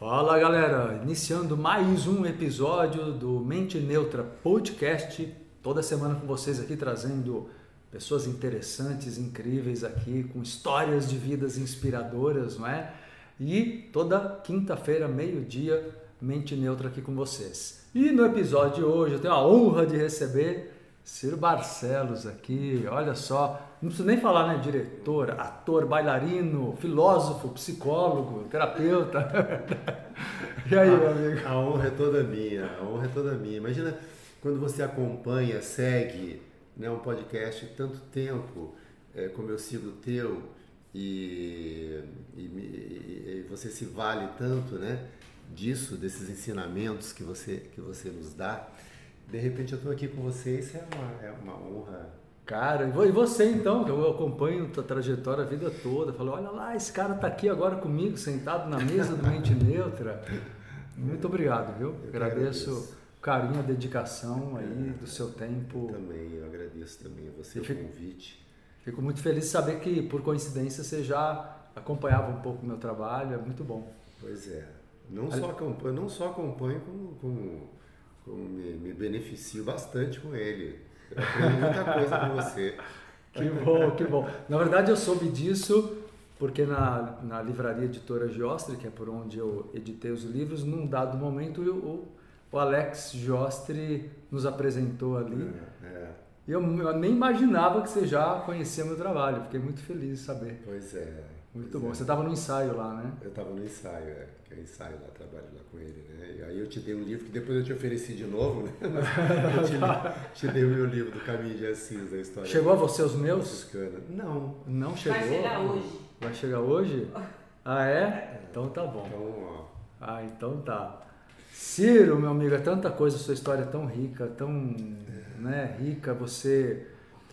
Fala galera, iniciando mais um episódio do Mente Neutra Podcast, toda semana com vocês aqui trazendo pessoas interessantes, incríveis aqui, com histórias de vidas inspiradoras, não é? E toda quinta-feira, meio-dia, Mente Neutra aqui com vocês. E no episódio de hoje eu tenho a honra de receber Ciro Barcelos aqui, olha só, não preciso nem falar, né? Diretor, ator, bailarino, filósofo, psicólogo, terapeuta. e aí, meu amigo? A honra é toda minha, a honra é toda minha. Imagina quando você acompanha, segue né, um podcast tanto tempo, é, como eu sigo o teu, e, e, e, você se vale tanto né, disso, desses ensinamentos que você, que você nos dá. De repente eu estou aqui com você, isso é uma, é uma honra. Cara, e você então, que eu acompanho tua trajetória a vida toda, falo, olha lá, esse cara está aqui agora comigo, sentado na mesa do Mente Neutra. Muito obrigado, viu? Eu agradeço o carinho, a dedicação aí do seu tempo. Eu também, eu agradeço também você o convite. Fico muito feliz de saber que, por coincidência, você já acompanhava um pouco o meu trabalho, é muito bom. Pois é. Não, só, acompanho, não só acompanho, como, como como me, me beneficio bastante com ele. Eu aprendi muita coisa com você. Que bom, que bom. Na verdade, eu soube disso porque na, na livraria editora Giostre, que é por onde eu editei os livros, num dado momento o, o Alex Giostre nos apresentou ali. É, é. E eu, eu, nem imaginava que você já conhecia meu trabalho. Fiquei muito feliz de saber. Pois é. Muito pois bom. É. Você estava no ensaio lá, né? Eu estava no ensaio, é. Que é ensaio lá, trabalho lá com ele, né? E aí eu te dei um livro que depois eu te ofereci de novo, né? eu te, te, dei o meu livro do Caminho de Assis, da história. Chegou a você os meus? Não. Não chegou? Vai chegar hoje. Vai chegar hoje? Ah, é? Então tá bom. Então, ó. Ah, então tá. Ciro, meu amigo, é tanta coisa, sua história é tão rica, tão né, rica, você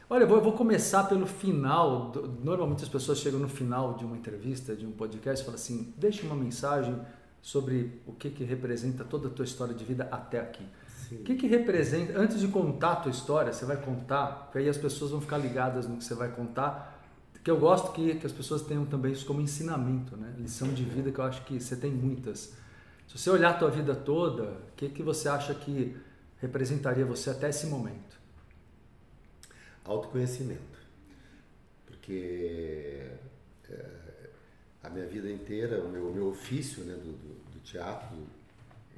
Olha, eu vou, eu vou começar pelo final. Normalmente as pessoas chegam no final de uma entrevista, de um podcast, e falam assim: deixa uma mensagem sobre o que, que representa toda a tua história de vida até aqui. Sim. O que, que representa, antes de contar a tua história, você vai contar, porque aí as pessoas vão ficar ligadas no que você vai contar, que eu gosto que, que as pessoas tenham também isso como ensinamento, né? lição de vida que eu acho que você tem muitas. Se você olhar a tua vida toda, o que, que você acha que representaria você até esse momento? Autoconhecimento. Porque é, a minha vida inteira, o meu, o meu ofício né, do, do, do teatro,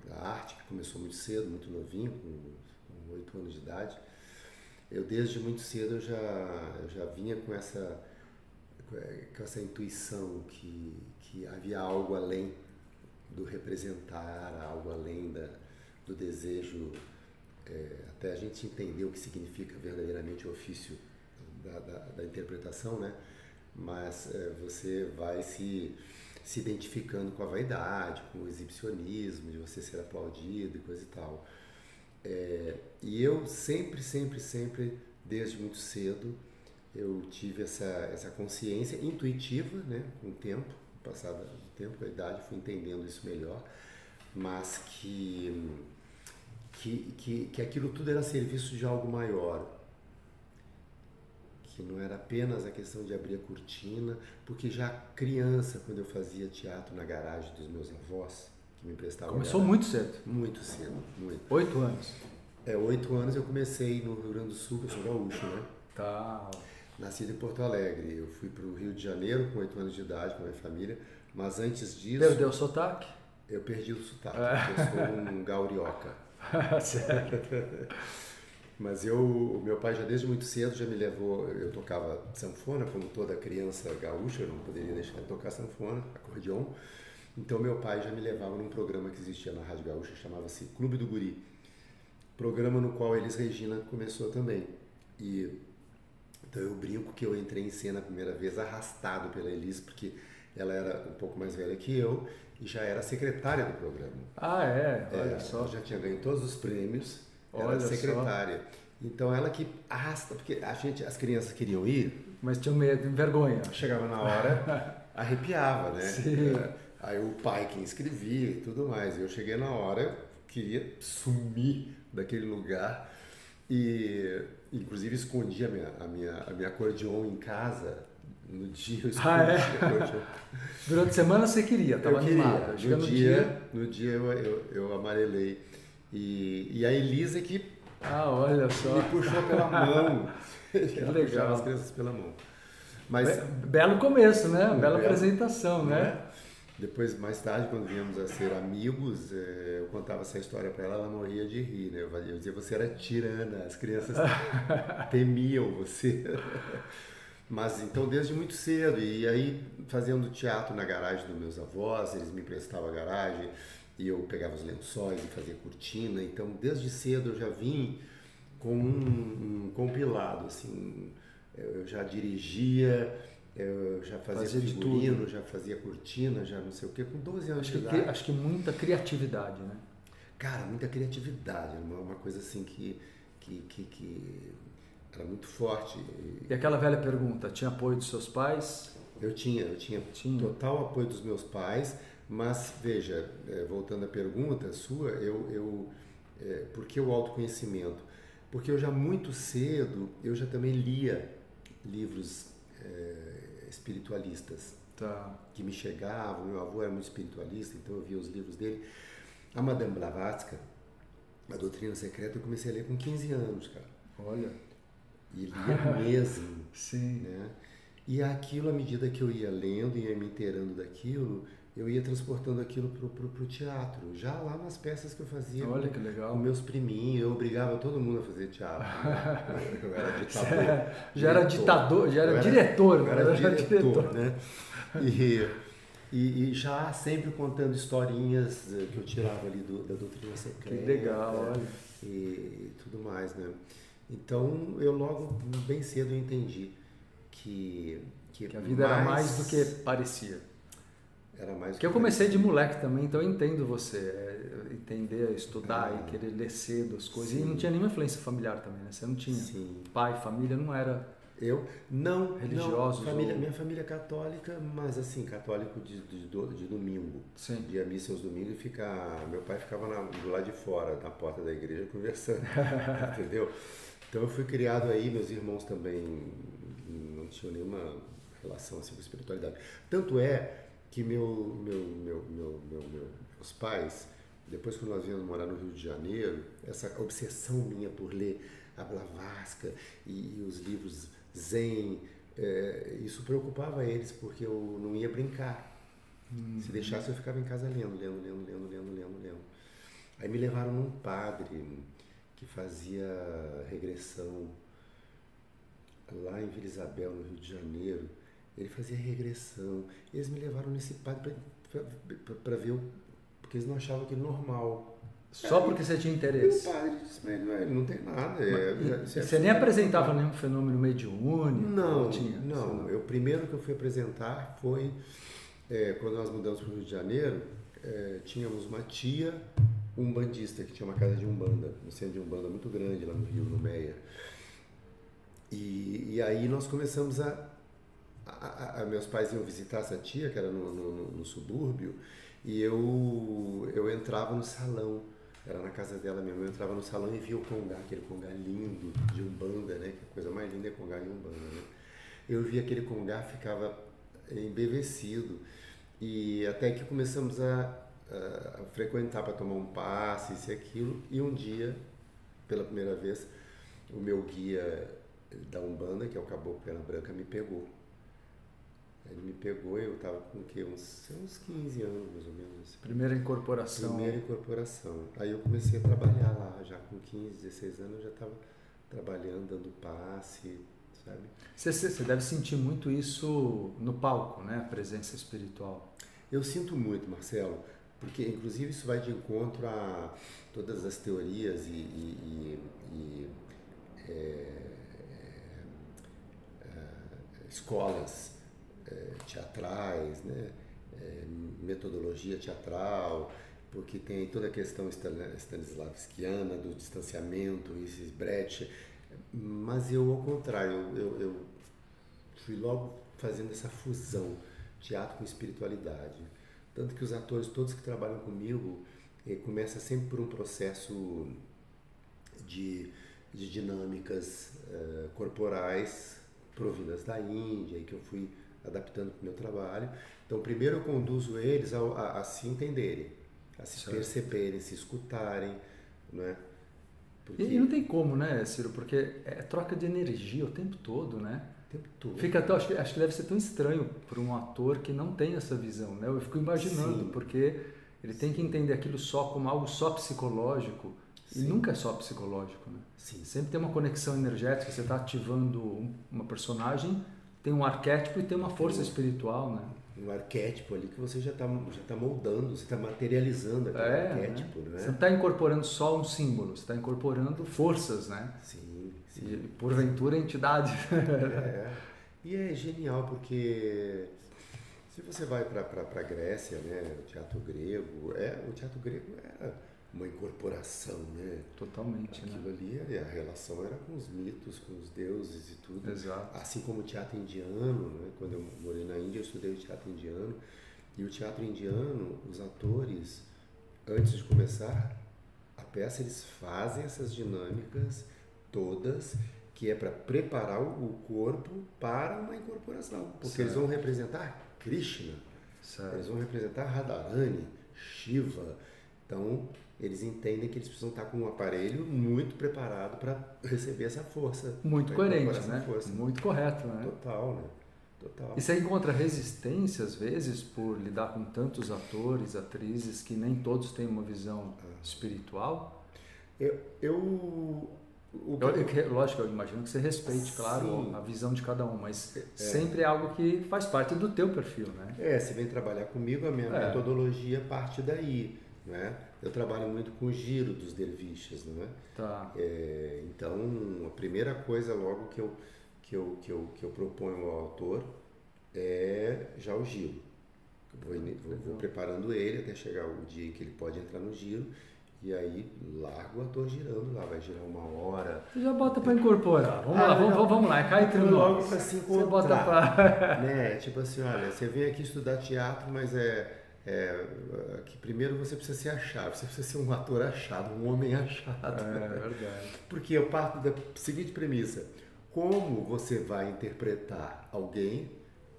da arte, que começou muito cedo, muito novinho, com oito anos de idade, eu desde muito cedo eu já, eu já vinha com essa, com essa intuição que, que havia algo além do representar, algo além da, do desejo é, até a gente entender o que significa verdadeiramente o ofício da, da, da interpretação, né? Mas é, você vai se, se identificando com a vaidade, com o exibicionismo, de você ser aplaudido e coisa e tal. É, e eu sempre, sempre, sempre, desde muito cedo, eu tive essa, essa consciência intuitiva, né? Com o tempo, passado o tempo, com a idade, fui entendendo isso melhor, mas que que, que, que aquilo tudo era serviço de algo maior. Que não era apenas a questão de abrir a cortina, porque já criança, quando eu fazia teatro na garagem dos meus avós, que me emprestavam. Começou muito cedo? Muito cedo, muito. Oito anos? É, oito anos eu comecei no Rio Grande do Sul, eu sou gaúcho, né? Tá. Nascido em Porto Alegre. Eu fui para o Rio de Janeiro com oito anos de idade com a minha família, mas antes disso. Perdeu o sotaque? Eu perdi o sotaque, é. eu sou um gaurioca. Mas eu, o meu pai já desde muito cedo já me levou, eu tocava sanfona, como toda criança gaúcha, eu não poderia deixar de tocar sanfona, acordeon. Então meu pai já me levava num programa que existia na Rádio Gaúcha, chamava-se Clube do Guri. Programa no qual Elis Regina começou também. E então eu brinco que eu entrei em cena a primeira vez arrastado pela Elis, porque ela era um pouco mais velha que eu e já era secretária do programa. Ah, é? Olha é, só. já tinha ganho todos os prêmios, Olha era secretária. Só. Então ela que arrasta, porque a gente, as crianças queriam ir. Mas tinham medo, vergonha. Chegava na hora, arrepiava, né? Sim. É, aí o pai que inscrevia e tudo mais. Eu cheguei na hora, queria sumir daquele lugar e inclusive escondi a minha, a minha, a minha acordeon em casa No dia eu Ah, é? Durante a semana você queria, estava animado. No, no dia, dia, no dia eu, eu, eu amarelei. E, e a Elisa que ah, olha só. me puxou pela mão. que legal. as crianças pela mão. Mas, Be belo começo, né? Bela belo, apresentação, né? né? Depois, mais tarde, quando viemos a ser amigos, eh, eu contava essa história para ela, ela morria de rir, né? Eu dizia, você era tirana, as crianças temiam você. Mas então, desde muito cedo, e aí fazendo teatro na garagem dos meus avós, eles me emprestavam a garagem, e eu pegava os lençóis e fazia cortina. Então, desde cedo eu já vim com um, um compilado, assim, eu já dirigia, eu já fazia, fazia figurino, já fazia cortina, já não sei o quê, com 12 anos acho de que, idade. Acho que muita criatividade, né? Cara, muita criatividade, uma, uma coisa assim que, que, que, que era muito forte. E aquela velha pergunta, tinha apoio dos seus pais? Eu tinha, eu tinha, tinha. total apoio dos meus pais, mas veja, é, voltando à pergunta sua, eu, eu é, por que o autoconhecimento? Porque eu já muito cedo, eu já também lia livros é, espiritualistas tá. que me chegavam. Meu avô era muito espiritualista, então eu via os livros dele. A Madame Blavatsky, a Doutrina Secreta, eu comecei a ler com 15 anos, cara. Olha. E lia mesmo. Sim. Né? E aquilo, à medida que eu ia lendo e ia me inteirando daquilo, eu ia transportando aquilo pro, pro, pro, teatro. Já lá nas peças que eu fazia. Olha que legal. Com meus priminhos, eu obrigava todo mundo a fazer teatro. Né? Eu era ditador. já era ditador, já era, era diretor. Eu era, era diretor, diretor, né? E, e, e, já sempre contando historinhas eh, que eu tirava ali do, da doutrina secreta. Que legal, olha. E, e tudo mais, né? Então, eu logo, bem cedo, eu entendi que... Que, que a vida mais... era mais do que parecia. Era mais que eu comecei de moleque também, então eu entendo você. É, entender, estudar e querer ler cedo as coisas. Sim. E não tinha nenhuma influência familiar também, né? Você não tinha. Sim. Pai, família, não era. Eu? Não. Religiosos? Não, família, ou... Minha família é católica, mas assim, católico de, de, de domingo. Sim. Ia missa aos domingos e ficar. Meu pai ficava na, do lado de fora, na porta da igreja, conversando. entendeu? Então eu fui criado aí, meus irmãos também não tinham nenhuma relação assim com espiritualidade. Tanto é que meu, meu, meu, meu, meu, meu meus pais, depois que nós viemos morar no Rio de Janeiro, essa obsessão minha por ler a Blavatsky e, e os livros Zen, é, isso preocupava eles porque eu não ia brincar. Uhum. Se deixasse eu ficava em casa lendo, lendo, lendo, lendo, lendo, lendo, lendo. Aí me levaram num padre que fazia regressão lá em Vila Isabel, no Rio de Janeiro. Ele fazia regressão. Eles me levaram nesse padre para ver o. Porque eles não achavam aquilo normal. Só porque você tinha interesse? O padre disse pra ele, não tem nada. É, Mas, é, você nem apresentava nenhum fenômeno mediúnico? Não, tinha, não. Eu, primeiro que eu fui apresentar foi é, quando nós mudamos para o Rio de Janeiro, é, tínhamos uma tia umbandista que tinha uma casa de umbanda, um centro de umbanda muito grande lá no Rio, no Meia. E, e aí nós começamos a, a, a, meus pais iam visitar essa tia, que era no, no, no, subúrbio, e eu, eu entrava no salão, era na casa dela mesmo, eu entrava no salão e via o congá, aquele congá lindo de Umbanda, né? Que coisa mais linda é congá de Umbanda, né? Eu via aquele congá, ficava embevecido, e até que começamos a, a frequentar para tomar um passe, isso e aquilo, e um dia, pela primeira vez, o meu guia da Umbanda, que é o Caboclo Pena Branca, me pegou ele me pegou, eu estava com o quê? Uns, uns 15 anos, mais ou menos. Primeira incorporação. Primeira incorporação. Aí eu comecei a trabalhar lá, já com 15, 16 anos eu já estava trabalhando, dando passe, sabe? Você, você deve sentir muito isso no palco, né? A presença espiritual. Eu sinto muito, Marcelo, porque inclusive isso vai de encontro a todas as teorias e, e, e, e é, é, é escolas é, teatrais, né? É, metodologia teatral, porque tem toda a questão stanislavskiana do distanciamento, esses Brecht, mas eu, ao contrário, eu, eu, fui logo fazendo essa fusão, teatro com espiritualidade. Tanto que os atores todos que trabalham comigo eh, começa sempre por um processo de, de dinâmicas eh, corporais provindas da Índia e que eu fui adaptando para o meu trabalho. Então, primeiro eu conduzo eles a, a, a se entenderem, a se certo. perceberem, se escutarem, não é? Porque... E, não tem como, né, Ciro? Porque é troca de energia o tempo todo, né? O tempo todo. Fica até, acho, que, acho que deve ser tão estranho para um ator que não tem essa visão, né? Eu fico imaginando, Sim. porque ele tem que entender aquilo só como algo só psicológico. Sim. E nunca é só psicológico, né? Sim. Sempre tem uma conexão energética, você está ativando uma personagem, tem um arquétipo e tem uma força espiritual, né? um arquétipo ali que você já está já tá moldando, você está materializando aquele é, arquétipo, né? Você não está incorporando só um símbolo, você está incorporando forças, né? Sim, porventura entidades. É, e é genial porque se você vai para a Grécia, né, o teatro grego, é, o teatro grego era uma incorporação, né? Totalmente, Aquilo né? ali, a relação era com os mitos, com os deuses e tudo. Exato. Assim como o teatro indiano, né? Quando eu morei na Índia, eu estudei o teatro indiano. E o teatro indiano, os atores, antes de começar a peça, eles fazem essas dinâmicas todas que é para preparar o corpo para uma incorporação. Porque certo. eles vão representar Krishna, certo. eles vão representar Radharani, Shiva. Então, eles entendem que eles precisam estar com um aparelho muito preparado para receber essa força. Muito coerente, né? Força. Muito correto, né? Total, né? Total. E você encontra resistência, às vezes, por lidar com tantos atores, atrizes, que nem todos têm uma visão ah. espiritual? Eu, eu eu, eu, lógico, eu imagino que você respeite, claro, Sim. a visão de cada um, mas é. sempre é algo que faz parte do teu perfil, né? É, você vem trabalhar comigo, a minha é. metodologia parte daí. Né? Eu trabalho muito com o giro dos derviches, não é? Tá. É, então, a primeira coisa logo que eu, que, eu, que, eu, que eu proponho ao autor é já o giro. Vou, vou, vou, preparando ele até chegar o dia em que ele pode entrar no giro e aí largo o ator girando lá, vai girar uma hora. Você já bota para incorporar. Vamos ah, lá, vamos, vamos lá, cai entre nós. Logo para se encontrar. Você bota pra... né? Tipo assim, olha, você vem aqui estudar teatro, mas é é, que primeiro você precisa se achar, você precisa ser um ator achado, um homem achado. É, é verdade. Porque eu parto da seguinte premissa: como você vai interpretar alguém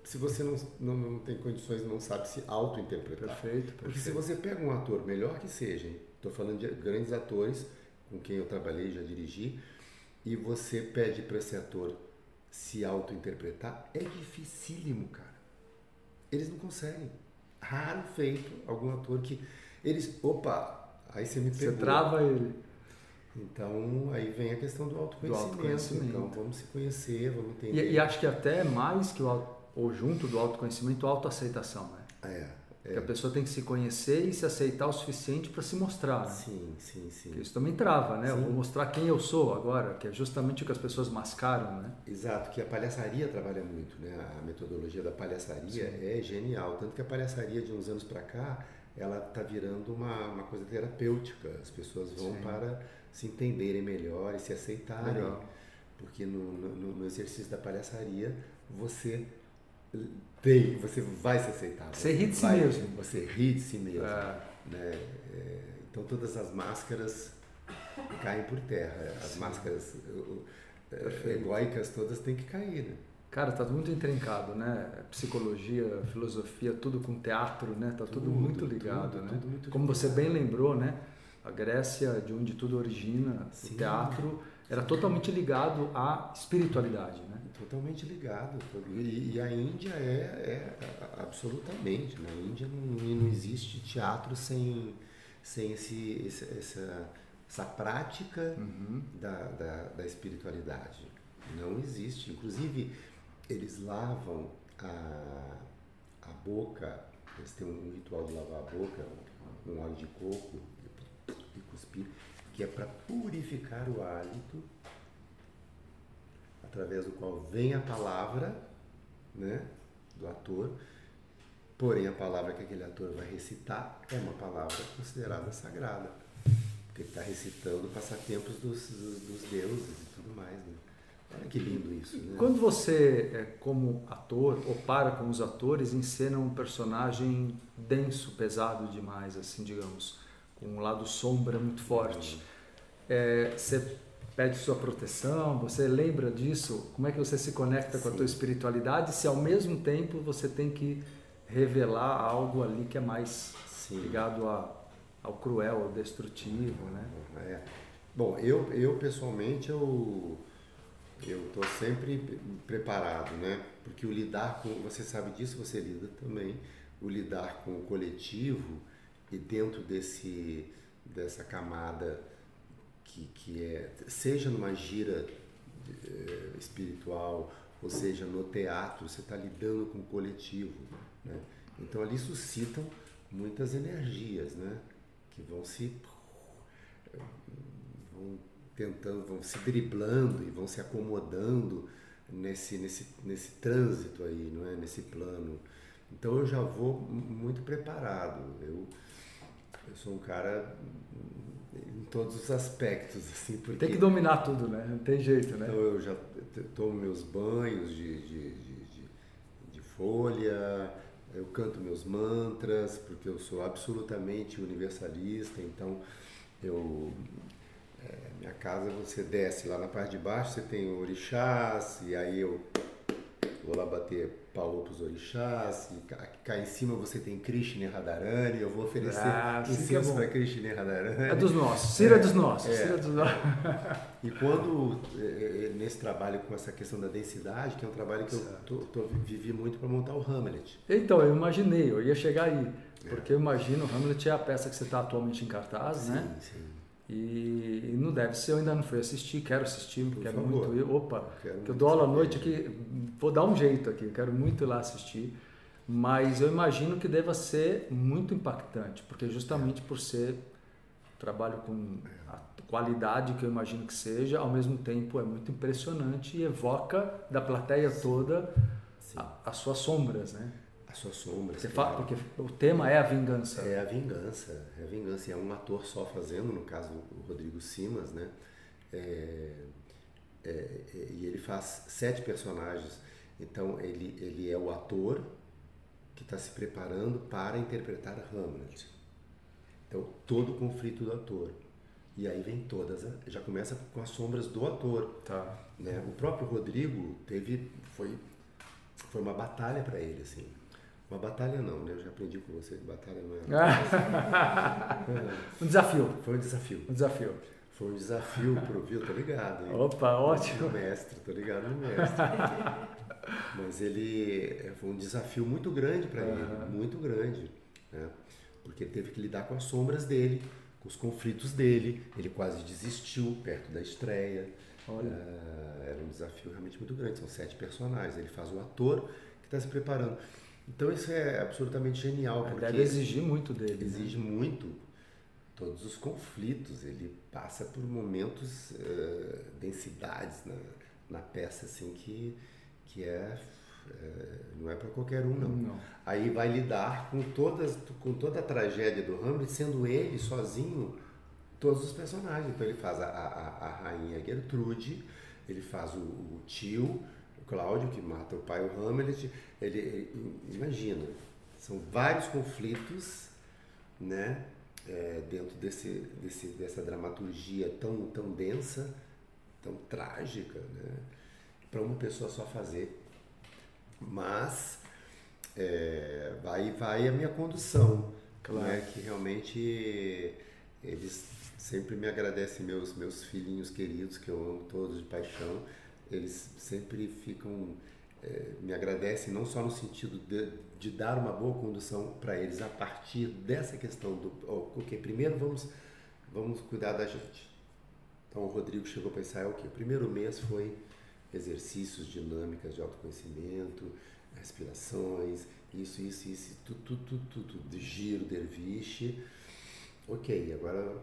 se você não, não, não tem condições, não sabe se auto-interpretar? Perfeito, perfeito. Porque se você pega um ator, melhor que seja, estou falando de grandes atores com quem eu trabalhei, já dirigi, e você pede para esse ator se auto-interpretar, é dificílimo, cara. Eles não conseguem raro feito algum ator que eles, opa, aí você me pegou. Você trava ele. Então, aí vem a questão do autoconhecimento. Do autoconhecimento. Então, vamos se conhecer, vamos entender. E, e, acho que até mais que o ou junto do autoconhecimento, autoaceitação, né? É. Porque a pessoa tem que se conhecer e se aceitar o suficiente para se mostrar. Né? Sim, sim, sim. Porque isso também trava, né? Sim. Eu vou mostrar quem eu sou agora, que é justamente o que as pessoas mascaram, né? Exato, que a palhaçaria trabalha muito, né? A metodologia da palhaçaria sim. é genial. Tanto que a palhaçaria de uns anos para cá, ela está virando uma, uma coisa terapêutica. As pessoas vão sim. para se entenderem melhor e se aceitarem. Legal. Porque no, no, no exercício da palhaçaria, você tem, você vai se aceitar. Você ri de si mesmo. Você ri de si mesmo. É. Né? É, então todas as máscaras caem por terra. As Sim. máscaras é, egóicas todas têm que cair. Né? Cara, tá muito intrincado, né? Psicologia, filosofia, tudo com teatro, né? Tá tudo, tudo muito ligado, tudo, né? Tudo muito Como ligado. você bem lembrou, né? A Grécia, de onde tudo origina, Sim. o teatro era totalmente ligado à espiritualidade, né? Totalmente ligado. E, e a Índia é, é, absolutamente. Na Índia não, não existe teatro sem, sem esse, esse essa, essa prática uhum. da, da, da, espiritualidade. Não existe. Inclusive, eles lavam a, a boca, eles têm um ritual de lavar a boca, um óleo de coco e cuspir, que é para purificar o hálito através do qual vem a palavra né, do ator, porém a palavra que aquele ator vai recitar é uma palavra considerada sagrada, porque ele está recitando passatempos dos, dos, deuses e tudo mais. Né? Olha que lindo isso. Né? Quando você, é, como ator, ou para com os atores, encena um personagem denso, pesado demais, assim, digamos, um lado sombra muito forte, é, você pede sua proteção, você lembra disso? Como é que você se conecta Sim. com a tua espiritualidade se ao mesmo tempo você tem que revelar algo ali que é mais Sim. ligado a, ao cruel, ao destrutivo, né? É. Bom, eu, eu pessoalmente eu eu estou sempre preparado, né? Porque o lidar com, você sabe disso, você lida também, o lidar com o coletivo e dentro desse dessa camada que, que é, seja numa gira é, espiritual, ou seja, no teatro, você está lidando com o coletivo. Né? Então ali suscitam muitas energias, né? Que vão se vão tentando, vão se driblando e vão se acomodando nesse, nesse, nesse trânsito aí, não é? Nesse plano. Então eu já vou muito preparado. Eu, eu sou um cara em todos os aspectos, assim, porque... Tem que dominar tudo, né? Não tem jeito, né? Então eu já tomo meus banhos de, de, de, de folha, eu canto meus mantras, porque eu sou absolutamente universalista, então eu... É, minha casa você desce lá na parte de baixo, você tem orixás, e aí eu vou lá bater pau pros orixás, e cá, em cima você tem Krishna Radharani, eu vou oferecer ah, incenso é para Krishna Radharani. É dos nossos, Cira é, dos nossos. É. dos nossos. E quando, é, é, nesse trabalho com essa questão da densidade, que é um trabalho que eu tô, tô, vivi muito para montar o Hamlet. Então, eu imaginei, eu ia chegar aí, porque eu imagino, o Hamlet é a peça que você está atualmente em cartaz, sim, né? Sim, sim. E, não deve ser, eu ainda não fui assistir, quero assistir, Por quero favor. muito ir. Opa, quero que eu dou aula à noite aqui, vou dar um jeito aqui, quero muito ir lá assistir. Mas eu imagino que deva ser muito impactante, porque justamente por ser trabalho com a qualidade que eu imagino que seja, ao mesmo tempo é muito impressionante e evoca da plateia toda as suas sombras, né? As suas sombras. Porque, claro. porque o tema é a vingança. É a vingança, é a vingança. E é um ator só fazendo, no caso o Rodrigo Simas, né? É, é, é, e ele faz sete personagens. Então ele, ele é o ator que está se preparando para interpretar Hamlet. Então todo o conflito do ator. E aí vem todas, já começa com as sombras do ator. Tá. Né? O próprio Rodrigo teve, foi, foi uma batalha para ele, assim uma batalha não, né? Eu já aprendi com você que batalha não é. um desafio. Foi um desafio. Um desafio. Foi um desafio pro viu, tá ligado? Hein? Opa, ótimo. O mestre, tô ligado no mestre. Mas ele é, foi um desafio muito grande para uhum. ele, muito grande, né? Porque ele teve que lidar com as sombras dele, com os conflitos dele. Ele quase desistiu perto da estreia. Olha. Uh, era um desafio realmente muito grande. São sete personagens. Ele faz o ator que está se preparando. Então isso é absolutamente genial. Porque Deve exigir muito dele. Né? Exige né? muito todos os conflitos. Ele passa por momentos, uh, densidades na, na peça assim que, que é, uh, não é para qualquer um não. não. Aí vai lidar com todas com toda a tragédia do Hamlet, sendo ele sozinho todos os personagens. Então ele faz a, a, a rainha Gertrude, ele faz o, o tio Cláudio, que mata o pai, o Hamlet, ele, ele imagina, são vários conflitos, né, é, dentro desse, desse, dessa dramaturgia tão, tão densa, tão trágica, né, para uma pessoa só fazer. Mas é, vai, vai a minha condução, claro. né, que realmente eles sempre me agradecem, meus, meus filhinhos queridos, que eu amo todos de paixão, eles sempre ficam é, me agradecem não só no sentido de, de dar uma boa condução para eles a partir dessa questão do ok primeiro vamos vamos cuidar da gente. Então o Rodrigo chegou para é o que o primeiro mês foi exercícios dinâmicas de autoconhecimento respirações isso isso isso tudo tudo tudo, tudo de giro derviche. Ok agora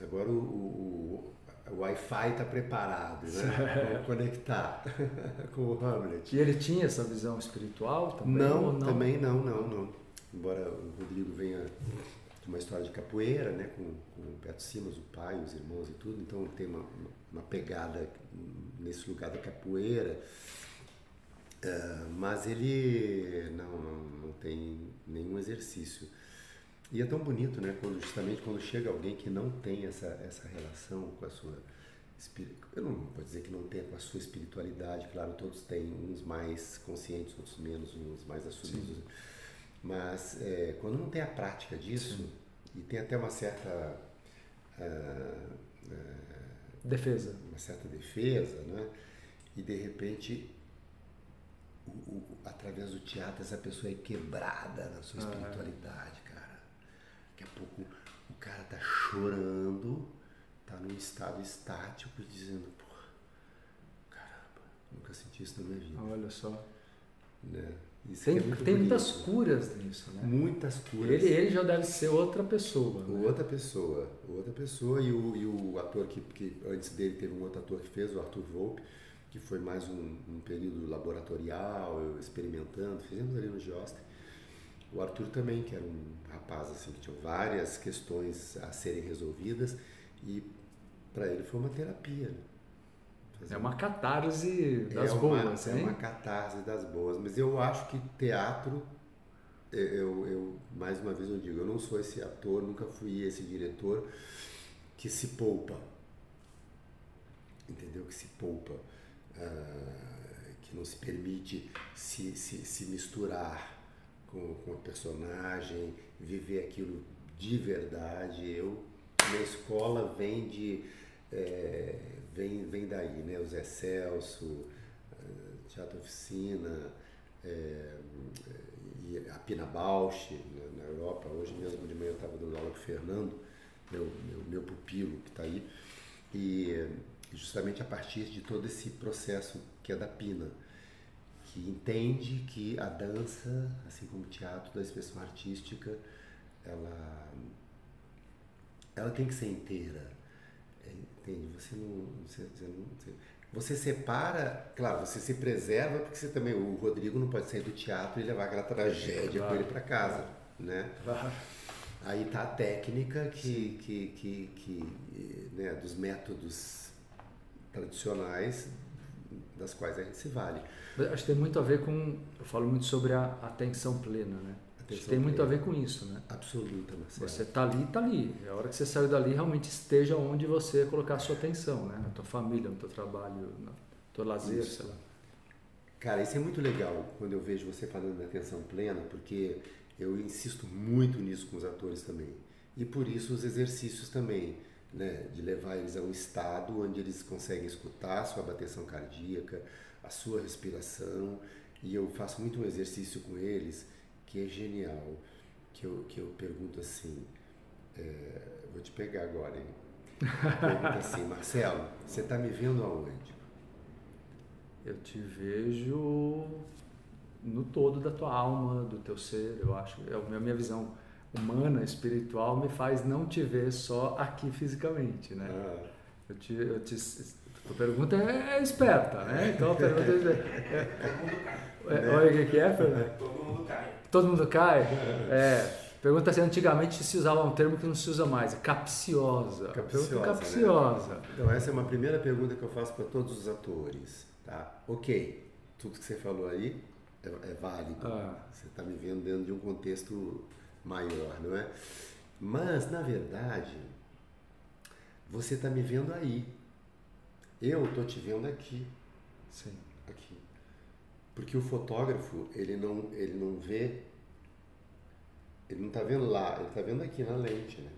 agora o, o o Wi-Fi está preparado, né? Vamos conectar com o Hamlet. E ele tinha essa visão espiritual também? Não, não? também não, não, não. Embora o Rodrigo venha de uma história de capoeira, né? Com, com o Beto Simas, o pai, os irmãos e tudo, então tem uma, uma pegada nesse lugar da capoeira. Uh, mas ele não, não, não tem nenhum exercício. E é tão bonito, né? Quando, justamente quando chega alguém que não tem essa, essa relação com a sua eu não vou dizer que não tenha com a sua espiritualidade, claro, todos têm, uns mais conscientes, outros menos, uns mais assumidos. Sim. Mas é, quando não tem a prática disso, Sim. e tem até uma certa. Uh, uh, defesa. Uma certa defesa, né? E de repente, o, o, através do teatro, essa pessoa é quebrada na sua ah, é. espiritualidade, cara. Daqui a pouco o cara tá chorando tá num estado estático dizendo, porra, caramba, nunca senti isso na minha vida. Olha só. Né? Tem é tem muitas curas nisso, né? Muitas curas. Ele, ele já deve ser outra pessoa. Né? Outra pessoa, outra pessoa. E o, e o ator que, que antes dele teve um outro ator que fez, o Arthur Volpe, que foi mais um, um período laboratorial, experimentando, fizemos ali no Giostre. O Arthur também, que era um rapaz assim que tinha várias questões a serem resolvidas e para ele foi uma terapia. Né? É uma catarse das é boas, uma, hein? É uma catarse das boas. Mas eu acho que teatro, eu, eu, mais uma vez eu digo, eu não sou esse ator, nunca fui esse diretor que se poupa. Entendeu? Que se poupa. Uh, que não se permite se, se, se misturar com, com o personagem, viver aquilo de verdade. Eu, minha escola vem de é, vem, vem daí, né? O Zé Celso, Teatro Oficina, é, e a Pina Bausch na, na, Europa. Hoje mesmo de manhã eu estava dando aula com o Fernando, meu, meu, meu pupilo que está aí, e justamente a partir de todo esse processo que é da Pina, que entende que a dança, assim como o teatro da expressão artística, ela, ela tem que ser inteira Entende? Você não. Você, você, não você, você, separa, claro, você se preserva, porque você também. O Rodrigo não pode sair do teatro e levar aquela tragédia claro. com ele para casa. Né? Claro. Aí tá a técnica que, que, que, que né, dos métodos tradicionais das quais a gente se vale. Acho que tem muito a ver com, eu falo muito sobre a atenção plena, né? Atenção tem muito a ver com isso, né? Absoluta, Marcelo. Você tá ali, tá ali. É a hora que você saiu dali, realmente esteja onde você colocar a sua atenção, né? Na tua família, no teu trabalho, no teu lazer, isso. sei lá. Cara, isso é muito legal quando eu vejo você falando da atenção plena, porque eu insisto muito nisso com os atores também. E por isso os exercícios também, né? De levar eles a um estado onde eles conseguem escutar a sua bateção cardíaca, a sua respiração. E eu faço muito um exercício com eles que é genial, que eu, que eu pergunto assim, é, vou te pegar agora, hein? Pergunta assim, Marcelo, você está me vendo aonde? Eu te vejo no todo da tua alma, do teu ser, eu acho. É a minha visão humana, espiritual, me faz não te ver só aqui fisicamente, né? Ah. Eu te, eu te, a pergunta é, é esperta, né? Então a pergunta é... é, é olha o que, é, Fernando? Todo mundo cai. Todo mundo cai? É. Pergunta se antigamente se usava um termo que não se usa mais, capciosa. Capciosa. capciosa. Né? Então essa é uma primeira pergunta que eu faço para todos os atores, tá? Ok, tudo que você falou aí é, é válido. Ah. Você está me vendo dentro de um contexto maior, não é? Mas na verdade você está me vendo aí. Eu estou te vendo aqui. Sim. Aqui. Porque o fotógrafo, ele não, ele não vê, ele não está vendo lá, ele está vendo aqui na lente, né?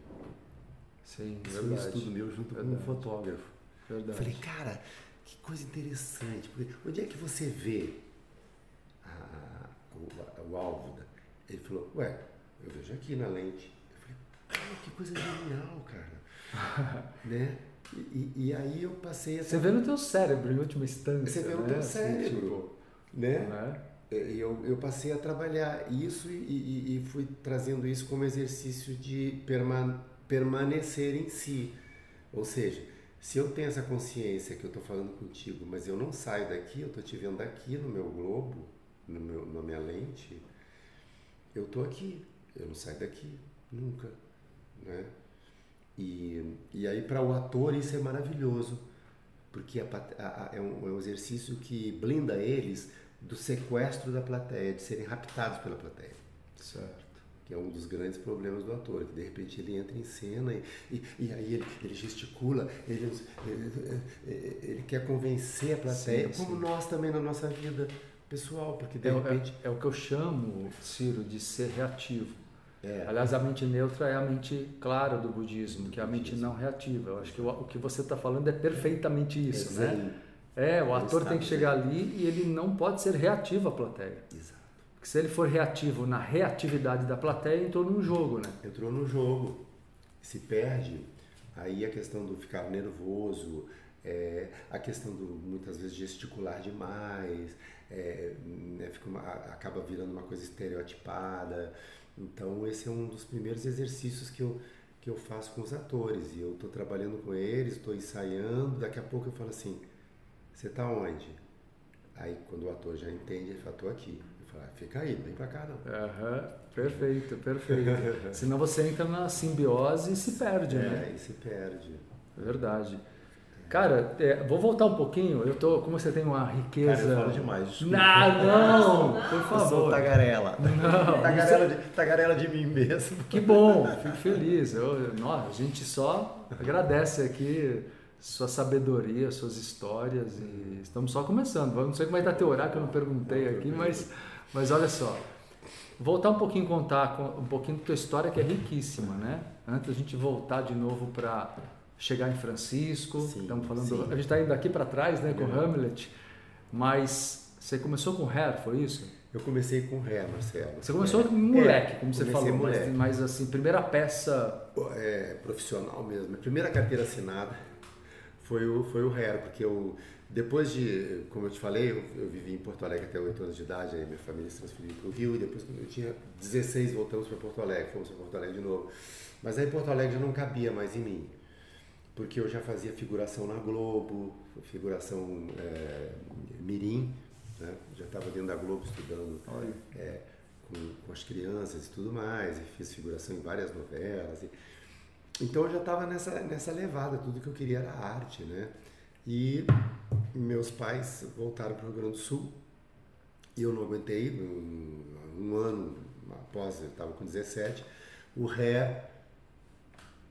Sim, Isso verdade. é um estudo meu junto verdade. com um fotógrafo. Verdade. Falei, cara, que coisa interessante. Porque onde é que você vê a, a, o, o alvo? Ele falou, ué, eu vejo aqui na lente. Eu falei, cara, que coisa genial, cara. né? E, e, aí eu passei a... Você vê no teu cérebro, em última instância. Você vê no né? teu assim, cérebro. Tipo, né? né? Eu, eu passei a trabalhar isso e, e, e fui trazendo isso como exercício de perma, permanecer em si. Ou seja, se eu tenho essa consciência que eu estou falando contigo, mas eu não saio daqui, eu estou te vendo aqui no meu globo, no meu, na minha lente, eu estou aqui, eu não saio daqui, nunca. Né? E, e aí, para o ator, isso é maravilhoso, porque a, a, a, é, um, é um exercício que blinda eles do sequestro da plateia, de serem raptados pela plateia. Certo. que é um dos grandes problemas do ator, que de repente ele entra em cena e, e, e aí ele, ele gesticula, ele, ele, ele, quer convencer a plateia, sim, como sim. nós também na nossa vida pessoal, porque de é, repente... É, é, o que eu chamo, Ciro, de ser reativo. É. Aliás, a mente neutra é a mente clara do budismo, que é a mente não reativa. Eu acho que o, que você está falando é perfeitamente isso, é né? É, o ator tem que chegar ali e ele não pode ser reativo à plateia. Exato. Porque se ele for reativo na reatividade da plateia, entrou num jogo, né? Entrou no jogo. Se perde, aí a questão do ficar nervoso, é, a questão do muitas vezes gesticular demais, é, né, uma, acaba virando uma coisa estereotipada. Então esse é um dos primeiros exercícios que eu, que eu faço com os atores. E eu estou trabalhando com eles, estou ensaiando, daqui a pouco eu falo assim, você está onde? Aí quando o ator já entende, ele fala, estou aqui. Eu falo, ah, fica aí, não vem para cá não. Uhum, perfeito, perfeito. Senão você entra na simbiose e se perde, é, né? É, e se perde. Verdade. Cara, é, vou voltar um pouquinho. Eu tô, como você tem uma riqueza. Cara, eu falo demais. Desculpa. Não, não, por favor. Eu sou tagarela. Não, tagarela, de, tagarela de mim mesmo. Que bom, fico feliz. Eu, nossa, a gente só agradece aqui sua sabedoria, suas histórias e estamos só começando. Não sei como vai estar teu horário que eu não perguntei aqui, mas, mas olha só. Voltar um pouquinho contar um pouquinho da tua história que é riquíssima, né? Antes a gente voltar de novo para chegar em Francisco. Sim, Estamos falando, a gente está indo daqui para trás, né, com é. Hamlet. Mas você começou com Hair, foi isso? Eu comecei com Hair, Marcelo. Você começou é. moleque, como você falou, moleque. Mas, mas, assim, primeira peça é, profissional mesmo. A primeira carteira assinada foi o foi o Hair, porque eu depois de, como eu te falei, eu, eu vivi em Porto Alegre até 8 anos de idade, aí minha família se transferiu para o Rio e depois quando eu tinha 16 voltamos para Porto Alegre, fomos para Porto Alegre de novo. Mas aí Porto Alegre já não cabia mais em mim porque eu já fazia figuração na Globo, figuração é, mirim, né? já estava dentro da Globo estudando é, com, com, as crianças e tudo mais, e fiz figuração em várias novelas. E, então eu já estava nessa, nessa levada, tudo que eu queria era arte, né? E meus pais voltaram para o Rio Grande do Sul e eu não aguentei, um, um ano após, eu estava com 17, o Ré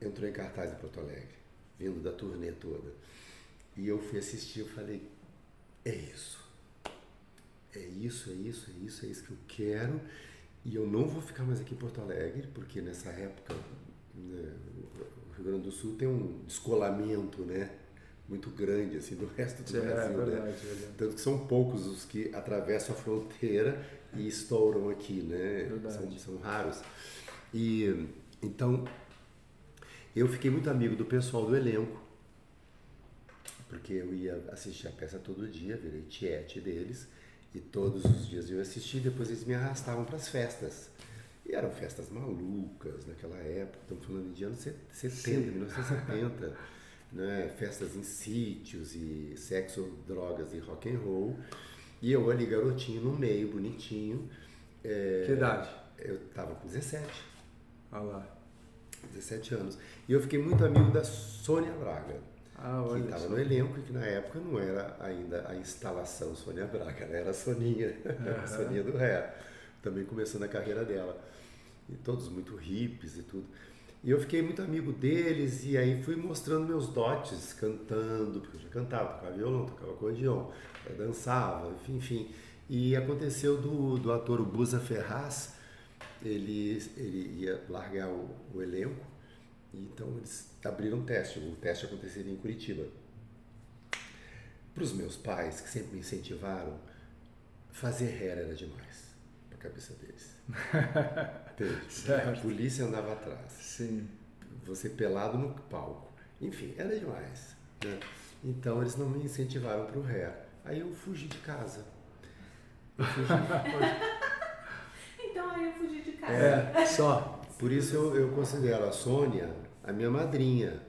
entrou em cartaz em Porto Alegre vindo da turnê toda. E eu fui assistir, eu falei, é isso. É isso, é isso, é isso, é isso que eu quero. E eu não vou ficar mais aqui em Porto Alegre, porque nessa época né, o Rio Grande do Sul tem um descolamento, né? Muito grande assim do resto do é, Brasil, é verdade, né? Verdade. Tanto que são poucos os que atravessam a fronteira e estouram aqui, né? São, são raros. E então eu fiquei muito amigo do pessoal do elenco, porque eu ia assistir a peça todo dia, virei tiete deles, e todos os dias eu assistia, depois eles me arrastavam para as festas. E eram festas malucas naquela época, estamos falando de anos 70, Sim. 1970, né? festas em sítios e sexo, drogas e rock and roll. E eu ali garotinho no meio, bonitinho. É, que idade? Eu estava com 17. Olha lá. 17 anos. E eu fiquei muito amigo da Sônia Braga, ah, que estava no elenco e que na época não era ainda a instalação Sônia Braga, né? era a Soninha, uhum. a Soninha do Ré, também começando a carreira dela. E todos muito hippies e tudo. E eu fiquei muito amigo deles e aí fui mostrando meus dotes, cantando, porque eu já cantava, tocava violão, tocava acordeão, dançava, enfim, enfim. E aconteceu do, do ator Busa Ferraz, ele, ele ia largar o, o elenco, então eles abriram um teste. O teste aconteceria em Curitiba. Para os meus pais, que sempre me incentivaram, fazer hair era demais para a cabeça deles. a polícia andava atrás. Sim. Você pelado no palco. Enfim, era demais. Né? Então eles não me incentivaram para o hair. Aí eu fugi de casa. Eu fugi, então aí eu fugi de casa. É, só. Por isso eu, eu considero a Sônia a minha madrinha,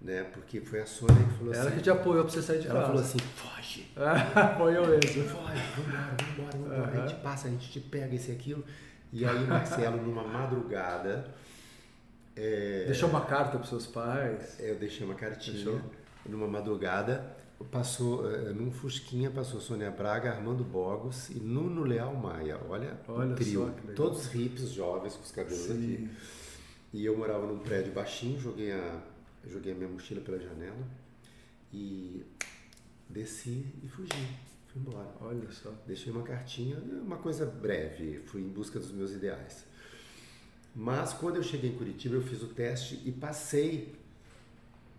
né? Porque foi a Sônia que falou ela assim. Ela que te apoiou pra você sair de ela casa. Ela falou assim: foge. apoiou mesmo. Foge, vambora, vambora, vambora. Uhum. A gente passa, a gente te pega esse e aquilo. E aí, Marcelo, numa madrugada. É... Deixou uma carta para seus pais? É, eu deixei uma cartinha. Deixou. Numa madrugada, Passou, uh, num Fusquinha passou Sônia Braga, Armando Bogos e Nuno Leal Maia. Olha, Olha o trio. só, Todos hips, jovens, com os cabelos Sim. aqui. E eu morava num prédio baixinho, joguei a, joguei a minha mochila pela janela e desci e fugi. Fui embora. Olha só. Deixei uma cartinha, uma coisa breve, fui em busca dos meus ideais. Mas quando eu cheguei em Curitiba, eu fiz o teste e passei.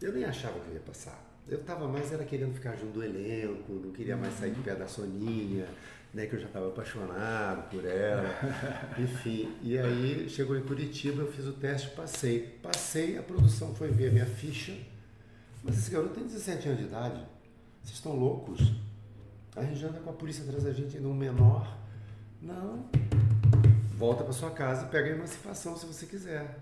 Eu nem achava que eu ia passar. Eu estava mais era querendo ficar junto do elenco, não queria mais sair de pé da Soninha, né, que eu já estava apaixonado por ela. Enfim, e aí chegou em Curitiba, eu fiz o teste, passei. Passei, a produção foi ver a minha ficha. Mas esse garoto tem 17 anos de idade. Vocês estão loucos? A gente anda com a polícia atrás da gente ainda um menor. Não. Volta para sua casa e pega a emancipação se você quiser.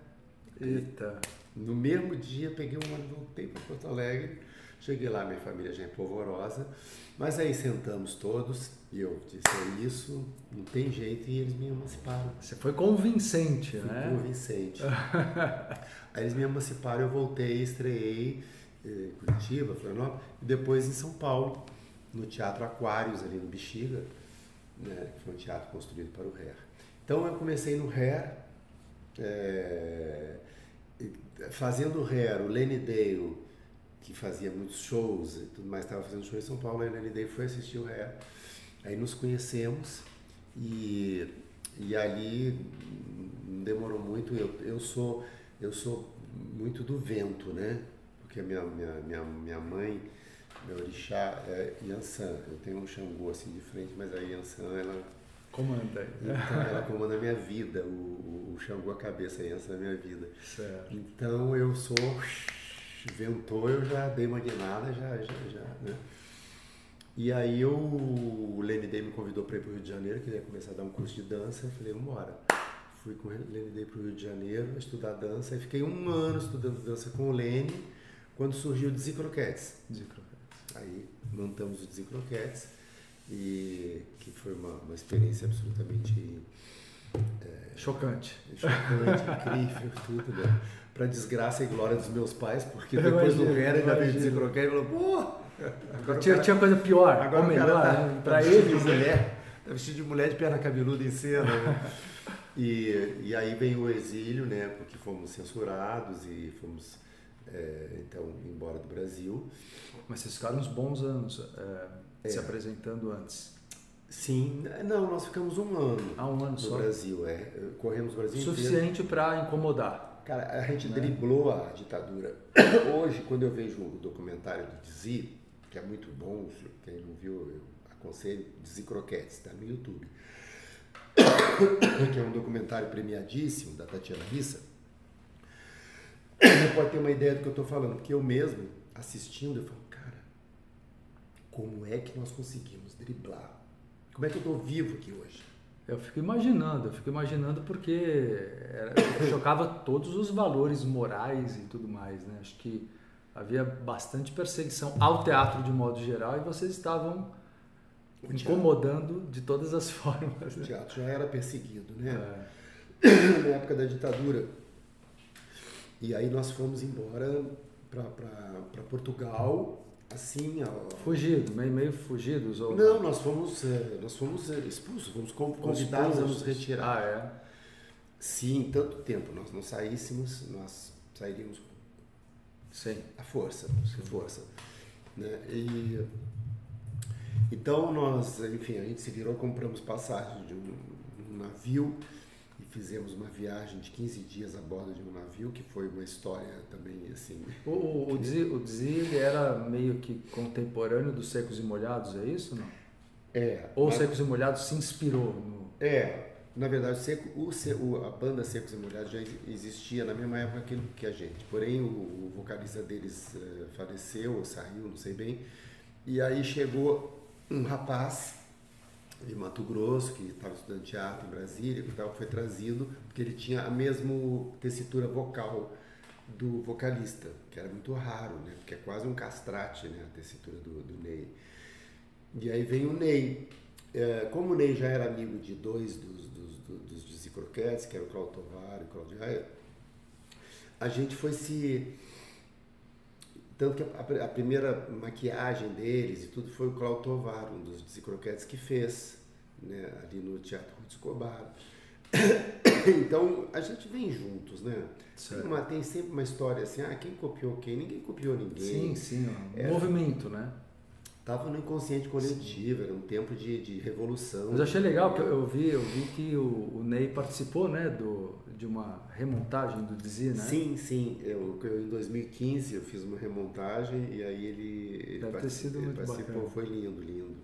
Eita. No mesmo dia, peguei um ônibus, voltei para Porto Alegre. Cheguei lá, minha família já é polvorosa. Mas aí sentamos todos e eu disse: é isso, não tem jeito. E eles me emanciparam. Você foi convincente, Fui né? convincente. aí eles me emanciparam, eu voltei, estreiei eh, em Curitiba, Florianópolis, e depois em São Paulo, no Teatro Aquários, ali no Bexiga, né, que foi um teatro construído para o Hair. Então eu comecei no Hair, eh, e- fazendo o Hair, o Lenny Dale, que fazia muitos shows e tudo mais, estava fazendo show em São Paulo, aí o Lenny Dale foi assistir o Hair. Aí nos conhecemos e, e ali não demorou muito. Eu, eu, sou, eu sou muito do vento, né? Porque a minha, minha, minha, minha mãe, meu orixá é Yansan. Eu tenho um Xangô assim de frente, mas a Yansan, ela, Comanda então, ela comanda a minha vida. O, o, o Xangô, a cabeça, a Yansan a minha vida. Certo. Então eu sou. Ventou, eu já dei uma guinada, já, já, já, né? E aí eu, o Lenny Day me convidou para ir para o Rio de Janeiro, que ele ia começar a dar um curso de dança. Eu falei, vamos embora. Fui com o Lenny Day para o Rio de Janeiro estudar dança. E fiquei um ano estudando dança com o Lenny, quando surgiu o Dizicroquetes. Aí montamos o Dizicroquetes, e que foi uma, uma experiência absolutamente Chocante. chocante, incrível, tudo, né? Pra desgraça e glória dos meus pais, porque Eu depois do imagino, Rera ainda veio dizer croquete e falou, pô! Agora Tinha, cara- tinha coisa pior, agora ou melhor, tá, né? tá eles. né? mulher, tá vestido de mulher de perna cabeluda em cena, né? E, e aí veio o exílio, né? Porque fomos censurados e fomos, é, então, embora do Brasil. Mas vocês ficaram uns bons anos é, se É. apresentando antes. Sim, não, nós ficamos um ano Há um ano no só. Brasil, é. Corremos o Brasil. Suficiente para incomodar. Cara, a gente Né? driblou a ditadura. Hoje, quando eu vejo o documentário do Dizzy, que é muito bom, quem não viu, eu aconselho, Dizzy Croquetes, está no YouTube. que é um documentário premiadíssimo da Tatiana Rissa. Você pode ter uma ideia do que eu estou falando, porque eu mesmo, assistindo, eu falo, cara, como é que nós conseguimos driblar? Como é que eu estou vivo aqui hoje? Eu fico imaginando, eu fico imaginando porque era- chocava todos os valores morais e tudo mais, né? Acho que havia bastante perseguição ao teatro de modo geral e vocês estavam O incomodando de todas as formas. o Né? teatro já era perseguido, né? É. na época da ditadura. E aí nós fomos embora para Portugal, assim. ó. Fugido, meio, meio fugidos ou Não, nós fomos, eh, nós fomos eh, expulsos, fomos con- convidados a nos retirar. Ah, é. Sim, tanto tempo nós não saíssemos, nós sairíamos Sim. à força, força. Né? E, então nós, enfim, a gente se virou, compramos passagem de um, um navio fizemos uma viagem de 15 dias a bordo de um navio, que foi uma história também assim. O, o, o Dzi, o Dzi, era meio que contemporâneo dos Secos e Molhados, é isso? Não? É, Ou mas- Secos e Molhados se inspirou no... É, na verdade, Seco, o, a banda Secos e Molhados já existia na mesma época que, que a gente. Porém, o, o vocalista deles eh, faleceu, ou saiu, não sei bem. E aí chegou um rapaz de Mato Grosso, que estava estudando teatro em Brasília, que foi trazido, porque ele tinha a mesma tessitura vocal do vocalista, que era muito raro, né? Porque é quase um castrate, né? A tessitura do, do Ney. E aí vem o Ney. É, como o Ney já era amigo de dois dos, dos, dos, dos que era o Claudio Tovar e o Claudio Raia, a gente foi se tanto que a, a, primeira maquiagem deles e tudo foi o Cláudio Tovar, um dos Croquetes que fez, né, ali no Teatro Ruth Escobar. então, a gente vem juntos, né? Tem, uma, tem, sempre uma história assim, ah, quem copiou quem? Ninguém copiou ninguém. Sim, sim, um é, movimento, né? Estava no inconsciente coletivo, era um tempo de, de revolução. Mas eu achei legal que eu vi, eu vi que o, o Ney participou, né, do, de uma remontagem do Dizzy, né? Sim, sim. Eu, eu, em 2015 eu fiz uma remontagem e aí ele, ele Deve ter sido muito participou, bacana. foi lindo, lindo.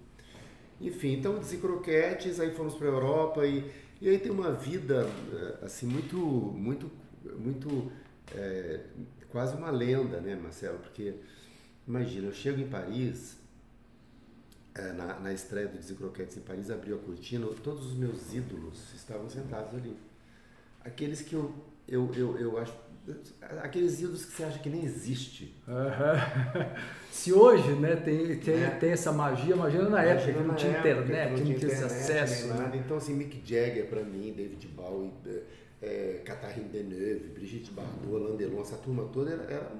Enfim, então Dizzy Croquetes, aí fomos para a Europa e, e aí tem uma vida eh, assim muito, muito, muito é, quase uma lenda, né, Marcelo? Porque imagina, eu chego em Paris na, na estreia do Desencroquetes em Paris, abriu a cortina, todos os meus ídolos estavam sentados ali. Aqueles que eu, eu, eu, eu acho. Aqueles ídolos que você acha que nem existe. Uhum. Se hoje né, tem, tem, é. tem essa magia, imagina na época que não tinha internet, que não tinha esse acesso. Né? Então, assim, Mick Jagger para mim, David Bowie, é, Catherine Deneuve, Brigitte Bardot, Alain Delon, essa turma toda era, era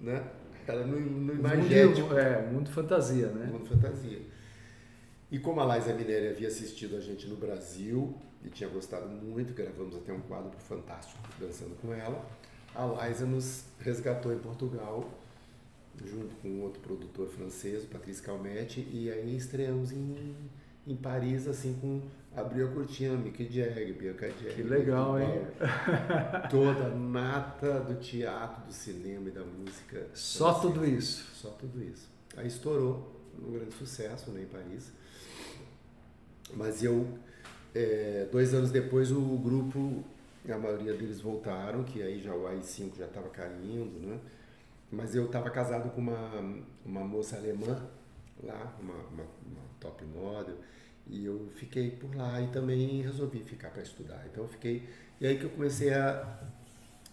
né? Era no, no imagético. Mundo, é, mundo fantasia, né? Mundo fantasia. E como a Laisa Minelli havia assistido a gente no Brasil e tinha gostado muito, gravamos até um quadro fantástico dançando com ela, a Laisa nos resgatou em Portugal, junto com outro produtor francês, o Patrice Calmetti, e aí estreamos em, em Paris, assim, com abriu a cortina, Mick Jagger, Bianca Jagger. Que legal, hein? Toda a nata do teatro, do cinema e da música. Só assim, tudo isso? Só tudo isso. Aí estourou, um grande sucesso né, em Paris. Mas eu, é, dois anos depois, o grupo, a maioria deles voltaram, que aí já o AI-5 já estava caindo, né? Mas eu estava casado com uma, uma moça alemã lá, uma, uma, uma top model, e eu fiquei por lá e também resolvi ficar para estudar. Então eu fiquei. E aí que eu comecei a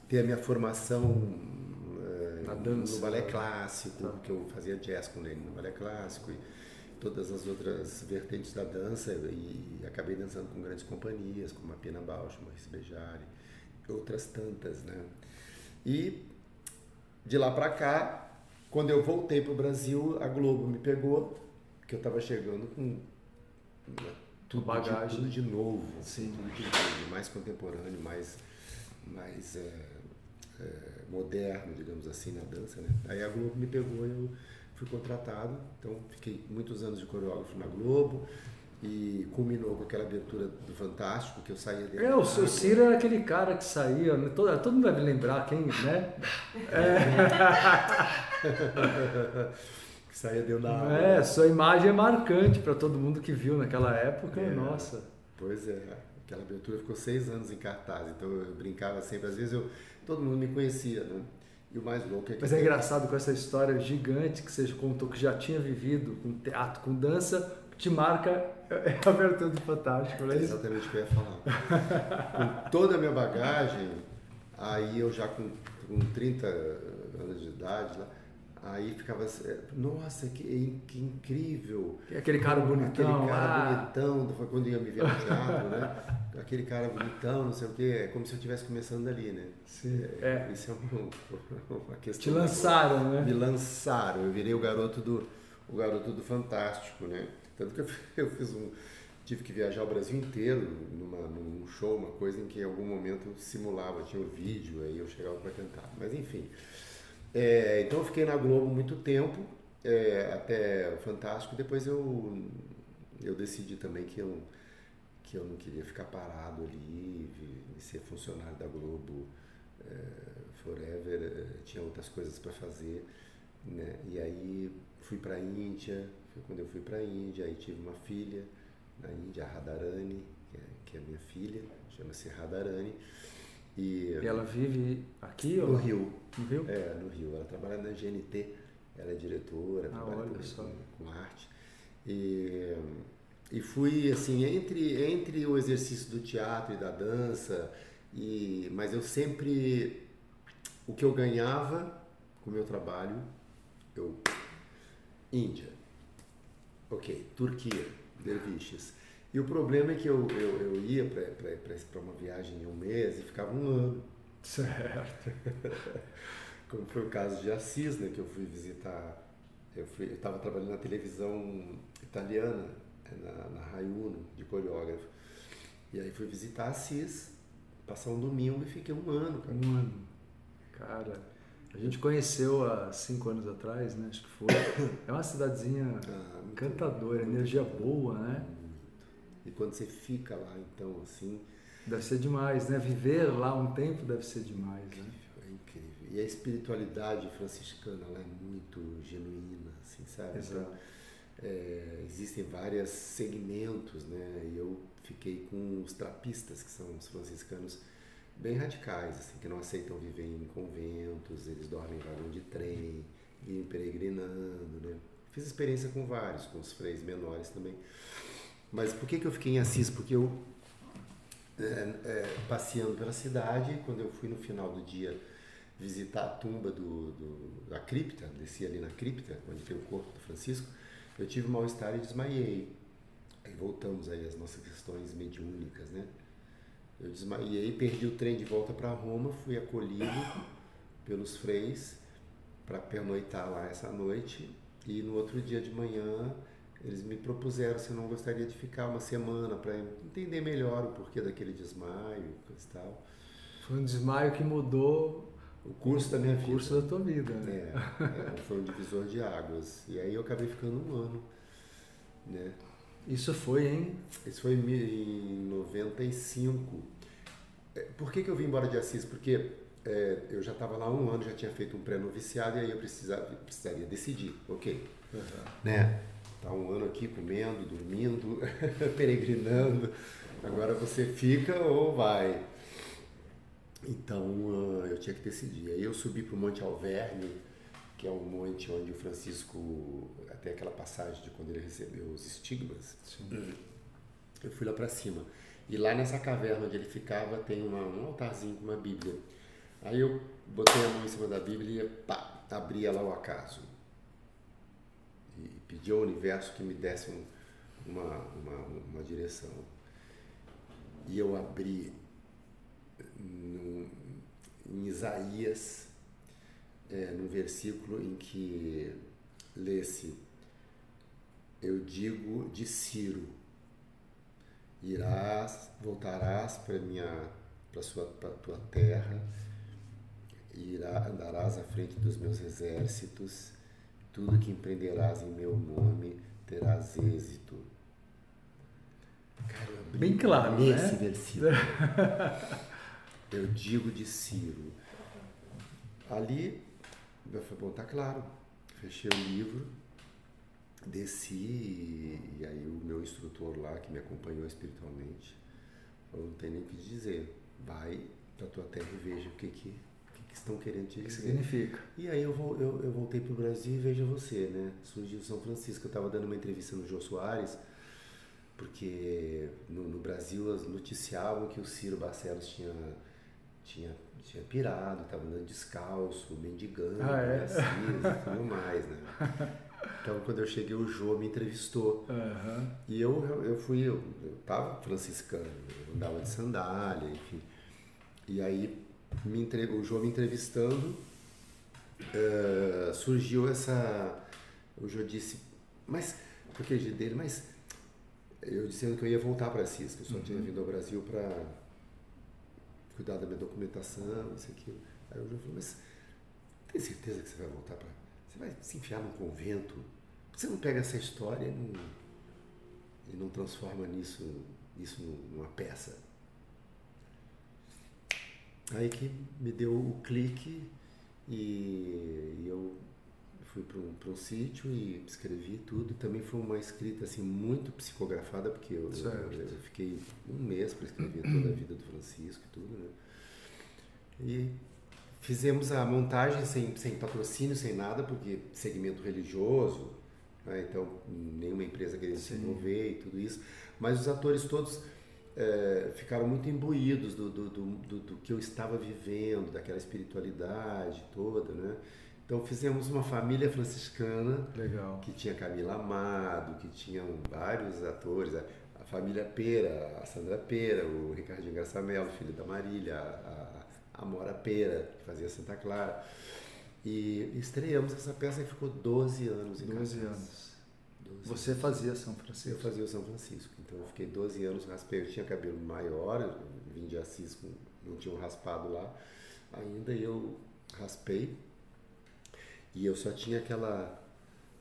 ter a minha formação é, dança, no balé clássico, tá. que eu fazia jazz com ele no balé clássico e todas as outras vertentes da dança e acabei dançando com grandes companhias como a Pina Bausch, Maurice Bejari, outras tantas, né? E de lá para cá, quando eu voltei para o Brasil, a Globo me pegou, que eu estava chegando com tudo, bagagem. De, tudo de novo, Sim. tudo de novo, mais contemporâneo, mais, mais é, é, moderno, digamos assim, na dança. Né? Aí a Globo me pegou e eu fui contratado, então fiquei muitos anos de coreógrafo na Globo e culminou com aquela abertura do Fantástico, que eu saía dele. É, o seu Ciro era aquele cara que saía, né? todo, todo mundo deve lembrar quem, né? É. que saía dentro da água. É, sua imagem é marcante para todo mundo que viu naquela época, é, nossa. Pois é, aquela abertura ficou seis anos em cartaz, então eu brincava sempre, às vezes eu, todo mundo me conhecia, né? E o mais louco é que. Mas é engraçado com essa história gigante que você contou que já tinha vivido com teatro, com dança, te marca é a abertura do Fantástico, né? É exatamente o que eu ia falar. com toda a minha bagagem, aí eu já com, com 30 anos de idade lá Aí ficava assim, nossa, que, que incrível. Aquele cara bonitão. Aquele cara ah. bonitão, quando ia me ver no teatro, né? Aquele cara bonitão, não sei o quê. É como se eu estivesse começando ali, né? Sim. É, é. Isso é uma, uma questão. Te lançaram, né? Me lançaram. Eu virei o garoto do, o garoto do Fantástico, né? Tanto que eu, fiz um. Tive que viajar o Brasil inteiro numa, num show, uma coisa em que em algum momento eu simulava, tinha o um vídeo, aí eu chegava para cantar. Mas enfim. É, então eu fiquei na Globo muito tempo, é, até Fantástico. Depois eu, eu decidi também que eu, que eu não queria ficar parado ali ser funcionário da Globo é, forever. É, tinha outras coisas para fazer. Né? E aí fui para a Índia, foi quando eu fui para a Índia, aí tive uma filha na Índia, a Radharani, que é, que é minha filha, chama-se Radharani. E, e ela vive aqui? No ou? Rio. No Rio? É, no Rio. Ela trabalha na GNT, ela é diretora, ah, trabalha com, com, arte. E, e fui, assim, entre, entre o exercício do teatro e da dança, e, mas eu sempre, o que eu ganhava com o meu trabalho, eu, Índia, ok, Turquia, derviches, e o problema é que eu, eu, eu ia para uma viagem em um mês e ficava um ano. Certo. como foi o caso de Assis, né, que eu fui visitar, eu estava trabalhando na televisão italiana, na, na Raiuno, de coreógrafo. E aí fui visitar Assis, passar um domingo e fiquei um ano, cara. Um ano. Cara, a gente conheceu há cinco anos atrás, né? Acho que foi. É uma cidadezinha ah, encantadora, muito, energia muito, boa, né? E quando você fica lá, então, assim. Deve ser demais, né? Viver lá um tempo deve ser demais, incrível, né? É incrível. E a espiritualidade franciscana lá é muito genuína, assim, sabe? Exato. É, existem vários segmentos, né? E eu fiquei com os trapistas, que são os franciscanos bem radicais, assim, que não aceitam viver em conventos, eles dormem em vagão de trem, iam peregrinando, né? Fiz experiência com vários, com os freis menores também. Mas por que, que eu fiquei em Assis? Porque eu, é, é, passeando pela cidade, quando eu fui no final do dia visitar a tumba do, do, da cripta, desci ali na cripta, onde tem o corpo do Francisco, eu tive um mal-estar e desmaiei. Aí voltamos aí às nossas questões mediúnicas, né? Eu desmaiei, perdi o trem de volta para Roma, fui acolhido pelos freis para pernoitar lá essa noite e no outro dia de manhã eles me propuseram se eu não gostaria de ficar uma semana para entender melhor o porquê daquele desmaio e tal. Foi um desmaio que mudou o curso da minha vida. O curso da tua vida. Né? É, é, foi um divisor de águas. E aí eu acabei ficando um ano. Né? Isso foi em? Isso foi em 95. É, por que, que eu vim embora de Assis? Porque é, eu já estava lá um ano, já tinha feito um pré-noviciado e aí eu precisava, precisaria decidir, ok. Uhum. Né? Tá um ano aqui comendo, dormindo, peregrinando. Agora você fica ou vai? Então uh, eu tinha que decidir. Aí eu subi para o Monte Alverne, que é um monte onde o Francisco, até aquela passagem de quando ele recebeu os estigmas, Sim. eu fui lá para cima. E lá nessa caverna onde ele ficava tem uma, um altarzinho com uma Bíblia. Aí eu botei a mão em cima da Bíblia e pá, abri ela ao acaso. Pedi ao universo que me desse um, uma, uma, uma direção. E eu abri no, em Isaías, é, num versículo em que lê-se: Eu digo de Ciro, irás, voltarás para minha para sua para tua terra, irá, andarás à frente dos meus exércitos, tudo que empreenderás em meu nome terás êxito. Cara, Bem claro, nesse né? versículo. eu digo de Ciro. Ali, eu falei, bom, tá claro. Fechei o livro, desci e, aí o meu instrutor lá, que me acompanhou espiritualmente, falou, não tem nem o que dizer. Vai para tua terra e veja o que que, que, estão querendo te dizer. O que significa? E aí eu, eu, eu voltei para o Brasil e veja você, né? Surgiu São Francisco. Eu estava dando uma entrevista no Jô Soares, porque no, no Brasil noticiavam que o Ciro Barcelos tinha tinha, tinha pirado, estava andando descalço, mendigando, ah, é? assim, e tudo mais, né? Então, quando eu cheguei, o Jô me entrevistou. Uhum. E eu, eu fui, eu, eu tava franciscano, eu andava de sandália, enfim. E aí, me entre, o Jô me entrevistando, uh, surgiu essa... O Jô disse, mas, porque dele, mas... Eu dizendo que eu ia voltar para Assis, que eu só uhum. tinha vindo ao Brasil para cuidar da minha documentação, isso aqui. Aí o João falou, mas tem certeza que você vai voltar para. Você vai se enfiar num convento? Você não pega essa história e não, e não transforma nisso, isso numa peça? Aí que me deu o clique e, eu fui para um, um sítio e escrevi tudo. Também foi uma escrita assim muito psicografada, porque eu, eu, eu, fiquei um mês para escrever toda a vida do Francisco e tudo, né? E fizemos a montagem sem, sem patrocínio, sem nada, porque segmento religioso, né? então nenhuma empresa queria se envolver e tudo isso. Mas os atores todos é, ficaram muito imbuídos do, do, do, do, que eu estava vivendo, daquela espiritualidade toda, né? Então fizemos uma família franciscana Legal. que tinha Camila Amado, que tinham vários atores, a, a família Pera, a Sandra Pera, o Ricardinho Gassamelo, filho da Marília, a, a Amora Pera, que fazia Santa Clara. E estreamos essa peça e ficou 12 anos em 12 cartaz. anos. Você fazia São Francisco? Eu fazia o São Francisco. Então eu fiquei 12 anos, raspei. Eu tinha cabelo maior, vim de Assis, não tinha um raspado lá. Ainda eu raspei. E eu só tinha aquela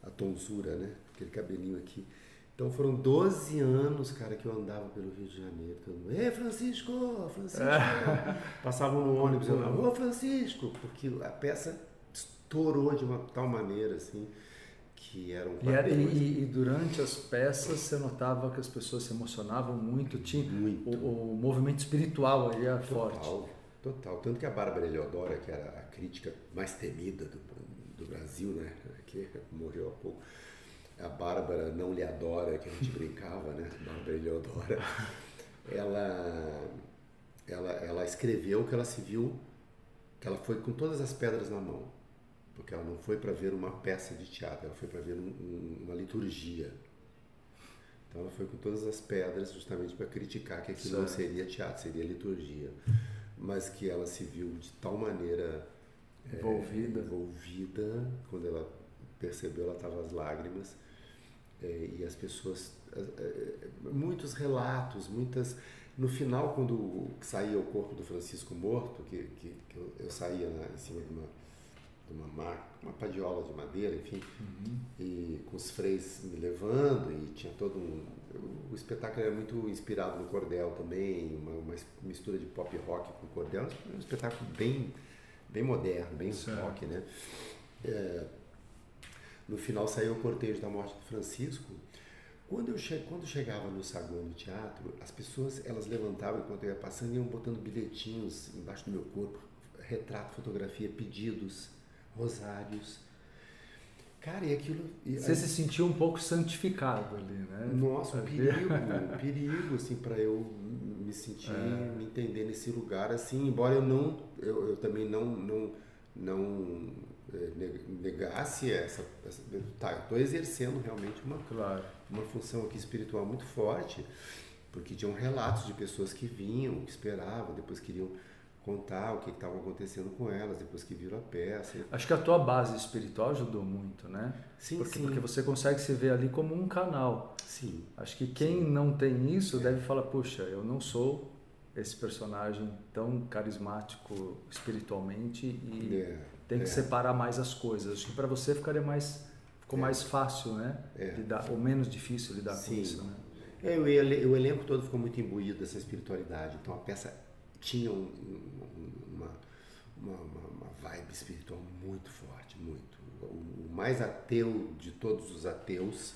a tonsura, né? Aquele cabelinho aqui. Então foram 12 anos, cara, que eu andava pelo Rio de Janeiro. Todo mundo, Ei, Francisco, Francisco! Passavam no ônibus, eu falava, ô Francisco! Porque a peça estourou de uma tal maneira, assim, que eram e, era, e, e, durante as peças você notava que as pessoas se emocionavam muito, tinha muito. O, o movimento espiritual aí era total, forte. Total, tanto que a Bárbara Eleodora, que era a crítica mais temida do, do Brasil, né, que morreu há pouco, a Bárbara não lhe adora, que a gente brincava, né? Bárbara Eleodora. Ela, ela, ela escreveu que ela se viu, que ela foi com todas as pedras na mão. Porque ela não foi para ver uma peça de teatro, ela foi para ver um, um, uma liturgia. Então ela foi com todas as pedras justamente para criticar que aquilo certo. não seria teatro, seria liturgia. Mas que ela se viu de tal maneira envolvida, é, envolvida quando ela percebeu, ela estava às lágrimas é, e as pessoas é, é, muitos relatos muitas no final quando saía o corpo do Francisco morto que, que, que eu, eu, saía na, em cima de uma de uma marca, uma padiola de madeira enfim uhum. e com os freis me levando e tinha todo um o espetáculo era muito inspirado no cordel também uma, uma mistura de pop rock com cordel um espetáculo bem bem moderno bem certo. rock né é, no final saiu o cortejo da morte do Francisco. Quando eu che quando chegava no saguão do teatro, as pessoas elas levantavam enquanto eu ia passando e iam botando bilhetinhos embaixo do meu corpo, retrato, fotografia, pedidos, rosários. Cara, e aquilo. Você aí, se sentiu um pouco santificado ali, né? Nossa, um perigo, um perigo, assim, para eu me sentir, é. me entender nesse lugar, assim, embora eu não, eu, eu também não, não, não é, negasse essa, essa tá, eu estou exercendo realmente uma claro. uma função aqui espiritual muito forte, porque tinham relatos de pessoas que vinham, que esperavam, depois queriam contar o que estava acontecendo com elas depois que viram a peça. Acho que a tua base espiritual ajudou muito, né? Sim, porque, sim. Porque você consegue se ver ali como um canal. Sim. Acho que quem sim. não tem isso é. deve falar, puxa, eu não sou esse personagem tão carismático espiritualmente e é tem que é. separar mais as coisas. Acho que para você ficaria mais ficou é. mais fácil, né? É. Lidar, ou menos difícil lidar Sim. com isso, né? É, o, o elenco todo ficou muito imbuído dessa espiritualidade. Então a peça tinha um, uma, uma, uma, vibe espiritual muito forte, muito. O, o mais ateu de todos os ateus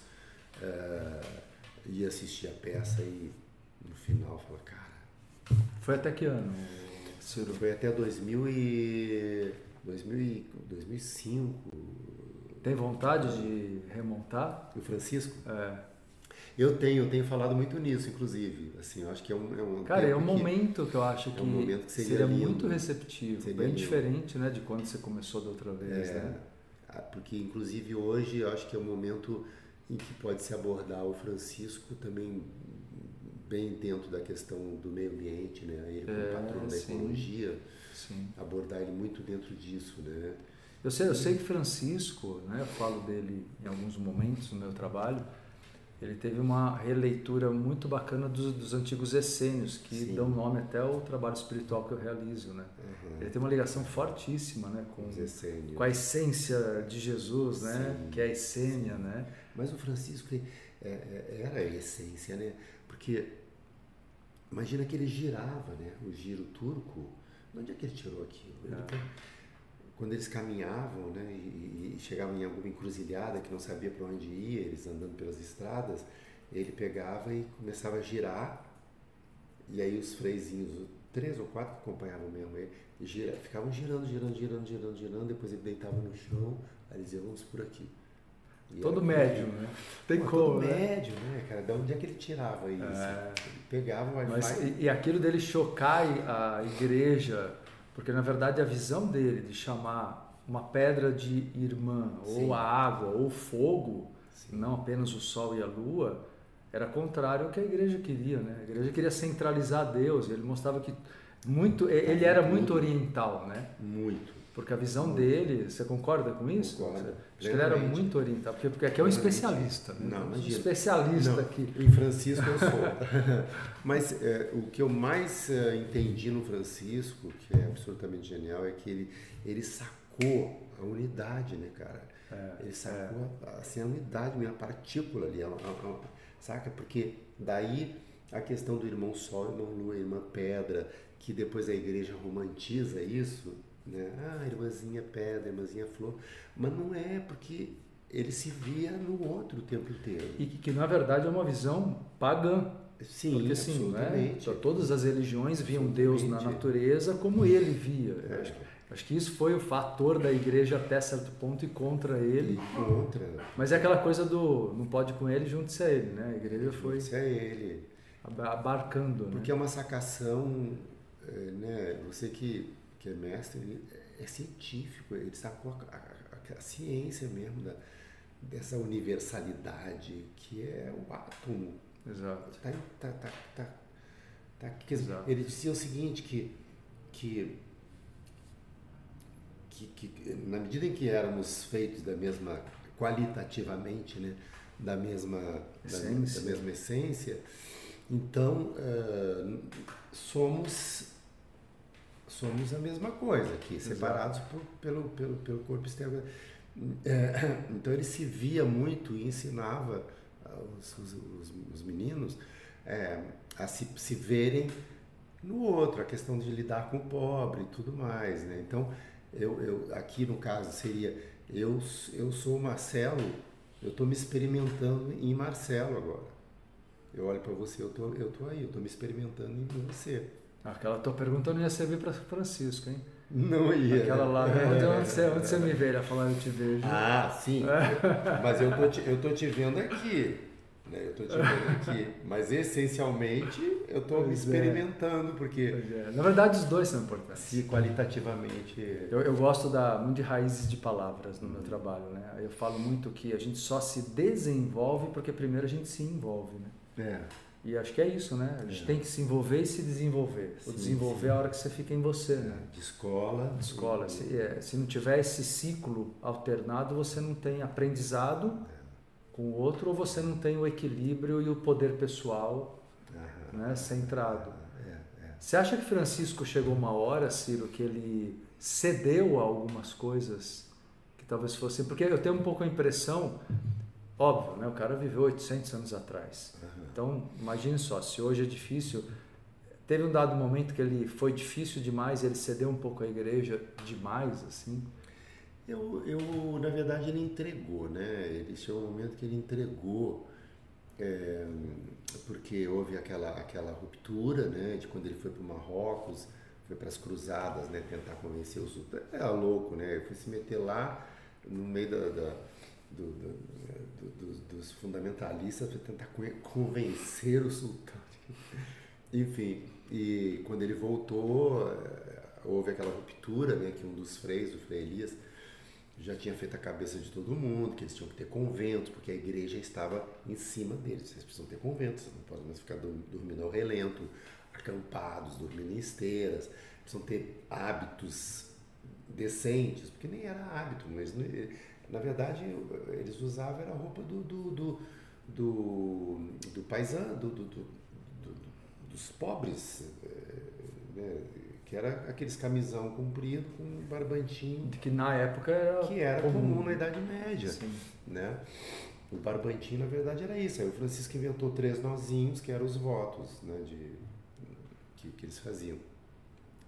uh, ia assistir a peça e no final fala, cara. Foi até que ano, Ciro? Foi até 2000 e 2005. Tem vontade de remontar? O Francisco? É. Eu tenho, eu tenho falado muito nisso, inclusive. Assim, eu acho que é um, é um Cara, é um momento que eu acho que, é um momento que seria, seria lindo, muito receptivo, seria bem lindo. diferente, né, de quando você começou da outra vez, é, né? Porque inclusive hoje eu acho que é um momento em que pode se abordar o Francisco também bem dentro da questão do meio ambiente, né? Ele como é, patrão da ecologia. Sim. abordar ele muito dentro disso, né? Eu sei, eu sei que Francisco, né, eu falo dele em alguns momentos no meu trabalho, ele teve uma releitura muito bacana dos, dos antigos essênios, que Sim. dão nome até ao trabalho espiritual que eu realizo, né? Uhum. Ele tem uma ligação fortíssima, né, com, com a essência de Jesus, né, Sim. que é a essênia, né? Mas o Francisco é, é, era a essência, né? Porque imagina que ele girava, né? O giro turco de onde é que ele tirou aquilo? Ele, é. Quando eles caminhavam né, e, e, chegavam em alguma encruzilhada que não sabia para onde ia, eles andando pelas estradas, ele pegava e começava a girar, e aí os freizinhos, três ou quatro que acompanhavam mesmo ele, gira, ficavam girando, girando, girando, girando, girando, depois ele deitava no chão, aí eles iam, vamos por aqui. E todo médium, né? Tem Pô, como. Todo né? médium, né, cara? De onde é que ele tirava isso? É. Ele pegava o Wi-Fi. E, e aquilo dele chocar a igreja, porque na verdade a visão dele de chamar uma pedra de irmã, Sim. ou a água, ou o fogo, Sim. não apenas o sol e a lua, era contrário ao que a igreja queria, né? A igreja queria centralizar Deus, ele mostrava que muito, ele era muito oriental, né? Muito Porque a visão dele, você concorda com isso? Concordo. Acho que ele era muito orientado, porque, porque aqui é um especialista. Né? Não, imagina. Especialista Não, aqui. Em Francisco eu sou. Mas é, o que eu mais é, entendi no Francisco, que é absolutamente genial, é que ele, ele sacou a unidade, né, cara? É, ele sacou assim, a unidade, a partícula ali, a, a, a, saca? Porque daí a questão do irmão sol, irmão lua, irmã pedra, que depois a igreja romantiza isso, né? Ah, irmãzinha pedra, irmãzinha flor. Mas não é, porque ele se via no outro o tempo inteiro. E que, que na verdade é uma visão pagã. Sim, Porque assim, né? todas as religiões viam Deus na natureza como ele via. É. Acho, acho que isso foi o fator da igreja até certo ponto e contra ele. E contra. Mas é aquela coisa do não pode com ele, junte-se a ele, né? A igreja foi Isso é ele. ab- abarcando, né? Porque é uma sacação, é, né? Você que, que é mestre, ele é científico, ele sacou a, a- a- a ciência mesmo da, dessa universalidade que é o átomo. Exato. Tá, tá, tá, tá, tá Exato. ele dizia o seguinte, que, que, que, que na medida em que éramos feitos da mesma, qualitativamente, né, da mesma, da, Essência. da mesma essência, então eh, somos somos a mesma coisa aqui, separados por- pelo, pelo, pelo corpo externo. É, então ele se via muito e ensinava aos- os, os, os meninos é, a se, se verem no outro, a questão de lidar com o pobre e tudo mais. Né? Então, eu, eu, aqui no caso seria, eu, eu sou o Marcelo, eu estou me experimentando em Marcelo agora. Eu olho para você, eu tô, eu tô aí, eu estou me experimentando em você. Aquela tua pergunta não ia servir para Francisco, hein? Não ia. Aquela lá, onde, onde, você, onde você me vê? Ele ia falar, eu te vejo. Ah, sim. Mas eu tô, te, eu tô te vendo aqui. Né? Eu tô te vendo aqui. Mas essencialmente eu tô me Pois é. experimentando, porque Pois é. Na verdade, os dois são importantes. se qualitativamente. Eu, eu gosto da, muito de raízes de palavras no meu trabalho, né? Eu falo muito que a gente só se desenvolve porque primeiro a gente se envolve, né? É. E acho que é isso, né? A gente É. tem que se envolver e se desenvolver. O Sim, desenvolver sim. é a hora que você fica em você, né? De escola. De escola. Se, é, se não tiver esse ciclo alternado, você não tem aprendizado com o outro ou você não tem o equilíbrio e o poder pessoal né, centrado. É, é. Você acha que Francisco chegou uma hora, Ciro, que ele cedeu a algumas coisas que talvez fossem. Porque eu tenho um pouco a impressão, óbvio, né? o cara viveu 800 anos atrás. Então, imagine só, se hoje é difícil. Teve um dado momento que ele foi difícil demais, ele cedeu um pouco à igreja demais, assim. Eu, eu, na verdade, ele entregou, né? Ele chegou um momento que ele entregou, é, porque houve aquela, aquela ruptura, né? De quando ele foi para o Marrocos, foi para as cruzadas, né? Tentar convencer os outros. É louco, né? Foi se meter lá no meio da, da- do- do- do- dos, fundamentalistas para tentar con- convencer o sultão. Enfim, e quando ele voltou, eh, houve aquela ruptura, né? Que um dos freis, o Frei Elias, já tinha feito a cabeça de todo mundo, que eles tinham que ter conventos, porque a igreja estava em cima deles. Vocês precisam ter conventos, vocês não podem mais ficar dormindo ao relento, acampados, dormindo em esteiras, precisam ter hábitos decentes, porque nem era hábito, mas na verdade eles usavam era a roupa do, do, do, do, do paisano, do, do- do- do- dos pobres, eh, né? que era aqueles camisão comprido com um barbantinho que na época era. que era comum na Idade Média, Sim. né? O barbantinho, na verdade, era isso. Aí o Francisco inventou três nozinhos, que eram os votos, né? De, que, que eles faziam.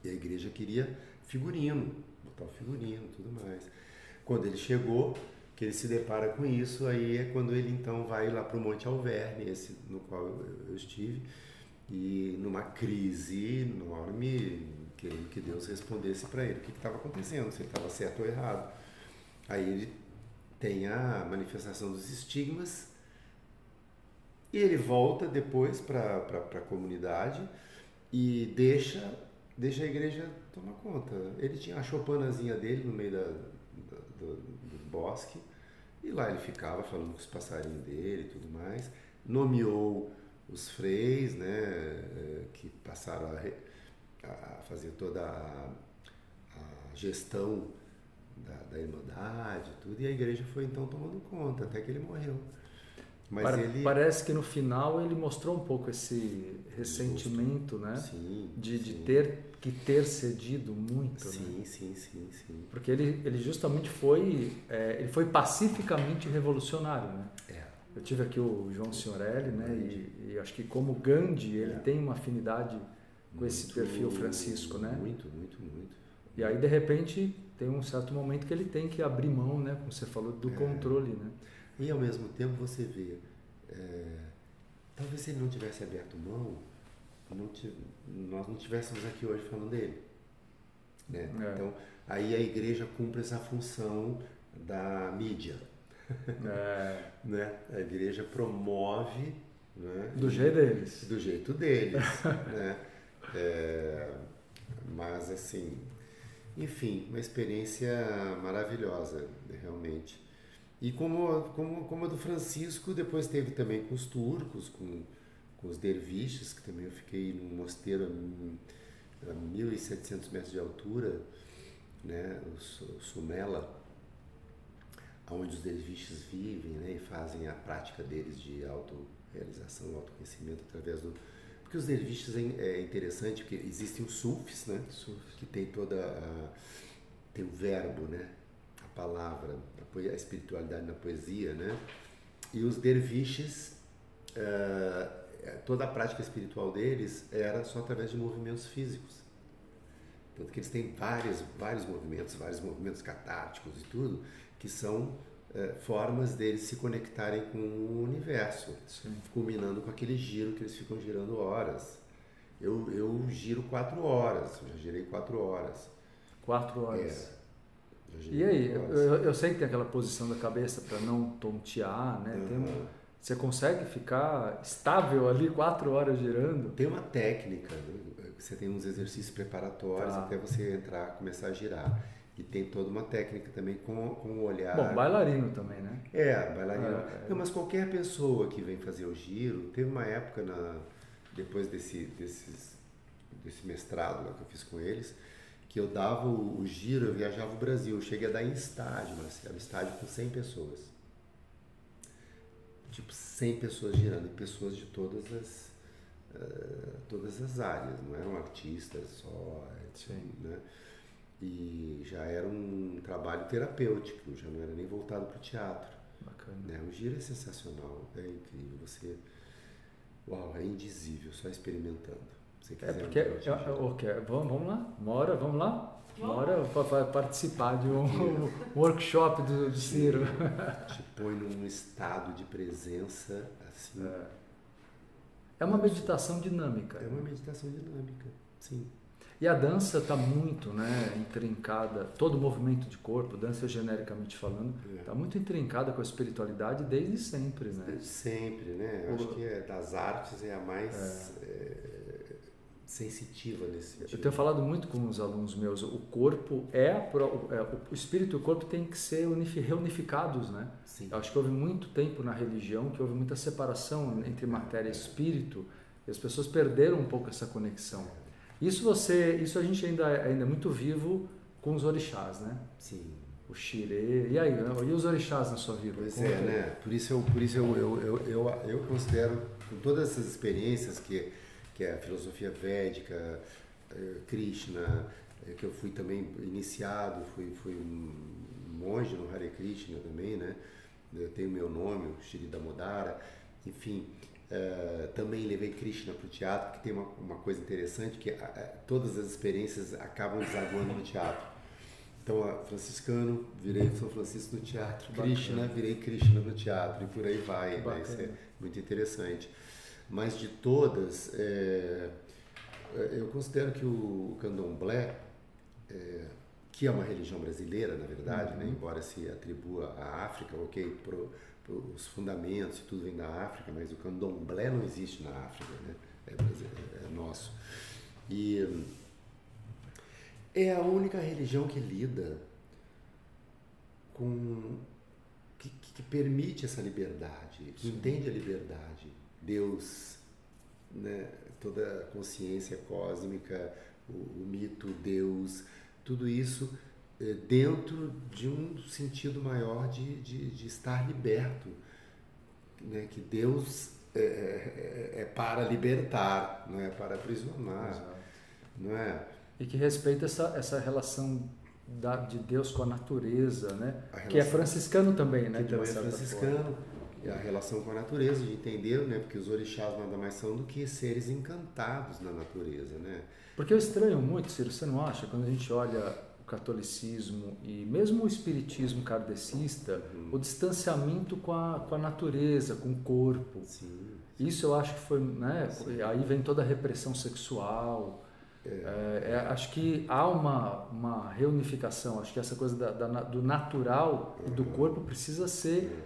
E a igreja queria figurino, botar o figurino e tudo mais. Quando ele chegou, que ele se depara com isso, aí é quando ele então vai lá para o Monte Alverne, esse no qual eu, eu estive, e numa crise enorme, querendo que Deus respondesse para ele o que estava acontecendo, se ele estava certo ou errado. Aí ele tem a manifestação dos estigmas e ele volta depois para a comunidade e deixa, deixa a igreja tomar conta. Ele tinha a chopanazinha dele no meio da, do, do bosque e lá ele ficava falando com os passarinhos dele e tudo mais. Nomeou os freis, né, eh, que passaram a, a fazer toda a, a gestão da, da Irmandade, tudo, e a igreja foi então tomando conta, até que ele morreu. Mas Para, ele... Parece que no final ele mostrou um pouco esse ressentimento, né? Sim, de, sim. de ter que ter cedido muito, sim, né? Sim, sim, sim. Porque ele, ele justamente foi, é, ele foi pacificamente revolucionário, né? É. Eu tive aqui o João Signorelli, né? E, e, acho que como Gandhi, ele é. tem uma afinidade com muito, esse perfil Francisco, né? Muito, muito, muito. E aí, de repente, tem um certo momento que ele tem que abrir mão, né? Como você falou, do é. controle, né? E ao mesmo tempo você vê, é, talvez se ele não tivesse aberto mão, não nós não estivéssemos aqui hoje falando dele. Né? É. Então, aí a igreja cumpre essa função da mídia. É. né? A igreja promove. Né? Do jeito deles. Do jeito deles. né? É, mas, assim, enfim, uma experiência maravilhosa, realmente. E como, como, como a do Francisco, depois teve também com os turcos, com, com os derviches, que também eu fiquei num mosteiro a, a 1.700 metros de altura, né, o Sumela, onde os derviches vivem né, e fazem a prática deles de autorrealização, autoconhecimento através do... Porque os derviches é, é interessante, porque existem os sufis, né, Sufis. que tem toda a... tem o verbo, né, a palavra, a espiritualidade na poesia, né? E os derviches, uh, toda a prática espiritual deles era só através de movimentos físicos. Tanto que eles têm vários, vários movimentos, vários movimentos catárticos e tudo, que são uh, formas deles se conectarem com o universo, Sim. culminando com aquele giro que eles ficam girando horas. Eu, eu giro quatro horas, eu já girei quatro horas. Quatro horas. É. E aí, eu, eu, sei que tem aquela posição da cabeça para não tontear, né? Uhum. Tem você consegue ficar estável ali quatro horas girando? Tem uma técnica, né? você tem uns exercícios preparatórios tá. até você entrar, começar a girar. E tem toda uma técnica também com, com o olhar. Bom, bailarino também, né? É, bailarino. É, é. Não, mas qualquer pessoa que vem fazer o giro, teve uma época na, depois desse, desses, desse mestrado lá que eu fiz com eles, que eu dava o, o, giro, eu viajava o Brasil. Eu cheguei a dar em estádio, Marcelo, estádio com 100 pessoas. Tipo, 100 pessoas girando, e pessoas de todas as, uh, todas as áreas, não eram artistas só, Sim. né? E já era um trabalho terapêutico, já não era nem voltado para o teatro. Bacana. Né? O giro é sensacional, é incrível. Você, uau, é indizível, só experimentando é porque, eu, okay, vamos, vamos lá, uma hora, vamos lá? Uma hora para participar de um, workshop do, do Ciro. Te põe num estado de presença assim. É, é uma meditação dinâmica. É uma meditação dinâmica, sim. E a dança está muito né, intrincada, todo o movimento de corpo, dança genericamente falando, está é. muito intrincada com a espiritualidade desde sempre. Né? Desde sempre, né? Eu o... acho que é, das artes é a mais. É. É sensitiva nesse sentido. Eu tenho falado muito com os alunos meus, o corpo é, a, é o espírito e o corpo têm que ser reunificados, né? Sim. Eu acho que houve muito tempo na religião que houve muita separação entre matéria e espírito e as pessoas perderam um pouco essa conexão. Isso você, isso a gente ainda ainda é muito vivo com os orixás, né? Sim. O xirê. E aí, e os orixás na sua vida? Pois Como é, né? Por isso eu, por isso eu, eu, eu, eu, eu considero com todas essas experiências que que é a filosofia védica, eh, Krishna, eh, que eu fui também iniciado, fui, fui um monge no Hare Krishna também, né? Eu tenho meu nome, o Shri Damodara, enfim. Uh, também levei Krishna para o teatro, que tem uma, uma coisa interessante, que todas as experiências acabam desaguando no teatro. Então, franciscano, virei São Francisco no teatro, Bacana. Krishna, virei Krishna no teatro, e por aí vai. Né? Isso é muito interessante. Mas de todas, é, é, eu considero que o candomblé, é, que é uma religião brasileira, na verdade, né, uhum. né, embora se atribua à África, ok, pro, pro, os fundamentos, tudo vem da África, mas o candomblé não existe na África, né, é, é, é nosso. E é a única religião que lida com que, que, permite essa liberdade, que Sim. entende a liberdade. Deus, né, toda a consciência cósmica, o, o mito Deus, tudo isso é, dentro de um sentido maior de, de, de estar liberto. Né? Que Deus é, é, para libertar, não é para aprisionar. Exato. Não é? E que respeita essa, essa relação da, de Deus com a natureza, né? A que é franciscano também, né? Que também é franciscano. Forma. A relação com a natureza, de entender, né? Porque os orixás nada mais são do que seres encantados na natureza, né? Porque eu estranho muito, Ciro, você não acha? Quando a gente olha o catolicismo e mesmo o espiritismo kardecista, uhum. o distanciamento com a, com a natureza, com o corpo. Sim, sim. Isso eu acho que foi, né? Sim. Aí vem toda a repressão sexual, é, é, acho que há uma, uma reunificação, acho que essa coisa da, da, do natural e do uhum. corpo precisa ser uhum.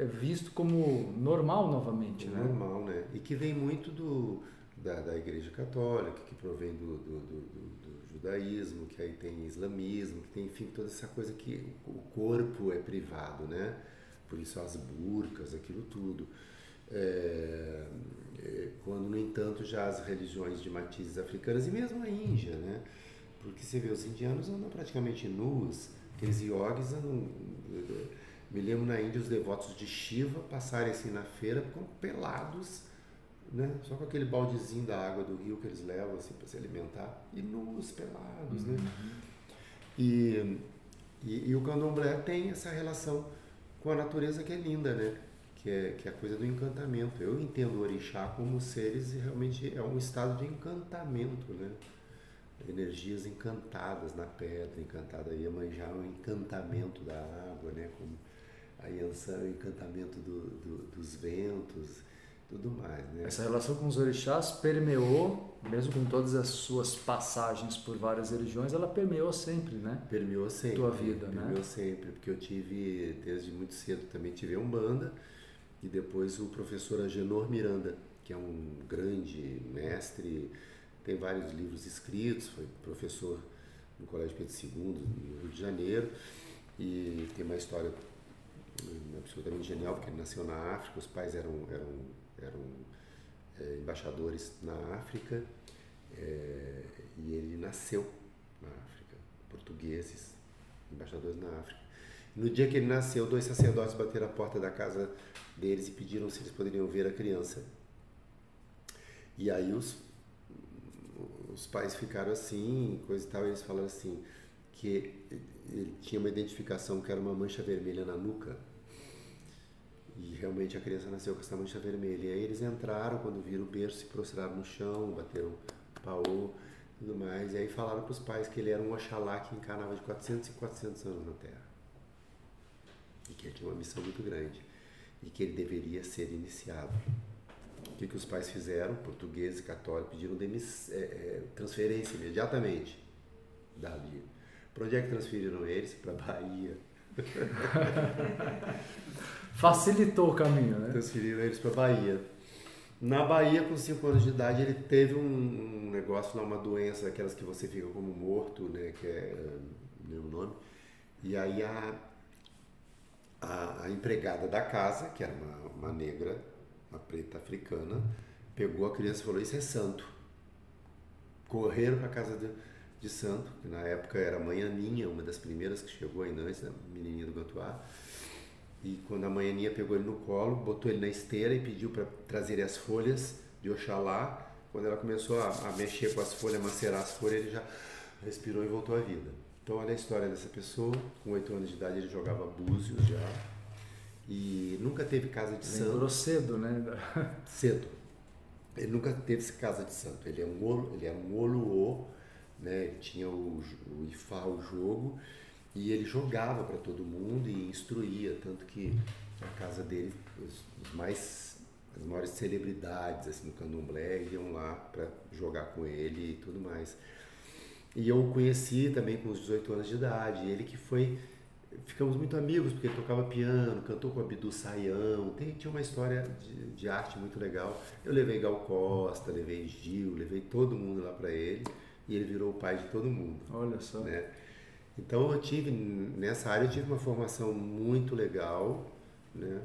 É, visto como normal novamente. Né? Normal, né? E que vem muito do, da, da Igreja Católica, que provém do, do, do, do, judaísmo, que aí tem islamismo, que tem, enfim, toda essa coisa que o corpo é privado, né? Por isso as burcas, aquilo tudo. É, é, quando, no entanto, já as religiões de matizes africanas e mesmo a Índia, né? Porque você vê, os indianos andam praticamente nus, aqueles yogis andam... Me lembro na Índia os devotos de Shiva passarem assim na feira com pelados, né? Só com aquele baldezinho da água do rio que eles levam assim para se alimentar e nus, pelados, né? uhum. né? E, e, e o candomblé tem essa relação com a natureza que é linda, né? que é, que é a coisa do encantamento. Eu entendo o orixá como seres e realmente é um estado de encantamento, né? Energias encantadas na pedra, encantada. Iemanjá é um encantamento da água, né? Como a Yansan o encantamento do, do, dos ventos, tudo mais, né? Essa relação com os orixás permeou, mesmo com todas as suas passagens por várias religiões, ela permeou sempre, né? Permeou sempre. Tua vida, permeou né? Permeou sempre, porque eu tive, desde muito cedo também tive Umbanda, e depois o professor Agenor Miranda, que é um grande mestre, tem vários livros escritos, foi professor no Colégio Pedro II, no Rio de Janeiro, e tem uma história absolutamente genial, porque ele nasceu na África, os pais eram, eram, eram é, embaixadores na África, é, e ele nasceu na África, portugueses, embaixadores na África. No dia que ele nasceu, dois sacerdotes bateram a porta da casa deles e pediram se eles poderiam ver a criança. E aí os, os pais ficaram assim, coisa e tal, e eles falaram assim, que ele tinha uma identificação que era uma mancha vermelha na nuca. E realmente a criança nasceu com essa mancha vermelha. E aí eles entraram, quando viram o berço, se prostraram no chão, bateram paô tudo mais. E aí falaram para os pais que ele era um Oxalá que encarnava de 400 em 400 anos na Terra. E que ele tinha uma missão muito grande e que ele deveria ser iniciado. O que, que os pais fizeram? Portugueses e católicos pediram é, é, transferência imediatamente dali. Para onde é que transferiram eles? Para Bahia. Facilitou o caminho, né? Transferiram eles para Bahia. Na Bahia, com 5 anos de idade, ele teve um, um, negócio lá, uma doença, aquelas que você fica como morto, né? Que é, não é o nome. E aí a, a, a, empregada da casa, que era uma, uma negra, uma preta africana, pegou a criança e falou: Isso é santo. Correram para casa de, de santo, que na época era a mãe Aninha, uma das primeiras que chegou ainda antes, a menininha do Gantuá. E quando a mãe Aninha pegou ele no colo, botou ele na esteira e pediu para trazer as folhas de Oxalá. Quando ela começou a, a mexer com as folhas, macerar as folhas, ele já respirou e voltou à vida. Então olha a história dessa pessoa, com 8 anos de idade ele jogava búzios já e nunca teve casa de santo. Lembrou cedo, né? Cedo. Ele nunca teve casa de santo. Ele é um olo, ele era um oluô, né? Tinha o, o ifá, o jogo, e ele jogava para todo mundo e instruía, tanto que a casa dele, os, mais as maiores celebridades assim no candomblé iam lá para jogar com ele e tudo mais. E eu o conheci também com os 18 anos de idade. Ele que foi. Ficamos muito amigos, porque ele tocava piano, cantou com a Bidu Saião, tem, tinha uma história de, de, arte muito legal. Eu levei Gal Costa, levei Gil, levei todo mundo lá para ele, e ele virou o pai de todo mundo. Olha só. Né? Então eu tive, nessa área, eu tive uma formação muito legal, né?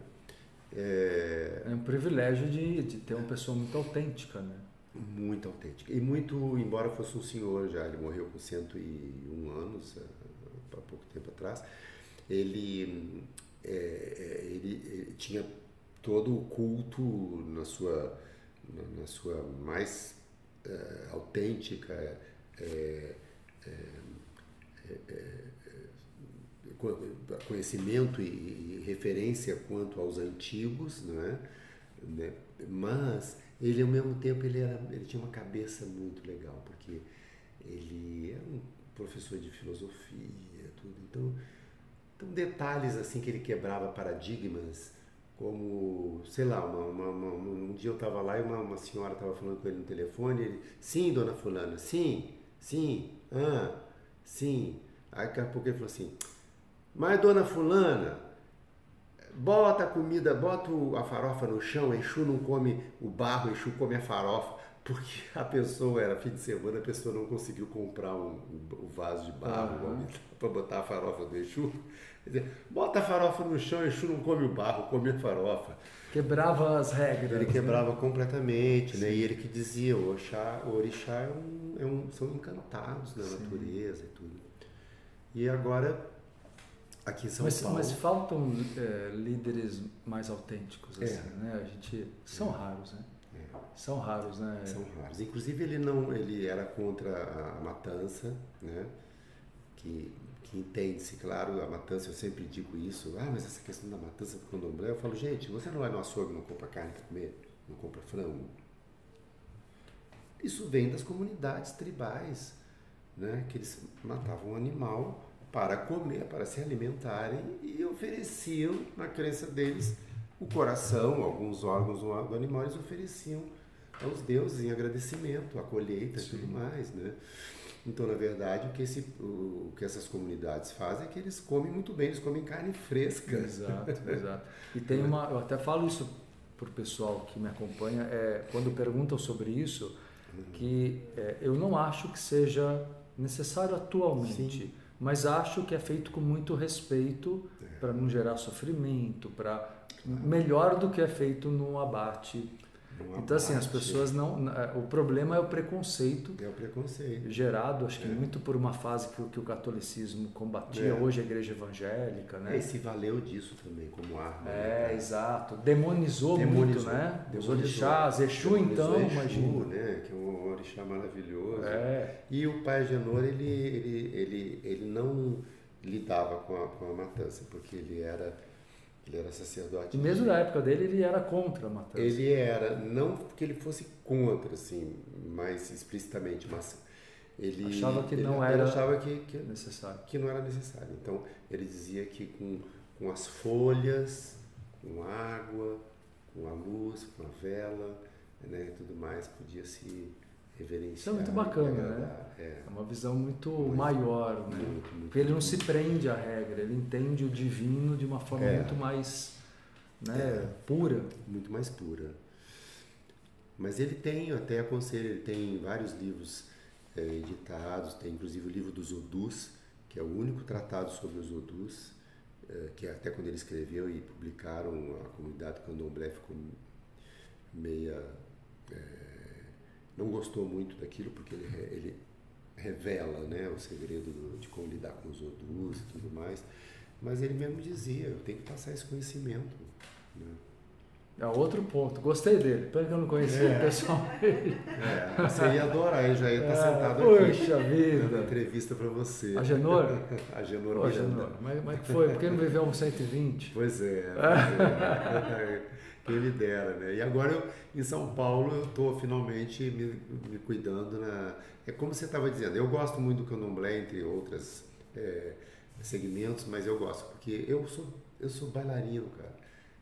É, é um privilégio de, de ter uma pessoa muito autêntica, né? Muito autêntica. E muito, embora fosse um senhor já, ele morreu com 101 anos, há pouco tempo atrás, ele, é, é, ele, ele, tinha todo o culto na sua, na, na sua mais é, autêntica é, é, é, conhecimento e, referência quanto aos antigos, não é? Né? mas ele ao mesmo tempo ele, era, ele tinha uma cabeça muito legal, porque ele era um professor de filosofia, tudo. Então, então detalhes assim que ele quebrava paradigmas, como, sei lá, uma, uma, uma, um dia eu estava lá e uma senhora estava falando com ele no telefone, ele, sim, dona fulana, sim, sim, ah, sim. Aí daqui a pouco ele falou assim, mas dona fulana, bota a comida, bota a farofa no chão, Exu não come o barro, Exu come a farofa, porque a pessoa, era fim de semana, a pessoa não conseguiu comprar um, um vaso de barro uhum. para botar a farofa do Exu. Quer dizer, bota a farofa no chão, Exu não come o barro, come a farofa. Quebrava as regras. Ele quebrava né? completamente, né? E ele que dizia, o, Oxá, o orixá é um, é um, são encantados da Sim. natureza e tudo. E agora aqui em São mas, Paulo. Mas faltam é, líderes mais autênticos, é. assim, é. né? A gente são é. raros, né? É. São raros, né? São raros. Inclusive ele não, ele era contra a matança, né? Que que entende-se, claro, a matança, eu sempre digo isso, ah, mas essa questão da matança do candomblé, eu falo, gente, você não vai no açougue não compra carne para comer, não compra frango. Isso vem das comunidades tribais, né? Que eles matavam um animal para comer, para se alimentarem e ofereciam, na crença deles, o coração, alguns órgãos do animal, eles ofereciam aos deuses em agradecimento, a colheita e tudo mais, né? Então, na verdade, o que, esse, o que essas comunidades fazem é que eles comem muito bem, eles comem carne fresca. Exato, exato. E tem uma, eu até falo isso para o pessoal que me acompanha, é, quando perguntam sobre isso, uhum. que é, eu não acho que seja necessário atualmente. Sim mas acho que é feito com muito respeito é. para não gerar sofrimento, para melhor do que é feito no abate então, assim, as pessoas não. É, o problema é o preconceito. É o preconceito. Gerado, acho que é. muito por uma fase que, que o catolicismo combatia, é. hoje a igreja evangélica, né? É, e se valeu disso também como arma. É, né? exato. Demonizou, Demonizou muito, né? Demonizou. Os orixás, Exu então, Exu, imagina. né? Que é um orixá maravilhoso. É. E o pai Genor, ele, ele, ele, ele não lidava com a, com a matança, porque ele era ele era sacerdote. E mesmo na época dele, ele era contra a matança. Ele era, não que ele fosse contra, assim, mais explicitamente, mas ele achava que ele, não era achava que, que, necessário. Que não era necessário. Então, ele dizia que com, com as folhas, com água, com a luz, com a vela, né, tudo mais, podia se reverenciar. Isso é muito bacana, né? É. é. uma visão muito, muito maior, né? Muito, muito, Porque ele não se prende à regra, ele entende o divino de uma forma é. muito mais né, é. pura. Muito mais pura. Mas ele tem, eu até aconselho, ele tem vários livros é, editados, tem inclusive o livro dos Odus, que é o único tratado sobre os Odus, é, que até quando ele escreveu e publicaram, a comunidade candomblé ficou meia é, não gostou muito daquilo porque ele, ele revela né, o segredo de como lidar com os odus e tudo mais. Mas ele mesmo dizia, eu tenho que passar esse conhecimento. Né? É outro ponto. Gostei dele. Pena que eu não conhecia é. pessoalmente. É, você ia adorar, ele já ia estar é, sentado aqui. Puxa vida. entrevista para você. A Genor? a Genor Ô, Genor. Mas, mas foi? Por que não viveu um 120? Pois é. Pois é. Quem me dera, né? E agora eu, em São Paulo eu estou finalmente me, me, cuidando na... É como você estava dizendo, eu gosto muito do candomblé, entre outros é, segmentos, mas eu gosto, porque eu sou, eu sou bailarino, cara.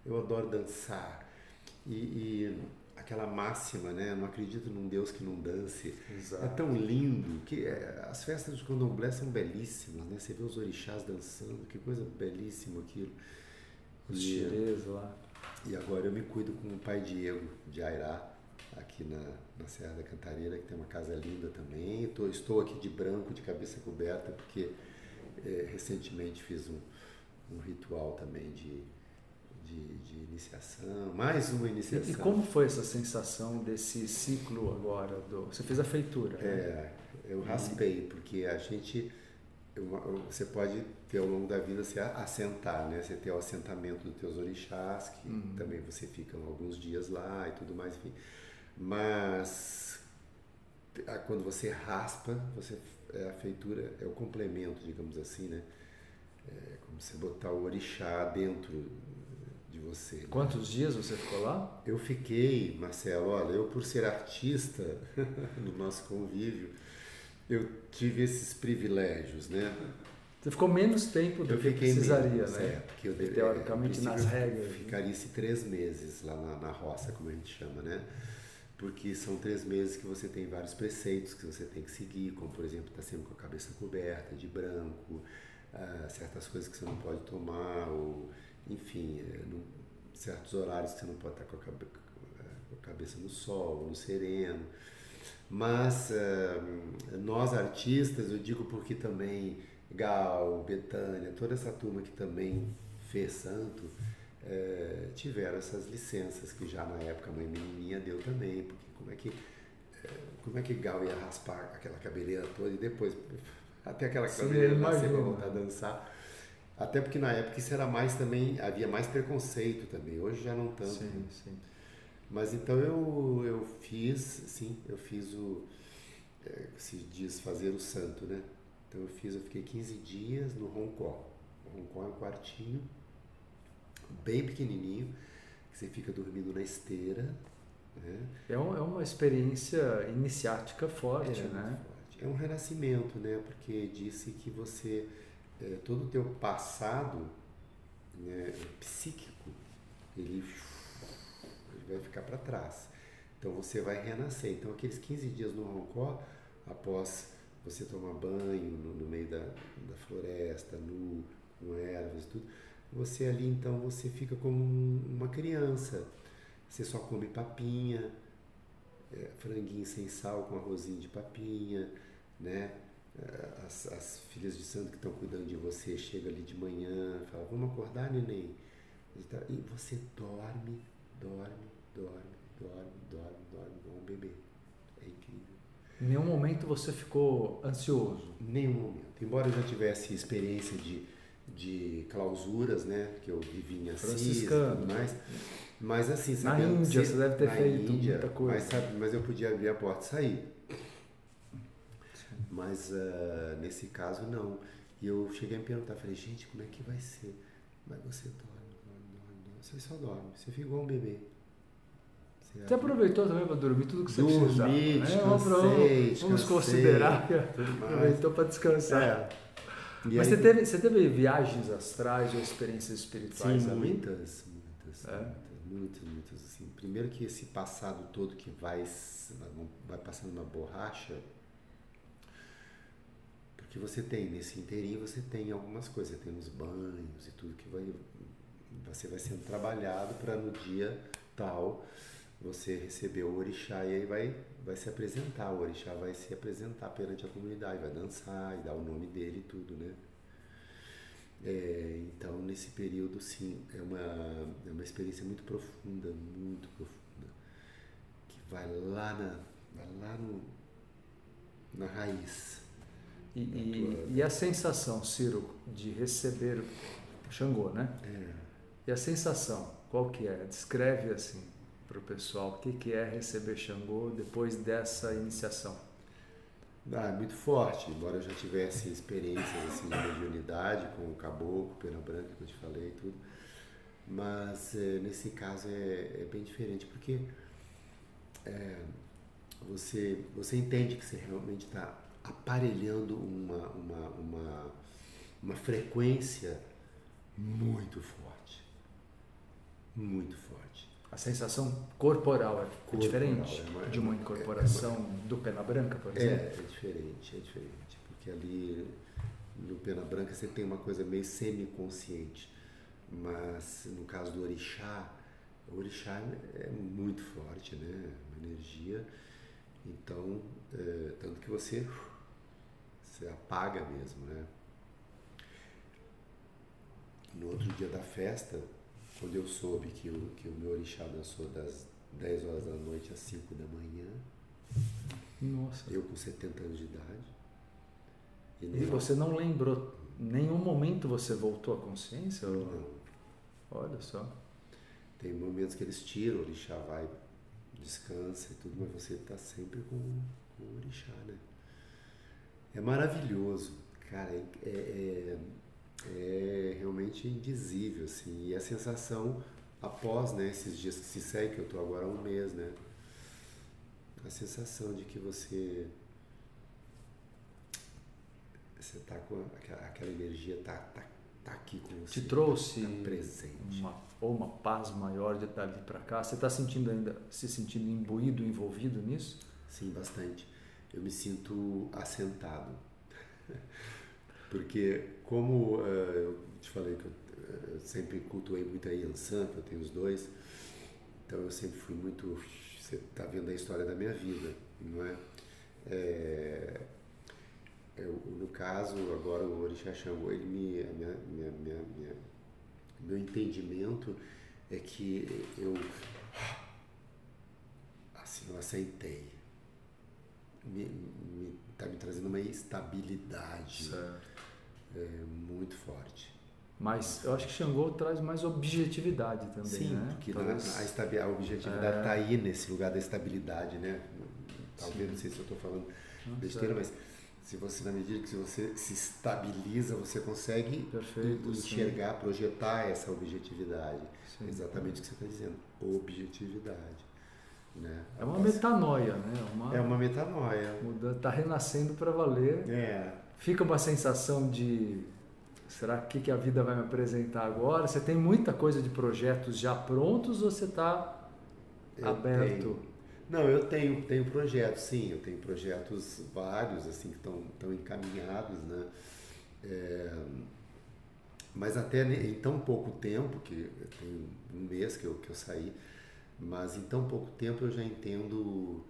Eu adoro dançar. E, e aquela máxima, né? Não acredito num Deus que não dance. Exato. É tão lindo que é, as festas de candomblé são belíssimas, né? Você vê os orixás dançando, que coisa belíssima aquilo. Os xerês lá. E agora eu me cuido com o pai Diego de Airá, aqui na, na Serra da Cantareira, que tem uma casa linda também. Tô, estou aqui de branco, de cabeça coberta, porque é, recentemente fiz um, um ritual também de, de, de iniciação, mais uma iniciação. E, como foi essa sensação desse ciclo agora? Do, você fez a feitura? Né? É, eu raspei, porque a gente. Você pode ter ao longo da vida se assentar, né? Você ter o assentamento dos teus orixás, que uhum. também você fica alguns dias lá e tudo mais, enfim. Mas quando você raspa, você é a feitura é o complemento, digamos assim, né? É como se botar o orixá dentro de você. Né? Quantos dias você ficou lá? Eu fiquei, Marcelo, olha, eu por ser artista no nosso convívio, eu tive esses privilégios, né? Você ficou menos tempo do eu que precisaria, menos, né? É, porque eu, Teoricamente, é, nas regras. Né? Ficaria esse três meses lá na, na roça, como a gente chama, né? porque são três meses que você tem vários preceitos que você tem que seguir, como por exemplo estar tá sempre com a cabeça coberta de branco, uh, certas coisas que você não pode tomar, ou enfim, é, no, certos horários que você não pode estar com a, cabe, com a cabeça no sol, no sereno. Mas uh, nós artistas, eu digo porque também Gal, Betânia, toda essa turma que também fez santo, é, tiveram essas licenças que já na época a mãe menininha deu também, porque como é que é, como é que Gal ia raspar aquela cabeleira toda e depois até aquela cabeleira nascer para voltar a dançar. Até porque na época isso era mais também, havia mais preconceito também, hoje já não tanto. Sim, sim. Mas então eu, eu fiz, sim, eu fiz o, é, se diz fazer o santo, né? Então eu fiz, eu fiquei 15 dias no Hong Kong. O Hong Kong é um quartinho, bem pequenininho, que você fica dormindo na esteira. Né? É, um, é uma experiência iniciática forte, é, né? Forte. É um renascimento, né? Porque disse que você, é, todo o teu passado né, psíquico, ele, ele vai ficar para trás. Então você vai renascer. Então aqueles 15 dias no Hong Kong, após você tomar banho no, no meio da, da floresta, nu, com ervas e tudo, você ali então você fica como uma criança. Você só come papinha, é, franguinho sem sal com arrozinho de papinha, né? É, as, as filhas de santo que estão cuidando de você chegam ali de manhã, falam, vamos acordar, neném? E você dorme, dorme, dorme, dorme, dorme, dorme, igual um bebê. Em nenhum momento você ficou ansioso? Nenhum momento. Embora eu já tivesse experiência de de clausuras, né? Que eu vivi em Assis e tudo mais. Mas assim, Na Índia, você deve ter feito Índia, muita coisa. Mas, sabe, mas eu podia abrir a porta e sair. Mas uh, nesse caso, não. E eu cheguei a me perguntar, falei, gente, como é que vai ser? Mas você dorme, dorme, dorme, dorme. Você só dorme, você fica igual um bebê. Você, aproveitou também para dormir tudo que você dormi, precisava. Dormi, né? vamos, vamos considerar que aproveitou para descansar. É. Mas aí, você, teve, você teve viagens astrais ou experiências espirituais sim, ali? muitas, muitas, é? muitas, muitas, muitas, assim. Primeiro que esse passado todo que vai, vai passando na borracha, porque você tem, nesse inteirinho você tem algumas coisas, você tem os banhos e tudo que vai, você vai sendo trabalhado para no dia tal você receber o orixá e aí vai, vai se apresentar, o orixá vai se apresentar perante a comunidade, vai dançar e dar o nome dele e tudo, né? É, então, nesse período, sim, é uma, é uma experiência muito profunda, muito profunda, que vai lá, na, vai lá no, na raiz. E, e, e, a sensação, Ciro, de receber Xangô, né? É. E a sensação, qual que é? Descreve assim para o pessoal o que, que é receber Xangô depois dessa iniciação? Ah, é muito forte, embora eu já tivesse experiências assim, de mediunidade com o caboclo, pena branca que eu te falei e tudo, mas é, nesse caso é, é, bem diferente, porque é, você, você entende que você realmente está aparelhando uma, uma, uma, uma frequência muito forte, muito forte. A sensação corporal é corporal, diferente é de uma incorporação é uma, do Pena Branca, por exemplo? É, é diferente, é diferente. Porque ali no Pena Branca você tem uma coisa meio semi-consciente. Mas no caso do Orixá, o Orixá é muito forte, né? Uma energia. Então, é, tanto que você, você apaga mesmo, né? No outro dia da festa, quando eu soube que o, que o meu orixá dançou das 10 horas da noite às 5 da manhã, Nossa. eu com 70 anos de idade. E, e você não lembrou, nenhum momento você voltou à consciência? Não. Olha só. Tem momentos que eles tiram, o orixá vai, descansa e tudo, mas você está sempre com, com o orixá, né? É maravilhoso, cara, é, é, é realmente indizível, assim, e a sensação após, né, esses dias que se segue, que eu estou agora há um mês, né, a sensação de que você você tá com aquela, aquela energia tá, tá, tá aqui com você. Te trouxe tá presente. Uma, ou uma paz maior de dali para cá? Você está sentindo ainda, se sentindo imbuído, envolvido nisso? Sim, bastante. Eu me sinto assentado. Porque como uh, eu te falei que eu, eu sempre cultuei muito a Yansan, que eu tenho os dois, então eu sempre fui muito... Você está vendo a história da minha vida, não é? é eu, no caso, agora o Orixá Xangô, ele me, minha, minha, minha, minha, meu entendimento é que eu, assim, eu aceitei. Me, me, tá me trazendo uma estabilidade é, muito forte. Mas eu acho que Xangô traz mais objetividade também, Sim, né? porque a, a, a objetividade está é... aí nesse lugar da estabilidade, né? Talvez, Sim. não sei se eu estou falando besteira, mas se você na medida que você se estabiliza você consegue Perfeito, enxergar sim. projetar essa objetividade sim. exatamente o que você está dizendo objetividade né? é uma metanoia né uma, é uma metanoia está renascendo para valer é. Fica uma sensação de será que que a vida vai me apresentar agora você tem muita coisa de projetos já prontos ou você está aberto tenho não, eu tenho, tenho projetos, sim, eu tenho projetos vários, assim, que estão, encaminhados, né? É, mas até em tão pouco tempo, que tem um mês que eu, que eu saí, mas em tão pouco tempo eu já entendo.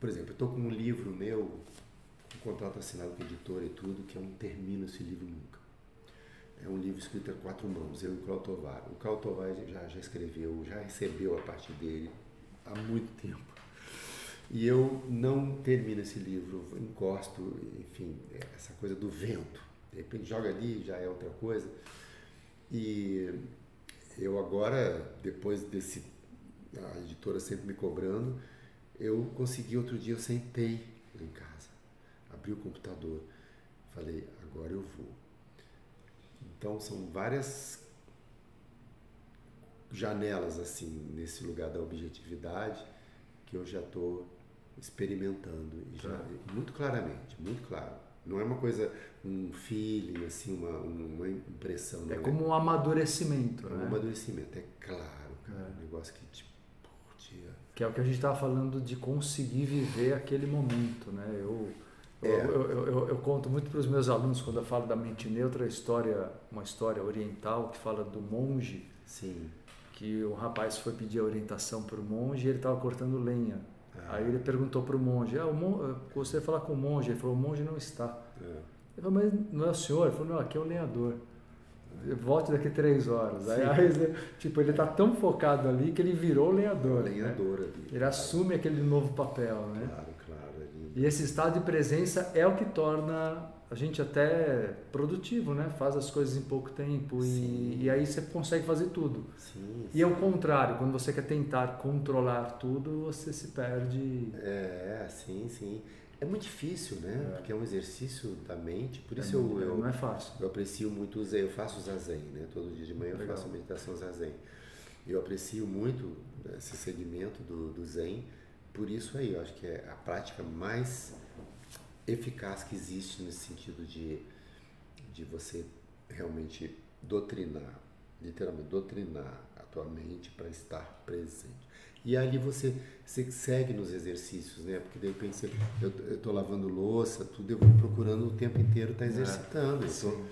Por exemplo, eu estou com um livro meu, um contrato assinado com a editora e tudo, que eu não termino esse livro nunca. É um livro escrito a quatro mãos, eu e o Clautovar. O Clautovar já, já escreveu, já recebeu a parte dele, há muito tempo. E eu não termino esse livro, encosto, enfim, essa coisa do vento. De repente joga ali, já é outra coisa. E eu agora, depois desse, a editora sempre me cobrando, eu consegui outro dia, eu sentei em casa, abri o computador, falei, agora eu vou. Então são várias janelas assim nesse lugar da objetividade que eu já estou experimentando e já tá. muito claramente, muito claro. Não é uma coisa, um feeling, assim, uma, uma impressão. É como é. um amadurecimento, é né? Um amadurecimento, é claro, cara. É. Um negócio que tipo, dia. Que é o que a gente estava falando de conseguir viver aquele momento, né? Eu, é. eu, eu, eu, eu, conto muito para os meus alunos quando eu falo da mente neutra, a história, uma história oriental que fala do monge. Sim que o rapaz foi pedir orientação para o monge e ele estava cortando lenha. Ah. Aí ele perguntou para o monge, ah, o você falar com o monge? Ele falou, o monge não está. É. Ele falou, mas não é o senhor? Ele falou, não, aqui é o lenhador. Volte daqui três horas. Aí, aí, tipo, ele está tão focado ali que ele virou lenhador. Lenhador né? ali. Ele assume aquele novo papel, né? Claro. E esse estado de presença é o que torna a gente até produtivo, né? Faz as coisas em pouco tempo e, e, aí você consegue fazer tudo. Sim, e é o contrário, quando você quer tentar controlar tudo, você se perde. É, sim, sim. É muito difícil, né? É. Porque é um exercício da mente, por isso é, eu, eu, não é fácil. Eu aprecio muito o Zen, eu faço zazen, né? Todo dia de manhã eu Legal. faço meditação zazen. Eu aprecio muito esse segmento do, do Zen, por isso aí, eu acho que é a prática mais eficaz que existe nesse sentido de, de você realmente doutrinar, literalmente doutrinar a tua mente para estar presente. E ali você, você segue nos exercícios, né? Porque de repente você, eu estou lavando louça, tudo, eu vou procurando o tempo inteiro estar tá exercitando. É, tô,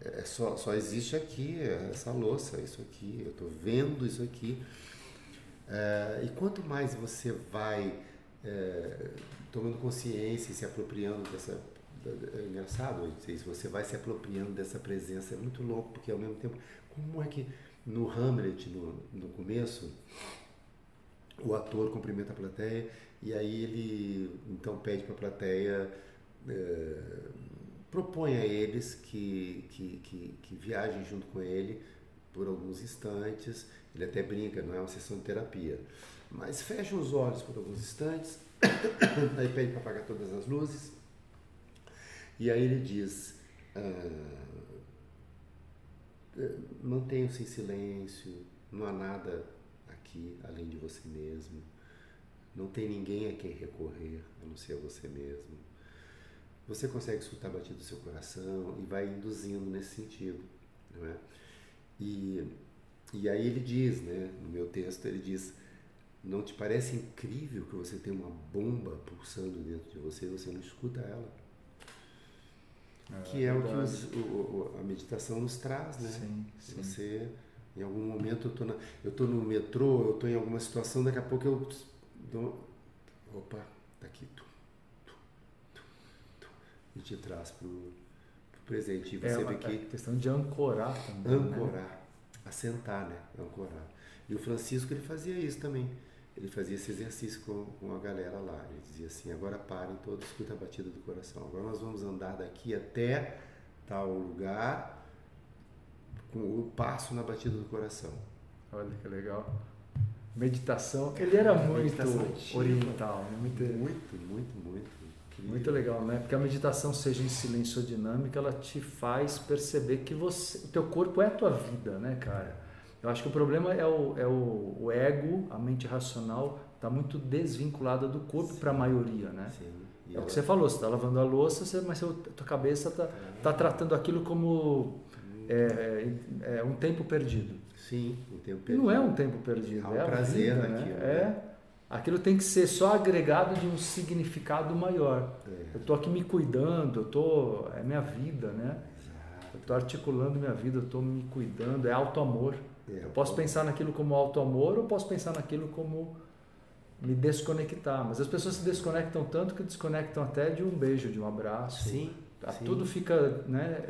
é, só, só existe aqui essa louça, isso aqui, eu estou vendo isso aqui. É, e quanto mais você vai é, tomando consciência e se apropriando dessa, é engraçado isso, você vai se apropriando dessa presença, é muito louco, porque ao mesmo tempo, como é que no Hamlet, no, no começo, o ator cumprimenta a plateia e aí ele então pede para a plateia, é, propõe a eles que, que, que, que viajem junto com ele por alguns instantes, ele até brinca, não é uma sessão de terapia, mas fecha os olhos por alguns instantes, aí pede para apagar todas as luzes, e aí ele diz: ah, mantenha-se em silêncio, não há nada aqui além de você mesmo. Não tem ninguém a quem recorrer a não ser você mesmo. Você consegue escutar a batida do seu coração e vai induzindo nesse sentido. Não é? E, e aí ele diz, né, no meu texto, ele diz: Não te parece incrível que você tem uma bomba pulsando dentro de você e você não escuta ela? É, que é, o que os, o, a meditação nos traz, né? Sim, sim. Você, em algum momento, eu tô, na, eu tô no metrô, eu tô em alguma situação, daqui a pouco eu dou, opa, tá aqui, tu, tu, tu, tu, e te traz pro presente. E você é uma, vê que... É questão de ancorar também, né? Ancorar, né? assentar, né? Ancorar. E o Francisco, ele fazia isso também ele fazia esse exercício com, com a galera lá. Ele dizia assim: agora parem todos, escuta a batida do coração. Agora nós vamos andar daqui até tal lugar com o passo na batida do coração. Olha que legal. Meditação, ele era muito oriental, né? muito, muito, muito, muito. Muito legal, né? Porque a meditação, seja em silêncio ou dinâmica, ela te faz perceber que você, o teu corpo é a tua vida, né, cara? Eu acho que o problema é o, é o, o ego, a mente racional, está muito desvinculada do corpo para a maioria, né? Sim. é ela... o que você falou, você está lavando a louça, você, mas a tua cabeça está tá tratando aquilo como é, é, é, um tempo perdido. Sim, um tempo perdido. E não é um tempo perdido, Há um é prazer vida, naquilo. Né? É, aquilo tem que ser só agregado de um significado maior. É. Eu estou aqui me cuidando, eu tô, é minha vida, né? Exato. Eu estou articulando minha vida, eu estou me cuidando, é auto-amor. É, eu posso pensar naquilo como auto-amor ou posso pensar naquilo como me desconectar. Mas as pessoas se desconectam tanto que desconectam até de um beijo, de um abraço. Sim. sim. Tudo fica, né?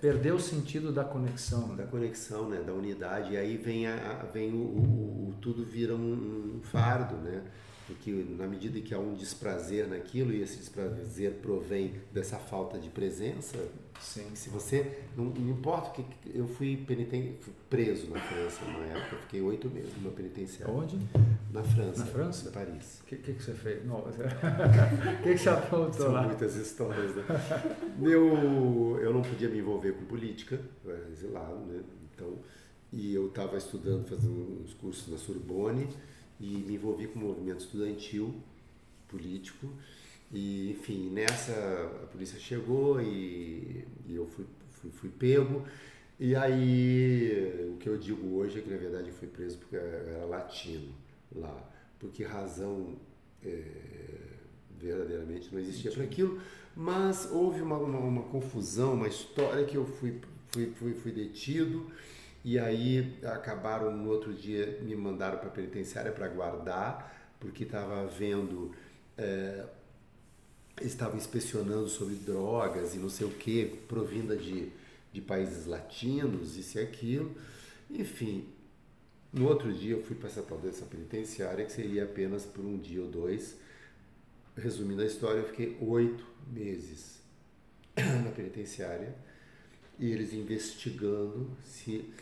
Perdeu o sentido da conexão. Da conexão, né? Da unidade. E aí vem, a, vem o, o, o tudo vira um, um fardo, né? porque na medida que há um desprazer naquilo e esse desprazer provém dessa falta de presença, Sim. se você não, não importa que eu fui, peniten, fui preso na França na época, fiquei oito meses numa penitenciária. Onde? Na França. Na França? Em Paris. O que, que, que, você fez? O que, que você aprontou São lá? muitas histórias. Né? eu, eu não podia me envolver com política, eu era exilado, né? Então, e eu estava estudando, fazendo uns cursos na Sorbonne e me envolvi com o movimento estudantil político e enfim nessa a polícia chegou e, e eu fui, fui, fui pego. E aí o que eu digo hoje é que na verdade eu fui preso porque eu era latino lá. Por que razão é, verdadeiramente não existia para aquilo. Mas houve uma, uma, uma, confusão uma história que eu fui fui, fui, fui detido. E aí acabaram no outro dia, me mandaram para a penitenciária para guardar, porque estava vendo. É, estavam inspecionando sobre drogas e não sei o que, provinda de, de países latinos, isso e aquilo. Enfim, no outro dia eu fui para essa tal dessa penitenciária, que seria apenas por um dia ou dois. Resumindo a história, eu fiquei oito meses na penitenciária e eles investigando se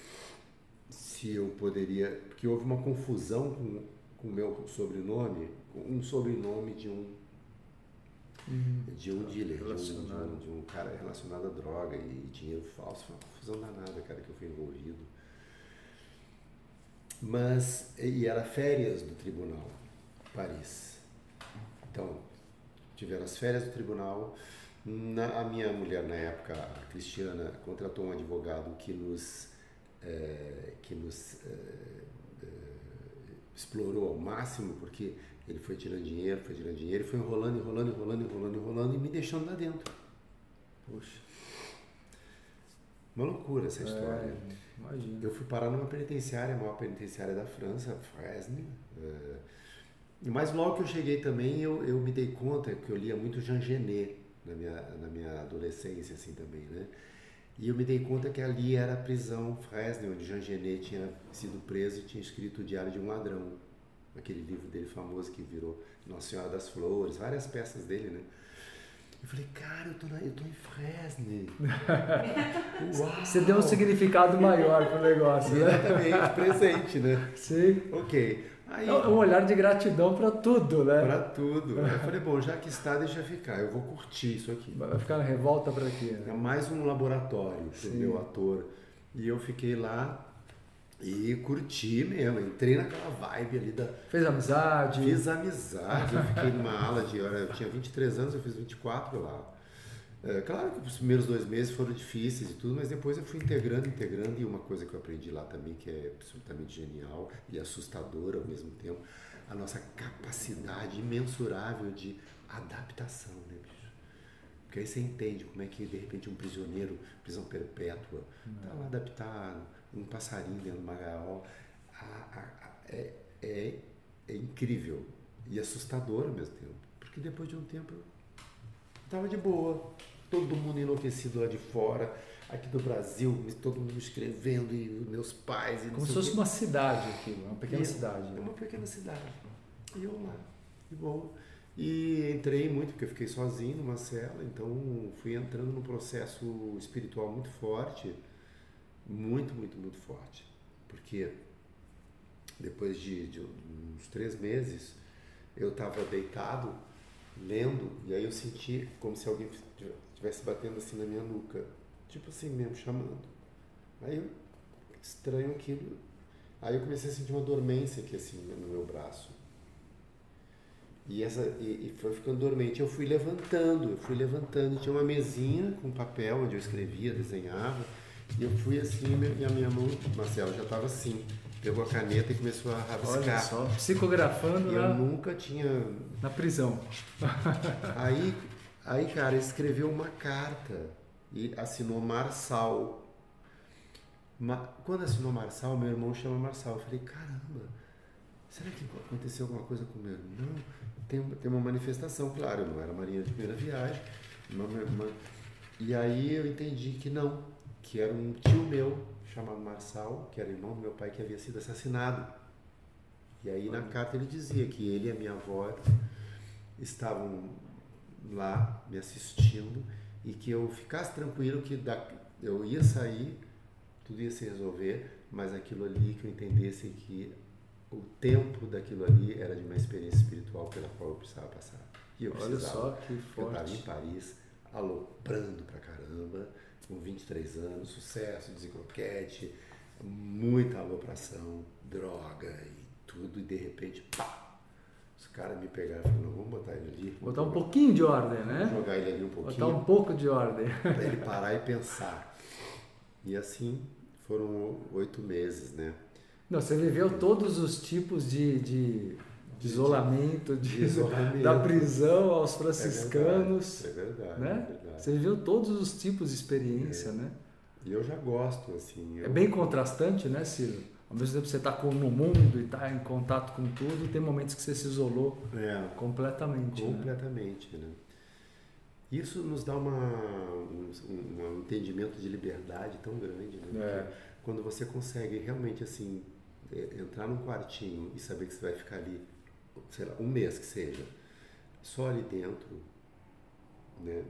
se eu poderia, porque houve uma confusão com o meu sobrenome, um sobrenome de um uhum. de um dealer, de um, de, um, de um, cara relacionado a droga e dinheiro falso, foi uma confusão danada, cara, que eu fui envolvido. Mas, e era férias do tribunal, Paris. Então, tiveram as férias do tribunal. Na, a minha mulher, na época, a Cristiana, contratou um advogado que nos é, que nos é, é, explorou ao máximo, porque ele foi tirando dinheiro, foi tirando dinheiro, foi enrolando, enrolando, enrolando, enrolando, enrolando e me deixando lá dentro. Puxa. Uma loucura essa história. É, eu fui parar numa penitenciária, a maior penitenciária da França, Fresne. É, mas logo que eu cheguei também, eu, eu me dei conta que eu lia muito Jean Genet, na minha, na minha adolescência, assim, também, né? E eu me dei conta que ali era a prisão Fresnel, onde Jean Genet tinha sido preso e tinha escrito o Diário de um Ladrão, aquele livro dele famoso que virou Nossa Senhora das Flores, várias peças dele, né? Eu falei, cara, eu tô, na, eu tô em Fresno. Você deu um significado maior pro negócio, né? Exatamente, presente, né? Sim. Ok. Aí, é um olhar de gratidão para tudo, né? Para tudo. Eu falei, bom, já que está, deixa ficar. Eu vou curtir isso aqui. Vai ficar na revolta para quê? Né? É mais um laboratório para o meu ator. E eu fiquei lá e curti mesmo, entrei naquela vibe ali da. Fez amizade? Fiz amizade. Eu fiquei numa ala de. Eu tinha 23 anos, eu fiz 24 lá. É, claro que os primeiros dois meses foram difíceis e tudo, mas depois eu fui integrando, integrando. E uma coisa que eu aprendi lá também, que é absolutamente genial e assustadora ao mesmo tempo, a nossa capacidade imensurável de adaptação, né, bicho? Porque aí você entende como é que, de repente, um prisioneiro, prisão perpétua, está lá adaptado um passarinho dentro de uma gaiola. É, é, é incrível e assustador ao mesmo tempo. Porque depois de um tempo eu estava de boa, todo mundo enlouquecido lá de fora, aqui do Brasil, todo mundo escrevendo, e meus pais. E Como se fosse uma cidade aqui, uma pequena e cidade. É uma pequena cidade. E eu lá, de boa. E entrei muito, porque eu fiquei sozinho numa cela, então fui entrando num processo espiritual muito forte muito, muito, muito forte. Porque depois de, de uns três meses, eu estava deitado, lendo, e aí eu senti como se alguém estivesse batendo assim na minha nuca. Tipo assim mesmo, chamando. Aí estranho aquilo. Aí eu comecei a sentir uma dormência aqui assim no meu braço. E, essa, e, e foi ficando dormente. Eu fui levantando, eu fui levantando. Tinha uma mesinha com papel onde eu escrevia, desenhava. E eu fui assim e a minha mão, Marcelo, já estava assim. Pegou a caneta e começou a rabiscar. Olha só, psicografando e na... Eu nunca tinha... Na prisão. aí, aí, cara, escreveu uma carta e assinou Marçal. Quando assinou Marçal, meu irmão chama Marçal. Eu falei, caramba, será que aconteceu alguma coisa com meu irmão? Tem, tem uma manifestação, claro, eu não era marinha de primeira viagem. Uma, uma, e aí eu entendi que não, que era um tio meu, chamado Marçal, que era irmão do meu pai, que havia sido assassinado. E aí na carta ele dizia que ele e a minha avó estavam lá me assistindo e que eu ficasse tranquilo que eu ia sair, tudo ia se resolver, mas aquilo ali que eu entendesse que o tempo daquilo ali era de uma experiência espiritual pela qual eu precisava passar. E eu Olha só que forte. Eu estava em Paris, aloprando pra caramba, com 23 anos, sucesso, desencroquete, muita alopração, droga e tudo, e de repente, pá! Os caras me pegaram e falaram, vamos botar ele ali. Botar um pouquinho de ordem, né? Jogar ele ali um pouquinho. Botar um pouco de ordem. Para ele parar e pensar. E assim foram oito meses, né? Não, você viveu todos os tipos de, de de isolamento, de, de isolamento. da prisão aos franciscanos. É verdade, é verdade, né? é verdade. Você viveu todos os tipos de experiência, é. né? E eu já gosto, assim. Eu... É bem contrastante, né, Ciro? Ao mesmo tempo que você está no mundo e está em contato com tudo, tem momentos que você se isolou é. completamente. Né? Completamente, né? né? Isso nos dá uma, um, um, entendimento de liberdade tão grande, né? É. Quando você consegue realmente, assim, é, entrar num quartinho e saber que você vai ficar ali sei lá, um mês que seja, só ali dentro, né?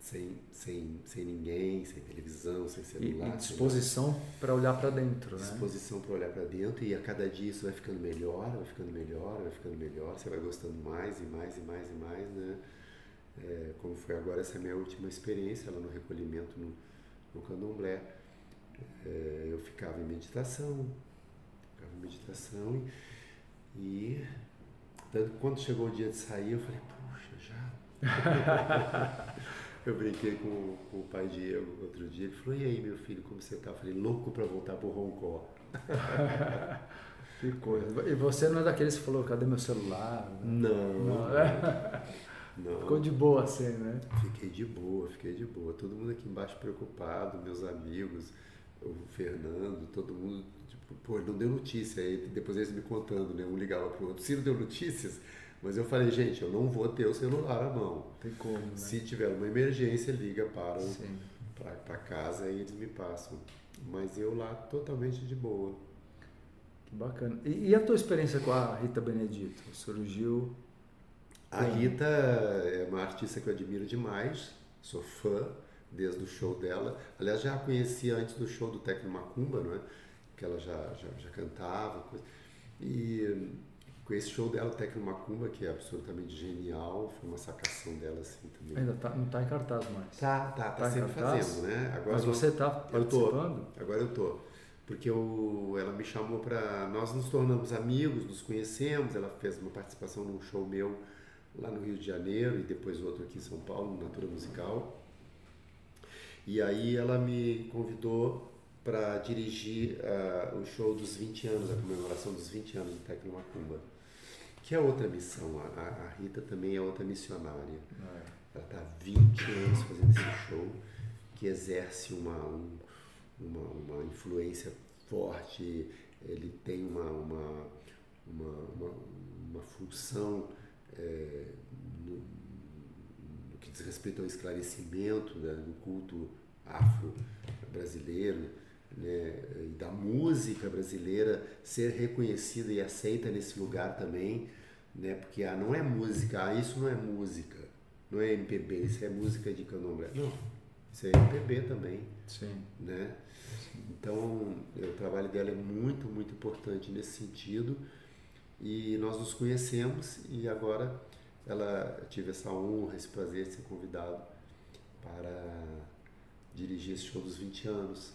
Sem, sem, sem ninguém, sem televisão, sem celular. E, disposição para olhar para dentro, né? Disposição para olhar para dentro e a cada dia isso vai ficando melhor, vai ficando melhor, vai ficando melhor, você vai gostando mais e mais e mais e mais, né? É, como foi agora essa minha última experiência lá no recolhimento no, no candomblé. É, eu ficava em meditação, ficava em meditação e, e tanto quando chegou o dia de sair, eu falei, puxa, já. eu brinquei com, com, o pai Diego outro dia, ele falou, e aí meu filho, como você tá? Eu falei, louco para voltar pro Hong Kong. que coisa. E você não é daqueles que falou, cadê meu celular? Não. Não. Não. Ficou de boa assim, né? Fiquei de boa, fiquei de boa. Todo mundo aqui embaixo preocupado, meus amigos, o Fernando, todo mundo Pô, ele não deu notícia. Aí depois eles me contando, né? Um ligava pro outro. Ciro deu notícias? Mas eu falei, gente, eu não vou ter o celular à mão. Tem como, né? Se tiver uma emergência, liga para para casa e eles me passam. Mas eu lá totalmente de boa. Que bacana. E, e a tua experiência com a Rita Benedito? Surgiu. A Rita é uma artista que eu admiro demais, sou fã desde o show dela. Aliás, já a conhecia antes do show do Tecno Macumba, não é? Que ela já, já, já cantava. Coisa. E com esse show dela, Tecno Macumba, que é absolutamente genial, foi uma sacação dela assim também. Ainda tá, não está em cartaz mais. Tá, tá, tá, tá sempre fazendo, né? Agora Mas você está participando? Eu tô, agora eu tô. Porque eu, ela me chamou para. Nós nos tornamos amigos, nos conhecemos. Ela fez uma participação num show meu lá no Rio de Janeiro e depois outro aqui em São Paulo, no Natura Musical. E aí ela me convidou para dirigir uh, o show dos 20 anos, a comemoração dos 20 anos do Tecno Macumba que é outra missão. A, a Rita também é outra missionária. É. Ela está há 20 anos fazendo esse show, que exerce uma, um, uma, uma influência forte, ele tem uma, uma, uma, uma, uma função é, no, no, que diz respeito ao esclarecimento né, do culto afro-brasileiro né, e da música brasileira ser reconhecida e aceita nesse lugar também né? Porque ah, não é música, ah, isso não é música, não é MPB, isso é música de candomblé. Não, isso é MPB também. Sim. Né? Então, o trabalho dela é muito, muito importante nesse sentido. E nós nos conhecemos e agora ela tive essa honra, esse prazer de ser convidado para dirigir esse show dos 20 anos.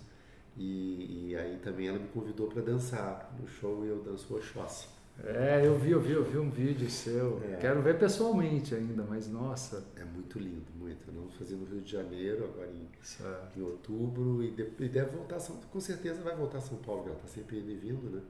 E, e aí também ela me convidou para dançar no show e eu danço Oxóssi. É, eu vi, eu vi, eu vi um vídeo seu. É. Quero ver pessoalmente ainda, mas nossa. É muito lindo, muito. Nós vamos fazer no Rio de Janeiro, agora em, em outubro, e, de, e deve voltar, com certeza vai voltar a São Paulo, ela está sempre indo e vindo, né?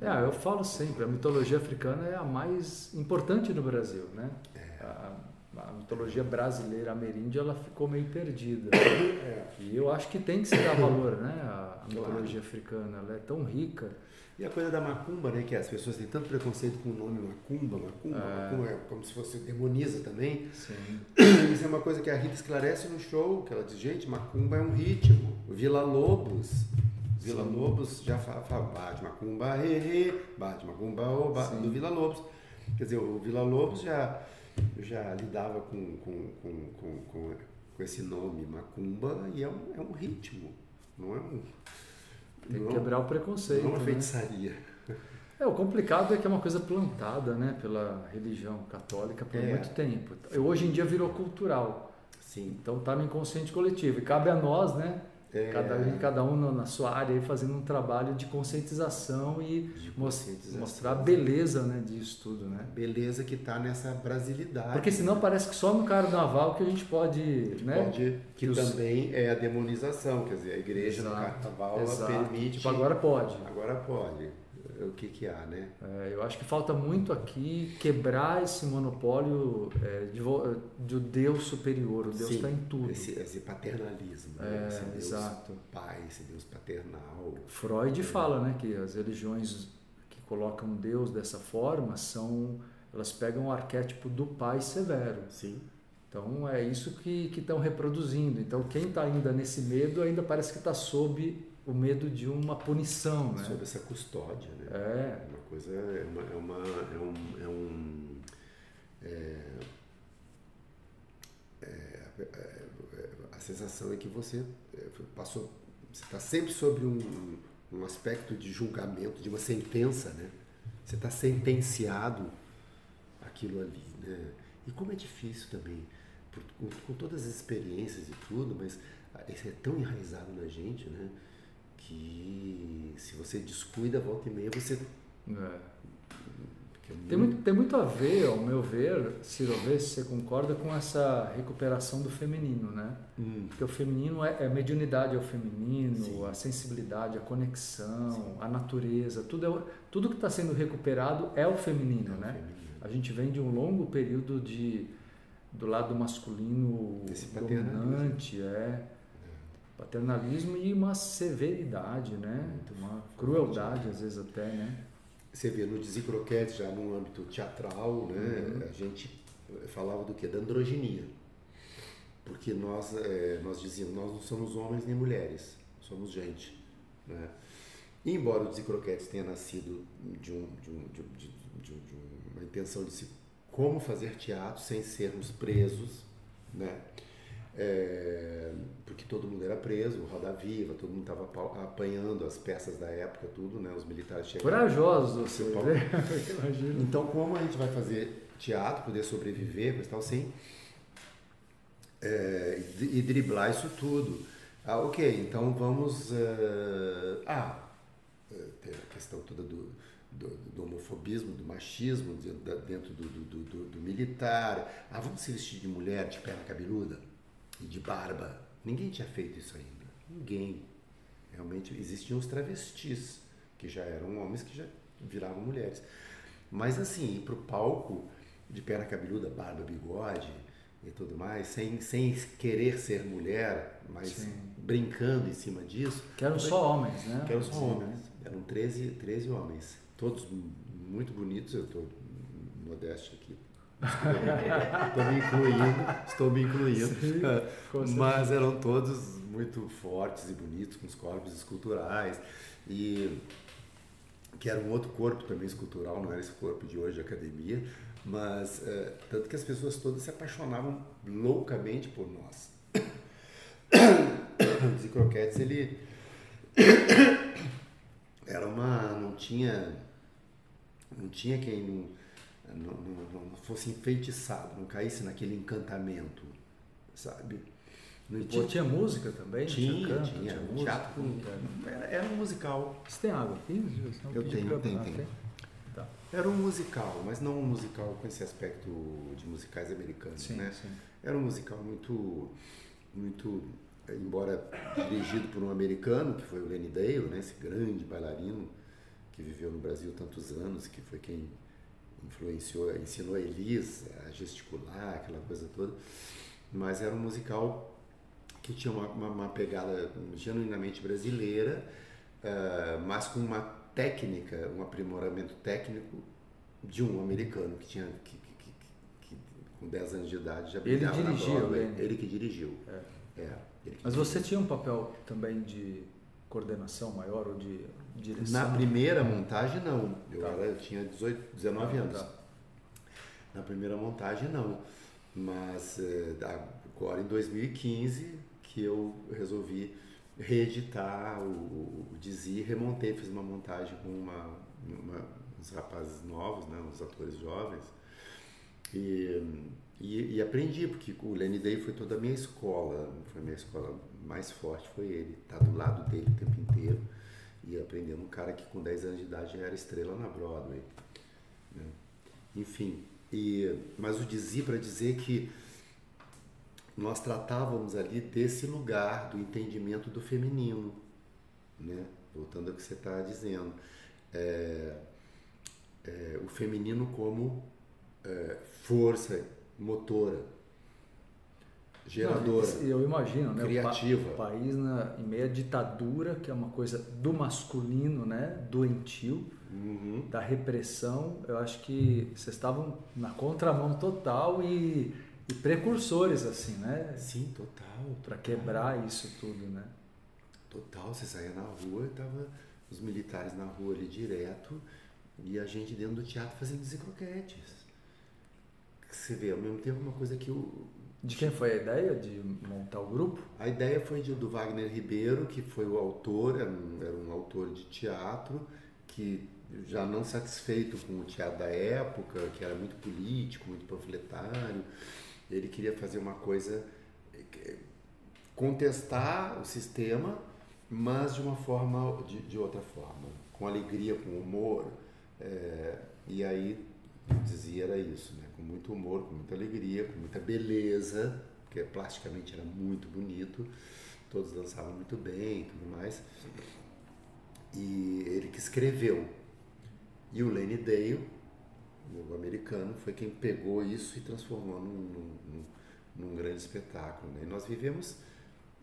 É, eu falo sempre, a mitologia africana é a mais importante no Brasil, né? É. A, a, mitologia brasileira ameríndia, ela ficou meio perdida. É. E eu acho que tem que se dar valor, né? A, a mitologia claro. africana, ela é tão rica. E a coisa da macumba, né? Que as pessoas têm tanto preconceito com o nome macumba, macumba, é. macumba é como se fosse demoniza também. Sim. Isso é uma coisa que a Rita esclarece no show, que ela diz, gente, macumba é um ritmo. Vila Lobos, Vila Sim. Lobos já fala, fala bate macumba, he, bate macumba, oh, bate, do Vila Lobos. Quer dizer, o Vila Lobos já, já lidava com, com, com, com, com, com esse nome macumba e é um, é um ritmo, não é um tem que quebrar o preconceito. Não uma né? feitiçaria. É, o complicado é que é uma coisa plantada né, pela religião católica por é. muito tempo. Hoje em dia virou cultural. Sim. Então está no inconsciente coletivo. E cabe a nós, né? É. Cada, cada um na sua área fazendo um trabalho de conscientização e de conscientização. mostrar a beleza né, disso tudo. Né? Beleza que está nessa brasilidade. Porque senão parece que só no carnaval que a gente pode. Né, pode que, que também é a demonização, quer dizer, a igreja exato, no carnaval permite. Tipo, agora pode. Agora pode o que, que há, né? É, eu acho que falta muito aqui quebrar esse monopólio é, de, de, Deus superior. O Deus está em tudo. Esse, esse paternalismo, né? é, esse Deus exato. pai, esse Deus paternal. Freud é. fala né, que as religiões que colocam Deus dessa forma são elas pegam o arquétipo do pai severo. Sim. Então é isso que estão reproduzindo. Então quem está ainda nesse medo ainda parece que está sob o medo de uma punição, né? Sobre essa custódia, né? É. Uma coisa, é uma, é, uma, é um... É um é, é, é a sensação é que você é, passou, você está sempre sobre um, um aspecto de julgamento, de uma sentença, né? Você está sentenciado aquilo ali, né? E como é difícil também, por, com, com, todas as experiências e tudo, mas isso é tão enraizado na gente, né? Que se você descuida, volta e meia, você. É. Tem, muito, tem muito a ver, ao meu ver, Ciro, ver se você concorda com essa recuperação do feminino, né? Hum. Porque o feminino é, é mediunidade, é o feminino, Sim. a sensibilidade, a conexão, Sim. a natureza, tudo, é, tudo que está sendo recuperado é o feminino, é né? feminino. A gente vem de um longo período de do lado masculino Esse dominante, é paternalismo e uma severidade, né? Uma crueldade às vezes até, né? você vê no Desencroquete, já no âmbito teatral, né, uhum. a gente falava do que? Da androginia. Porque nós, é, nós dizíamos, nós não somos homens nem mulheres, somos gente. Né? E embora o Desencroquetes tenha nascido de, um, de, um, de, de uma intenção de se como fazer teatro sem sermos presos, né? É, porque todo mundo era preso, Roda Viva, todo mundo estava apanhando as peças da época, tudo, né? Os militares chegaram. Corajosos você, né? Então, como a gente vai fazer teatro, poder sobreviver, mas tal, sem é, e driblar isso tudo? Ah, ok, então vamos. Uh, ah, tem a questão toda do, do, do, homofobismo, do machismo dentro do, do, do, militar. Ah, vamos se vestir de mulher de perna cabeluda de barba. Ninguém tinha feito isso ainda. Ninguém. Realmente existiam os travestis, que já eram homens que já viravam mulheres. Mas assim, ir para o palco de perna cabeluda, barba, bigode e tudo mais, sem, sem querer ser mulher, mas Sim. brincando em cima disso. Que eram só homens, né? Que eram só Sim. homens. Eram 13, 13 homens todos muito bonitos, eu estou modesto aqui. Estou me incluindo, estou me incluindo. Sim, mas eram todos muito fortes e bonitos, com os corpos esculturais. E que era um outro corpo também escultural, não era esse corpo de hoje de academia, mas é, tanto que as pessoas todas se apaixonavam loucamente por nós. O Zé Croquetes, ele era uma. não tinha não tinha quem não, não, não, não fosse enfeitiçado, não caísse naquele encantamento, sabe? Não tinha, tinha música também? Tinha, tinha, canto, tinha, tinha música. Teatro, era, era um musical. Você tem água aqui? Eu tenho, tenho, tenho. Tá. Era um musical, mas não um musical com esse aspecto de musicais americanos, sim, né? Sim. Era um musical muito, muito, embora dirigido por um americano, que foi o Lenny Dale, né? Esse grande bailarino, que viveu no Brasil tantos anos, que foi quem influenciou, ensinou a Elis a gesticular, aquela coisa toda. Mas era um musical que tinha uma, uma, uma pegada genuinamente brasileira, uh, mas com uma técnica, um aprimoramento técnico de um americano que tinha que, que, que, com 10 anos de idade já Ele dirigiu, ele. ele que dirigiu. É. É, ele que mas dirigiu. você tinha um papel também de coordenação maior ou de direção? Na primeira montagem, não. Eu, tá. era, eu tinha 18, 19 ah, anos. Tá. Na primeira montagem, não. Mas eh, agora em 2015 que eu resolvi reeditar o, o Dizi, remontei, fiz uma montagem com uma, uma, uns rapazes novos, né, uns atores jovens. E, e, e, aprendi, porque o Lenny Day foi toda a minha escola, foi a minha escola mais forte, foi ele, tá do lado dele o tempo inteiro e aprendendo um cara que com 10 anos de idade já era estrela na Broadway. Né? Enfim, e, mas o dizia para dizer que nós tratávamos ali desse lugar do entendimento do feminino, né? voltando ao que você está dizendo. É, é, o feminino como é, força motora, geradora. Não, eu imagino, né? Criativa. O, pa, o país na, em meia ditadura, que é uma coisa do masculino, né? Doentio, uhum. da repressão. Eu acho que vocês estavam na contramão total e, e precursores, assim, né? Sim, total. Para quebrar isso tudo, né? Total. Você saía na rua e tava os militares na rua ali direto e a gente dentro do teatro fazendo croquetes. Você vê, ao mesmo tempo, uma coisa que o de quem foi a ideia de montar o grupo? A ideia foi de, do Wagner Ribeiro, que foi o autor, era um, era um autor de teatro, que já não satisfeito com o teatro da época, que era muito político, muito panfletário, ele queria fazer uma coisa, contestar o sistema, mas de uma forma, de, de outra forma, com alegria, com humor, é, e aí dizia era isso, né? com muito humor, com muita alegria, com muita beleza, porque plasticamente era muito bonito, todos dançavam muito bem e tudo mais. E ele que escreveu. E o Lenny Dale, o americano, foi quem pegou isso e transformou num, num, num grande espetáculo. Né? E nós vivemos,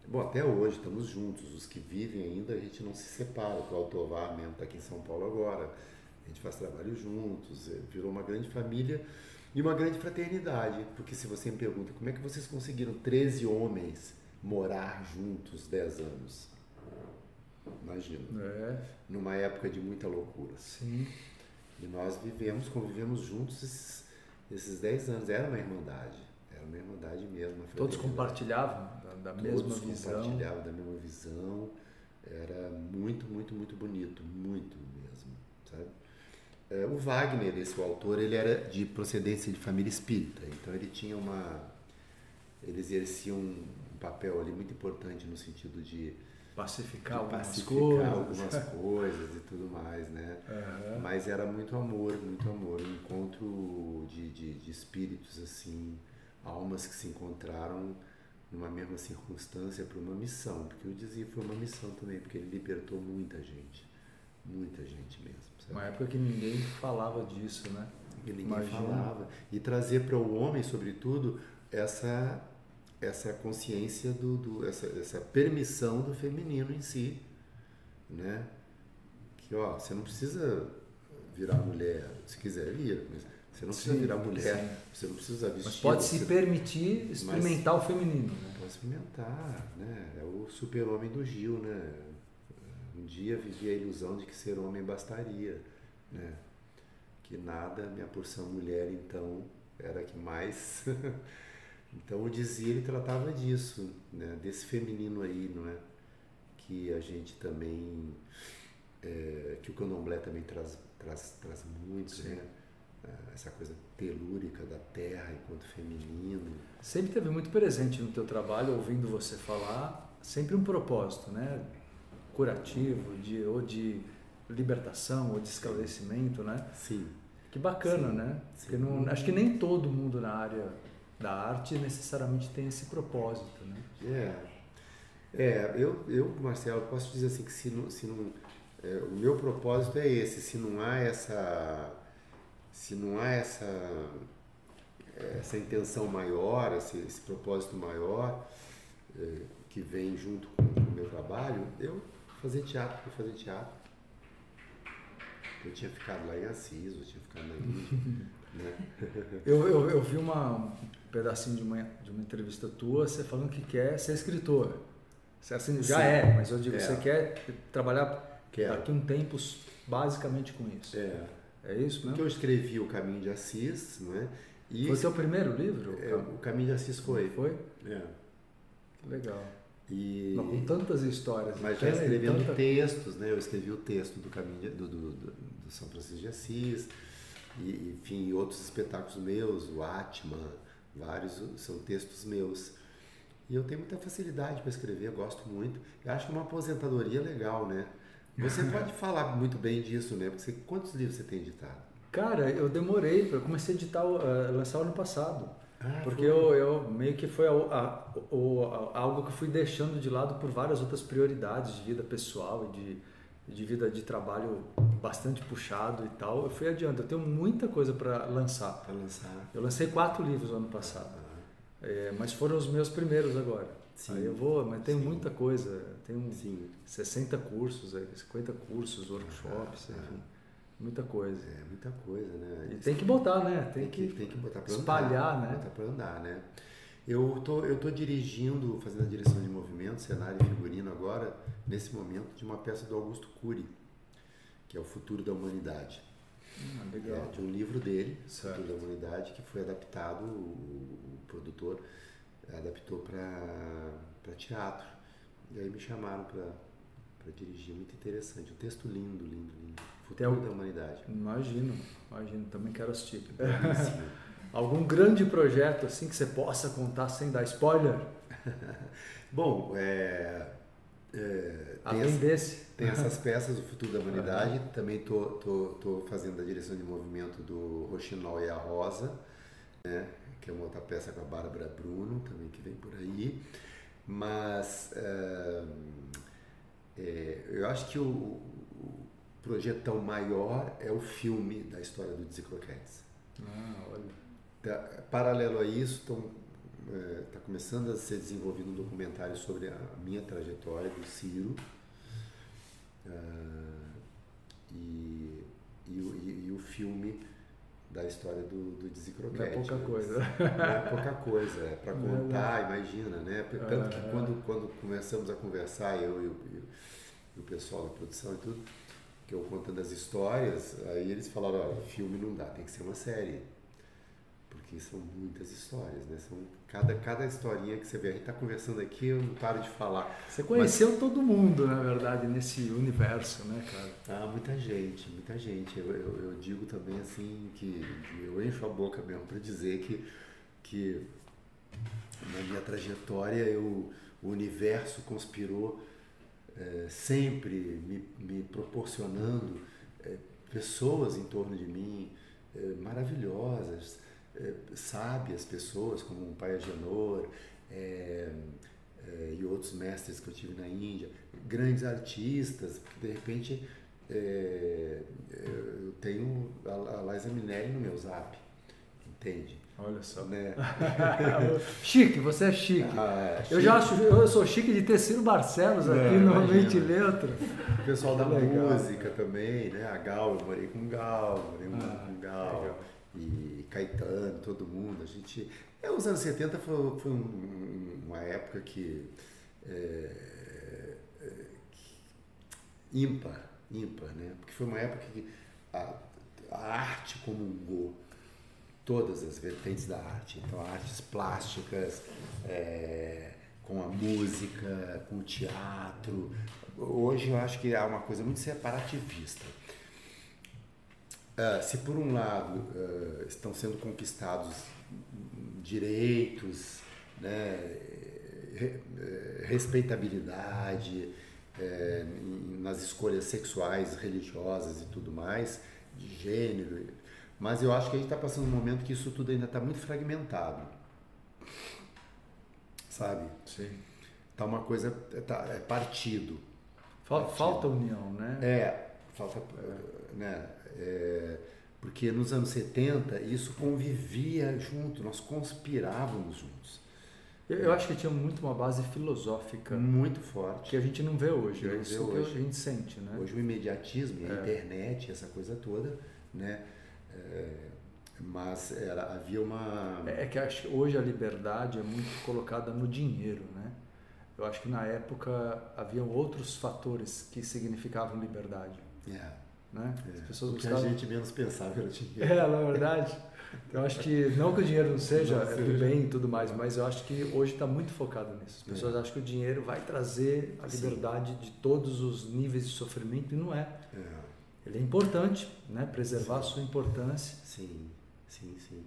bom, até hoje estamos juntos, os que vivem ainda, a gente não se separa. O Altovar mesmo está aqui em São Paulo agora gente faz trabalho juntos, é, virou uma grande família e uma grande fraternidade. Porque se você me pergunta como é que vocês conseguiram 13 homens morar juntos 10 anos? Imagina. É. Numa época de muita loucura. Sim. E nós vivemos, convivemos juntos esses, esses 10 anos. Era uma irmandade. Era uma irmandade mesmo. Todos compartilhavam da, da mesma Todos visão. compartilhavam da mesma visão. Era muito, muito, muito bonito. Muito mesmo. Sabe? É, o Wagner, esse o autor, ele era de procedência de família espírita. Então ele tinha uma. Ele exercia um papel ali muito importante no sentido de Pacificar de algumas pacificar coisas. algumas coisas e tudo mais, né? Aham. Mas era muito amor, muito amor, um encontro de, de, de espíritos assim, almas que se encontraram numa mesma circunstância para uma missão, porque o Dizzy foi uma missão também, porque ele libertou muita gente, muita gente mesmo? Uma época que ninguém falava disso, né? que ninguém Imagina. falava e trazer para o homem, sobretudo, essa essa consciência do, do essa, essa permissão do feminino em si, né? Que ó, você não precisa virar mulher, se quiser vira, mas você não precisa Sim, virar mulher, sim. você não precisa vestir. Mas pode se você permitir experimentar o feminino, né? pode experimentar, né? É o super-homem do Gil, né? Um dia vivi a ilusão de que ser homem bastaria, né? Que nada, minha porção mulher, então, era a que mais... então, o dizia, ele tratava disso, né? Desse feminino aí, não é? Que a gente também... é, que o candomblé também traz, traz, traz muito, Sim. né? É, Essa coisa telúrica da terra enquanto feminino. Sempre teve muito presente no teu trabalho, ouvindo você falar, sempre um propósito, né? Curativo, de, ou de libertação, ou de esclarecimento, né? Sim. Que bacana, Sim, né? sim. Não, acho que nem todo mundo na área da arte necessariamente tem esse propósito, né? É, é eu, eu, Marcelo, posso dizer assim que se não, se não é, o meu propósito é esse, se não há essa, se não há essa, essa intenção maior, esse, esse propósito maior é, que vem junto com o meu trabalho, eu fazer teatro por fazer teatro. Eu tinha ficado lá em Assis, eu tinha ficado na Índia, né? Eu, eu, eu vi uma, um pedacinho de uma, de uma entrevista tua, você falando que quer ser escritor. Você assim, já Sim. é, mas eu digo, É. você quer trabalhar Quero. daqui um tempo basicamente com isso. É, É isso porque mesmo? eu escrevi O Caminho de Assis, não é? E Foi o teu primeiro livro? É, o Caminho de Assis foi. Foi? É. Que legal. E, Não, com tantas histórias. mas já escrevendo tanta- textos, né? Eu escrevi o texto do Caminho de- do, do, do- do São Francisco de Assis, e, enfim, outros espetáculos meus, o Atman, vários são textos meus. E eu tenho muita facilidade para escrever, gosto muito. Eu acho que é uma aposentadoria legal, né? Você pode falar muito bem disso, né? Porque você, quantos livros você tem editado? Cara, eu demorei, eu comecei a editar, a lançar o ano passado. Ah, Porque foi. eu, eu meio que foi a- a- a- algo que eu fui deixando de lado por várias outras prioridades de vida pessoal e de, de vida de trabalho bastante puxado e tal. Eu fui adiante. Eu tenho muita coisa para lançar. Para lançar. Eu lancei quatro livros no ano passado, Ah, é, mas foram os meus primeiros agora. Sim. Aí eu vou, mas tem Sim. muita coisa. Tem sim. 60 cursos, aí, 50 cursos, workshops, ah. enfim, muita coisa. É muita coisa, né? E tem que botar, né? Tem que, tem que botar para espalhar, andar, né? Botar para andar, né? Eu tô, eu tô dirigindo, fazendo a direção de movimento, cenário e figurino agora, nesse momento, de uma peça do Augusto Cury, que é o Futuro da Humanidade. Ah, É, legal. de um livro dele, Certo. Futuro da Humanidade, que foi adaptado, o, o produtor adaptou para teatro. E aí me chamaram para dirigir, muito interessante. Um texto lindo, lindo, lindo. Futuro da Humanidade. Imagino, imagino, também quero assistir. Algum grande projeto assim que você possa contar sem dar spoiler? Bom, é, é, tem, Além essa- desse? tem essas peças, o Futuro da Humanidade. Também tô, tô, tô fazendo a direção de movimento do Roxinol e a Rosa, né? que é uma outra peça com a Bárbara Bruno, também que vem por aí. Mas é, eu acho que o projetão maior é o filme da história do Dizzy Croquettes. Ah, olha. Tá- Paralelo a isso, está começando a ser desenvolvido um documentário sobre a minha trajetória do Ciro. Ah, e, e, o- e filme da história do, do Dizzy Não é pouca né? coisa. Não é pouca coisa, é para Não é contar, imagina, né? Tanto que É. quando, quando começamos a conversar, eu e o, e o- e o pessoal da produção e tudo, que eu contando as histórias, aí eles falaram, olha, filme não dá, tem que ser uma série. Porque são muitas histórias, né? São cada, cada historinha que você vê, a gente está conversando aqui, eu não paro de falar. Você conheceu todo mundo, na verdade, nesse universo, né, cara? Ah, muita gente, muita gente. Eu, eu, eu digo também assim que eu encho a boca mesmo para dizer que, que na minha trajetória eu, o universo conspirou eh, sempre me, me proporcionando eh, pessoas em torno de mim eh, maravilhosas, sábias pessoas como o pai Agenor e outros mestres que eu tive na Índia, grandes artistas, porque de repente eu tenho a, a Liza Minelli no meu zap, entende? Olha só. Né? chique, você é chique. Ah, Eu chique. já acho, eu sou chique de ter Ciro Barcelos aqui É, no Letra. O pessoal da Legal. música também, né? A Gal, eu morei com o Gal, morei muito Ah, com o Gal. legal. E Caetano, todo mundo. A gente. É, os anos 70 foi, foi um- uma época que. É, é, ímpar, ímpar, né? Porque foi uma época que a, a arte comungou todas as vertentes da arte. Então, artes plásticas, é, com a música, com o teatro. Hoje eu acho que há uma coisa muito separativista. Ah, se por um lado ah, estão sendo conquistados direitos, né, eh, respeitabilidade em- nas escolhas sexuais, religiosas e tudo mais, de gênero, mas eu acho que a gente está passando um momento que isso tudo ainda está muito fragmentado, sabe? Sim. Tá uma coisa, tá, é partido. Fal- Falta união, né? É, falta, né? é, porque nos anos 70 isso convivia junto, nós conspirávamos juntos. Eu, acho que tinha muito uma base filosófica Muito forte. que a gente não vê hoje. Não É vê isso que hoje. a gente sente, né? Hoje o imediatismo, a É. internet, essa coisa toda, né? É, mas era, havia uma. É é que acho que hoje a liberdade é muito colocada no dinheiro, né? Eu acho que na época haviam outros fatores que significavam liberdade, É, né? é. As pessoas o que a gente menos pensava era dinheiro. É, na verdade. Eu acho que, não que o dinheiro não seja Não é do seja. bem e tudo mais, mas eu acho que hoje está muito focado nisso. As pessoas É. acham que o dinheiro vai trazer a Sim. liberdade de todos os níveis de sofrimento e não é. É, Ele é importante, né? Preservar a sua importância. sim, sim, sim.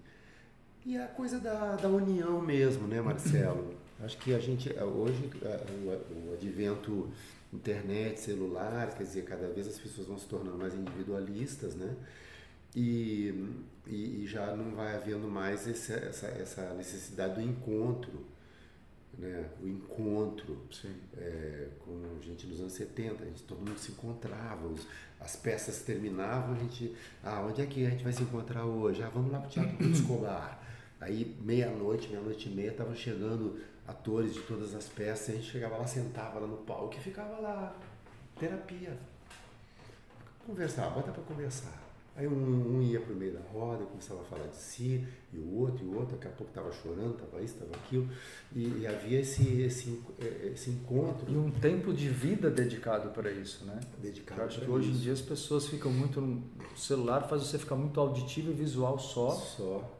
E a coisa da, da união mesmo, né, Marcelo? Acho que a gente, eh, hoje, eh, o, advento internet, celular, quer dizer, cada vez as pessoas vão se tornando mais individualistas, né? E, e, e já não vai havendo mais esse, essa, essa necessidade do encontro, né? O encontro, Sim. é, como a gente nos anos 70, a gente, todo mundo se encontrava, os- as peças terminavam, a gente, ah, onde é que a gente vai se encontrar hoje? Ah, vamos lá para o Teatro Bruno Escobar. Aí, meia-noite, meia-noite e meia, estavam chegando atores de todas as peças, a gente chegava lá, sentava lá no palco e ficava lá, terapia. Conversar, bota para conversar. Aí um, um ia para o meio da roda, começava a falar de si, e o outro, e o outro, daqui a pouco estava chorando, estava isso, estava aquilo, e, e havia esse, esse, eh, esse encontro E um tempo de vida dedicado para isso, né? dedicado Eu acho que hoje em isso. dia as pessoas ficam muito no celular, faz você ficar muito auditivo e visual só. Só.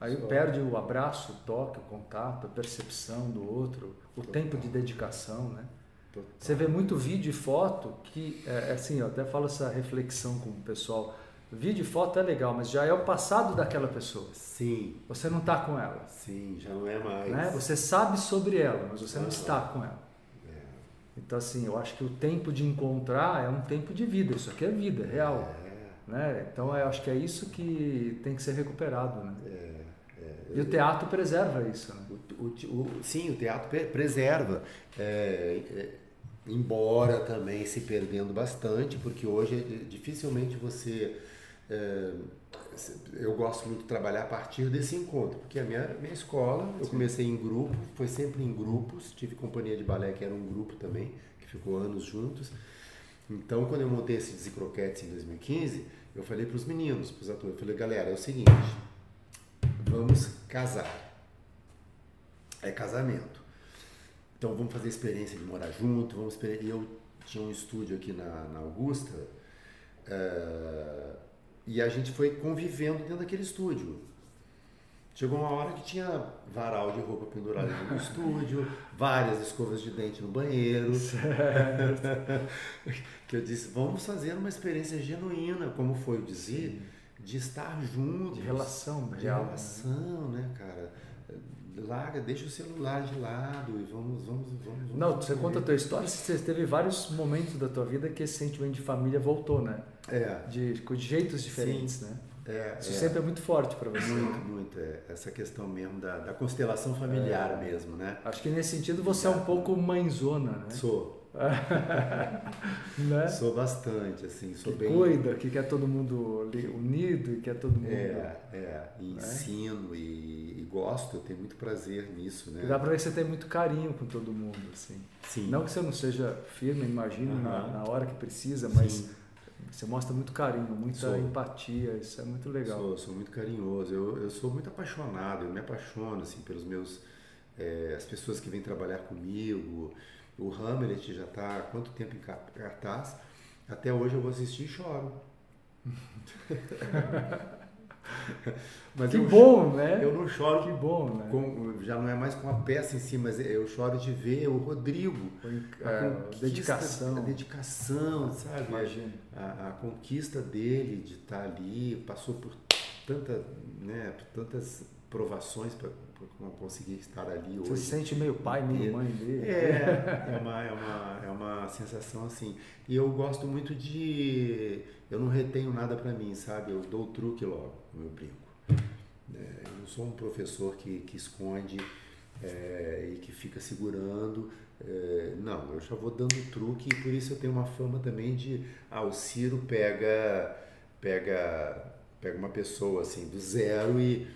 Aí Só. perde o abraço, o toque, o contato, a percepção do outro, o Total. tempo de dedicação, né? Total. Você vê muito vídeo e foto que, é, é assim, eu até falo essa reflexão com o pessoal. Vídeo e foto é legal, mas já é o passado daquela pessoa. Sim, Você não está com ela. sim, já não é mais. Né? Você sabe sobre ela, mas você não Aham. está com ela. É, Então, assim, eu acho que o tempo de encontrar é um tempo de vida. Isso aqui é vida, é real. É, Né? Então, eu acho que é isso que tem que ser recuperado. Né? é, é. E o teatro preserva isso. Né? O, o- o- sim, o teatro pre- preserva, é, é, embora também se perdendo bastante, porque hoje dificilmente você. Eu gosto muito de trabalhar a partir desse encontro, porque a minha, minha escola, eu comecei em grupo, foi sempre em grupos, tive companhia de balé que era um grupo também, que ficou anos juntos, Então, quando eu montei esse Desicroquetes em 2015, eu falei para os meninos, para os atores, eu falei, galera, é o seguinte, vamos casar. É casamento. Então, vamos fazer a experiência de morar junto, vamos E eu tinha um estúdio aqui na, na Augusta, uh, e a gente foi convivendo dentro daquele estúdio. Chegou uma hora que tinha varal de roupa pendurada no estúdio, várias escovas de dente no banheiro. que eu disse, vamos fazer uma experiência genuína, como foi o dizer, de estar juntos. De relação, De relação, né, cara? Larga, deixa o celular de lado e vamos, vamos, vamos. vamos Não, você conta a tua história, você teve vários momentos da tua vida que esse sentimento de família voltou, né? É. De, de jeitos diferentes, Sim. né? É, Isso é. sempre é muito forte para você. Muito, muito. É. Essa questão mesmo da, da constelação familiar é. mesmo, né? Acho que nesse sentido você é um pouco mãezona, né? Sou. né? Sou bastante, assim, sou que bem... cuida, que quer todo mundo unido e quer todo mundo... É, é, e né? ensino e, e, gosto, eu tenho muito prazer nisso, né? E dá pra ver que você tem muito carinho com todo mundo, assim. Sim. Não que você não seja firme, imagino, uhum. na, na, hora que precisa, mas... Sim você mostra muito carinho, muita sou. empatia, isso é muito legal. Sou, sou muito carinhoso, eu, eu sou muito apaixonado, eu me apaixono assim, pelos meus. É, as pessoas que vêm trabalhar comigo. O Hamlet já está há quanto tempo em cartaz? Até hoje eu vou assistir e choro. Mas que bom, choro, né? Eu não choro. Que bom, né? Com, já não é mais com a peça em si, mas eu choro de ver o Rodrigo. A, é, dedicação. A dedicação, sabe? Imagina. A, a, conquista dele de estar ali, passou por, tanta, né, por tantas provações para conseguir estar ali hoje. Você se sente meio pai, meio mãe dele. É, é uma, é, uma, é uma sensação assim. E eu gosto muito de. Eu não retenho nada para mim, sabe? Eu dou o truque logo, no meu brinco. É, eu não sou um professor que, que esconde é, e que fica segurando. É, não, eu já vou dando truque e por isso eu tenho uma fama também de. Ah, o Ciro pega, pega, pega uma pessoa assim do zero e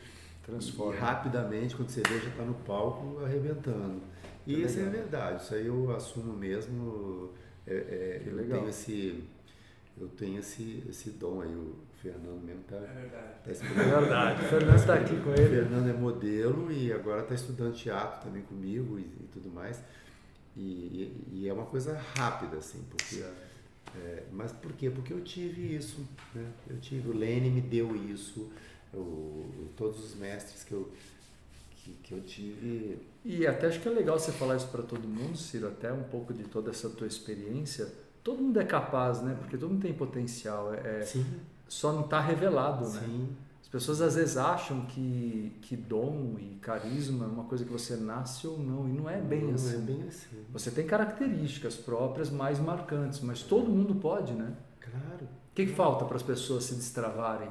Transforma. E rapidamente, quando você vê, já está no palco arrebentando. E isso é verdade, isso aí eu assumo mesmo. É, é, eu legal. tenho esse. Eu tenho esse, esse dom aí, o Fernando mesmo está. É verdade. Tá é verdade, o Fernando está aqui com ele. O Fernando é modelo e agora está estudando teatro também comigo e, e tudo mais. E, e, e, é uma coisa rápida, assim, porque. É, mas por quê? Porque eu tive isso, né? Eu tive, o Lene me deu isso, eu, todos os mestres que eu, que, que eu tive. E até acho que é legal você falar isso para todo mundo, Ciro, até um pouco de toda essa tua experiência. Todo mundo é capaz, né? Porque todo mundo tem potencial. É, é Sim. Só não está revelado, né? Sim. As pessoas às vezes acham que, que dom e carisma é uma coisa que você nasce ou não, e não é bem não assim. é bem assim. Você tem características próprias mais marcantes, mas todo mundo pode, né? Claro. O que, que falta para as pessoas se destravarem?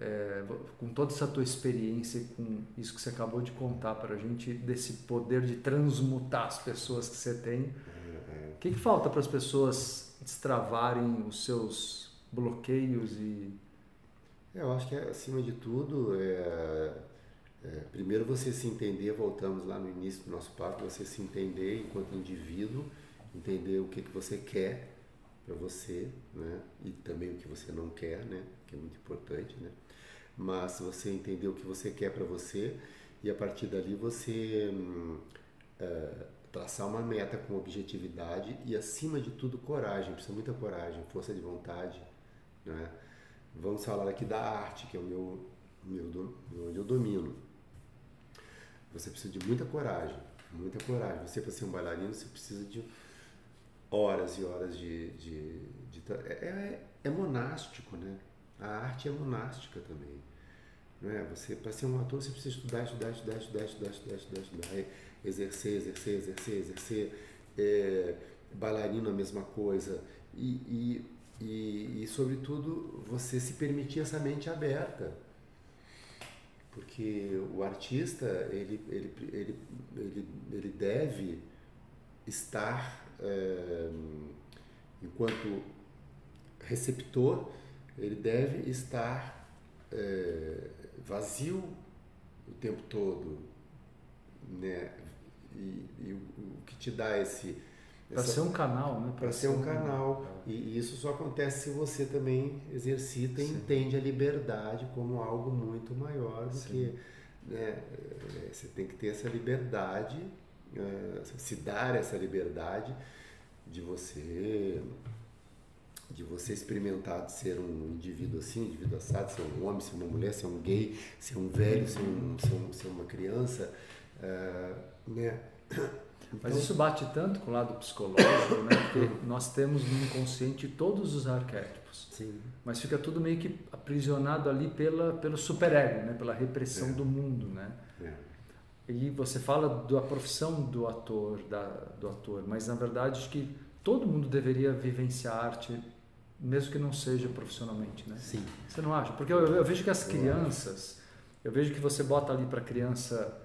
É, com toda essa tua experiência, com isso que você acabou de contar para a gente, desse poder de transmutar as pessoas que você tem, o que, que falta para as pessoas destravarem os seus bloqueios e eu acho que acima de tudo é, é, primeiro você se entender voltamos lá no início do nosso papo você se entender enquanto indivíduo entender o que que você quer para você né e também o que você não quer né que é muito importante né mas você entender o que você quer para você e a partir dali você hum, é, traçar uma meta com objetividade e acima de tudo coragem, precisa muita coragem, força de vontade, né? Vamos falar aqui da arte, que é o meu, meu, onde eu domino. Você precisa de muita coragem, muita coragem. Você para ser um bailarino você precisa de horas e horas de, de, de é, é, é monástico, né? A arte é monástica também. Não é? Você para ser um ator você precisa estudar, estudar, estudar, estudar, estudar, estudar, estudar, estudar né? exercer, exercer, exercer, exercer. É, bailarino a mesma coisa e, e, e, e sobretudo você se permitir essa mente aberta porque o artista ele, ele, ele, ele, ele deve estar é, enquanto receptor ele deve estar é, vazio o tempo todo, né? E, e o, que te dá esse Para ser um canal, né? Para ser um canal. E, e isso só acontece se você também exercita e Sim. entende a liberdade como algo muito maior do Sim. que. Né, é, você tem que ter essa liberdade, é, se dar essa liberdade de você de você experimentar de ser um indivíduo assim, indivíduo assado, ser um homem, ser uma mulher, ser um gay, ser um velho, ser, um, ser, um, ser uma criança, uh, né? Mas isso bate tanto com o lado psicológico, né? Porque nós temos no inconsciente todos os arquétipos. Sim. Mas fica tudo meio que aprisionado ali pela, pelo superego, né? Pela repressão é. do mundo, né? É. E você fala da profissão do ator, da, do ator, mas na verdade acho que todo mundo deveria vivenciar arte, mesmo que não seja profissionalmente, né? Sim. Você não acha? Porque eu, eu vejo que as crianças, eu vejo que você bota ali para a criança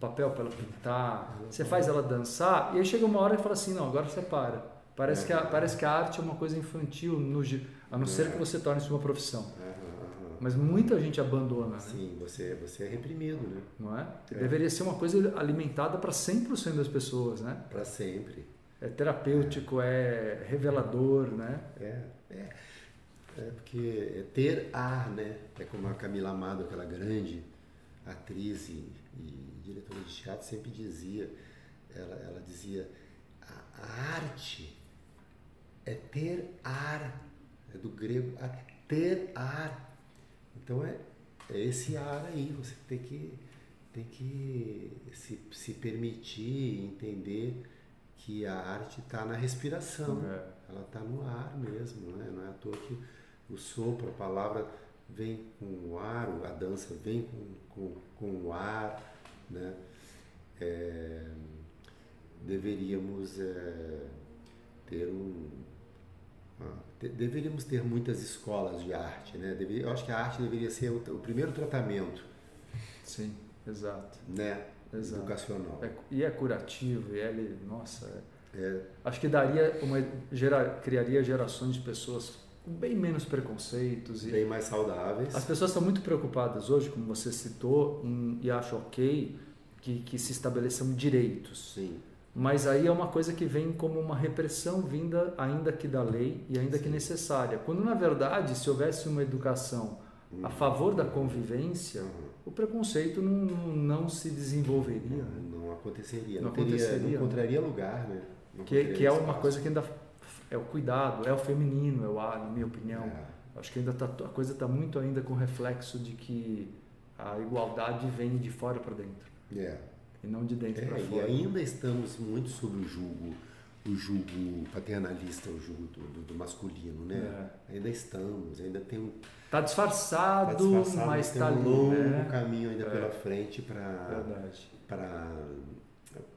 papel para ela pintar, você faz ela dançar, e aí chega uma hora e fala assim, não, agora você para. Parece, é. que, a, parece que a arte é uma coisa infantil, no, a não é. ser que você torne isso uma profissão. Mas muita gente abandona. Né? Sim, você, você é reprimido, né? Não é? é. Deveria ser uma coisa alimentada para 100% das pessoas, né? Para sempre. É terapêutico, é, é revelador, né? É, é. É porque é ter ar, né? É como a Camila Amado, aquela grande atriz e e diretora de teatro sempre dizia, ela, ela dizia, a, arte é ter ar, é do grego, ter ar. Então é, é esse ar aí, você tem que, tem que se, se permitir entender que a arte está na respiração, é. Ela está no ar mesmo, né? não é à toa que o sopro, a palavra vem com o ar, a dança vem com, com, com o ar, né? É, deveríamos é, ter um ah, deveríamos ter muitas escolas de arte, né? Eu acho que a arte deveria ser o, o primeiro tratamento. Sim, exato. Né? Exato. Educacional. É, e é curativo, e ele, nossa, é, acho que daria uma gera, criaria gerações de pessoas com bem menos preconceitos. E bem mais saudáveis. As pessoas estão muito preocupadas hoje, como você citou, em, e acho ok que, que se estabeleçam direitos. Sim. Mas aí é uma coisa que vem como uma repressão vinda ainda que da lei e ainda Sim. que necessária. Quando na verdade, se houvesse uma educação a uhum. favor da convivência, uhum. o preconceito não, não se desenvolveria. Não, não aconteceria. Não, não, teria, aconteceria. não encontraria lugar, né? Que, que é uma coisa que ainda é o cuidado, é o feminino, é o ar, na minha opinião. É. Acho que ainda tá, a coisa está muito ainda com reflexo de que a igualdade vem de fora para dentro. É. E não de dentro é, para fora. E ainda estamos muito sob o jugo, o jugo paternalista, o jugo do, do, do masculino, né? É. Ainda estamos, ainda tem um. Está disfarçado, tá disfarçado, mas está um longo né? caminho ainda é. pela frente para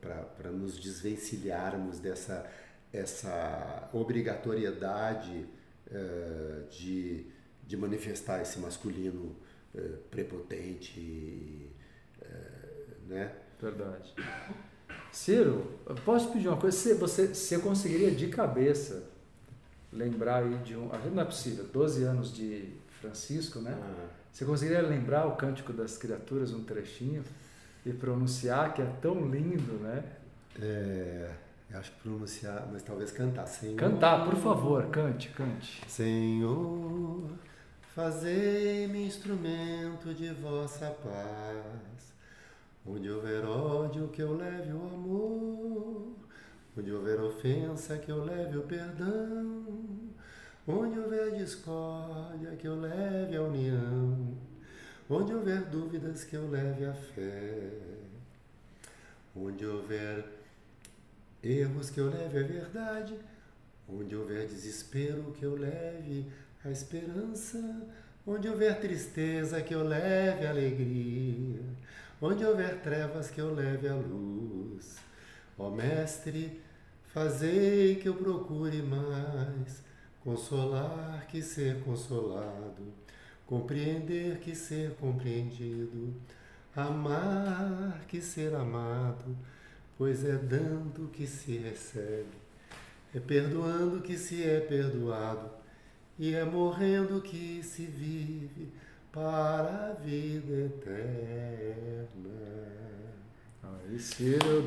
para nos desvencilharmos dessa essa obrigatoriedade uh, de, de manifestar esse masculino uh, prepotente, uh, né? Verdade. Ciro, posso pedir uma coisa? Você, você, você conseguiria de cabeça lembrar aí de um. Não é possível, 12 anos de Francisco, né? Ah. Você conseguiria lembrar o Cântico das Criaturas, um trechinho, e pronunciar, que é tão lindo, né? É. Eu acho que pronunciar, mas talvez cantar. Senhor, cantar, por favor, cante, cante. Senhor, fazei-me instrumento de vossa paz. Onde houver ódio, que eu leve o amor. Onde houver ofensa, que eu leve o perdão. Onde houver discórdia, que eu leve a união. Onde houver dúvidas, que eu leve a fé. Onde houver erros que eu leve a verdade, onde houver desespero que eu leve a esperança, onde houver tristeza que eu leve a alegria, onde houver trevas que eu leve a luz. Ó Mestre, fazei que eu procure mais consolar que ser consolado, compreender que ser compreendido, amar que ser amado pois é dando que se recebe, é perdoando que se é perdoado, e é morrendo que se vive para a vida eterna. Aí, Ciro,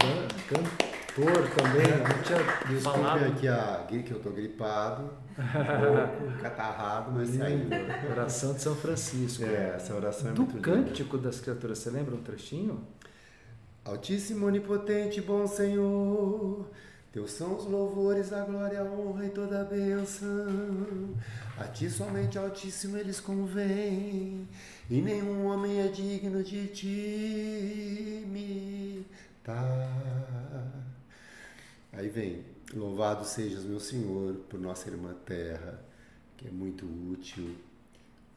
canta. Ator também, não tinha Desculpe aqui a, que eu tô gripado, catarrado, mas saiu. Oração de São Francisco. É, essa oração é Do muito linda. Cântico das Criaturas, você lembra um trechinho? Altíssimo, onipotente, bom Senhor, teus são os louvores, a glória, a honra e toda a bênção. A ti somente, Altíssimo, eles convêm, e nenhum homem é digno de te imitar. Aí vem, louvado sejas, meu Senhor, por nossa irmã terra, que é muito útil,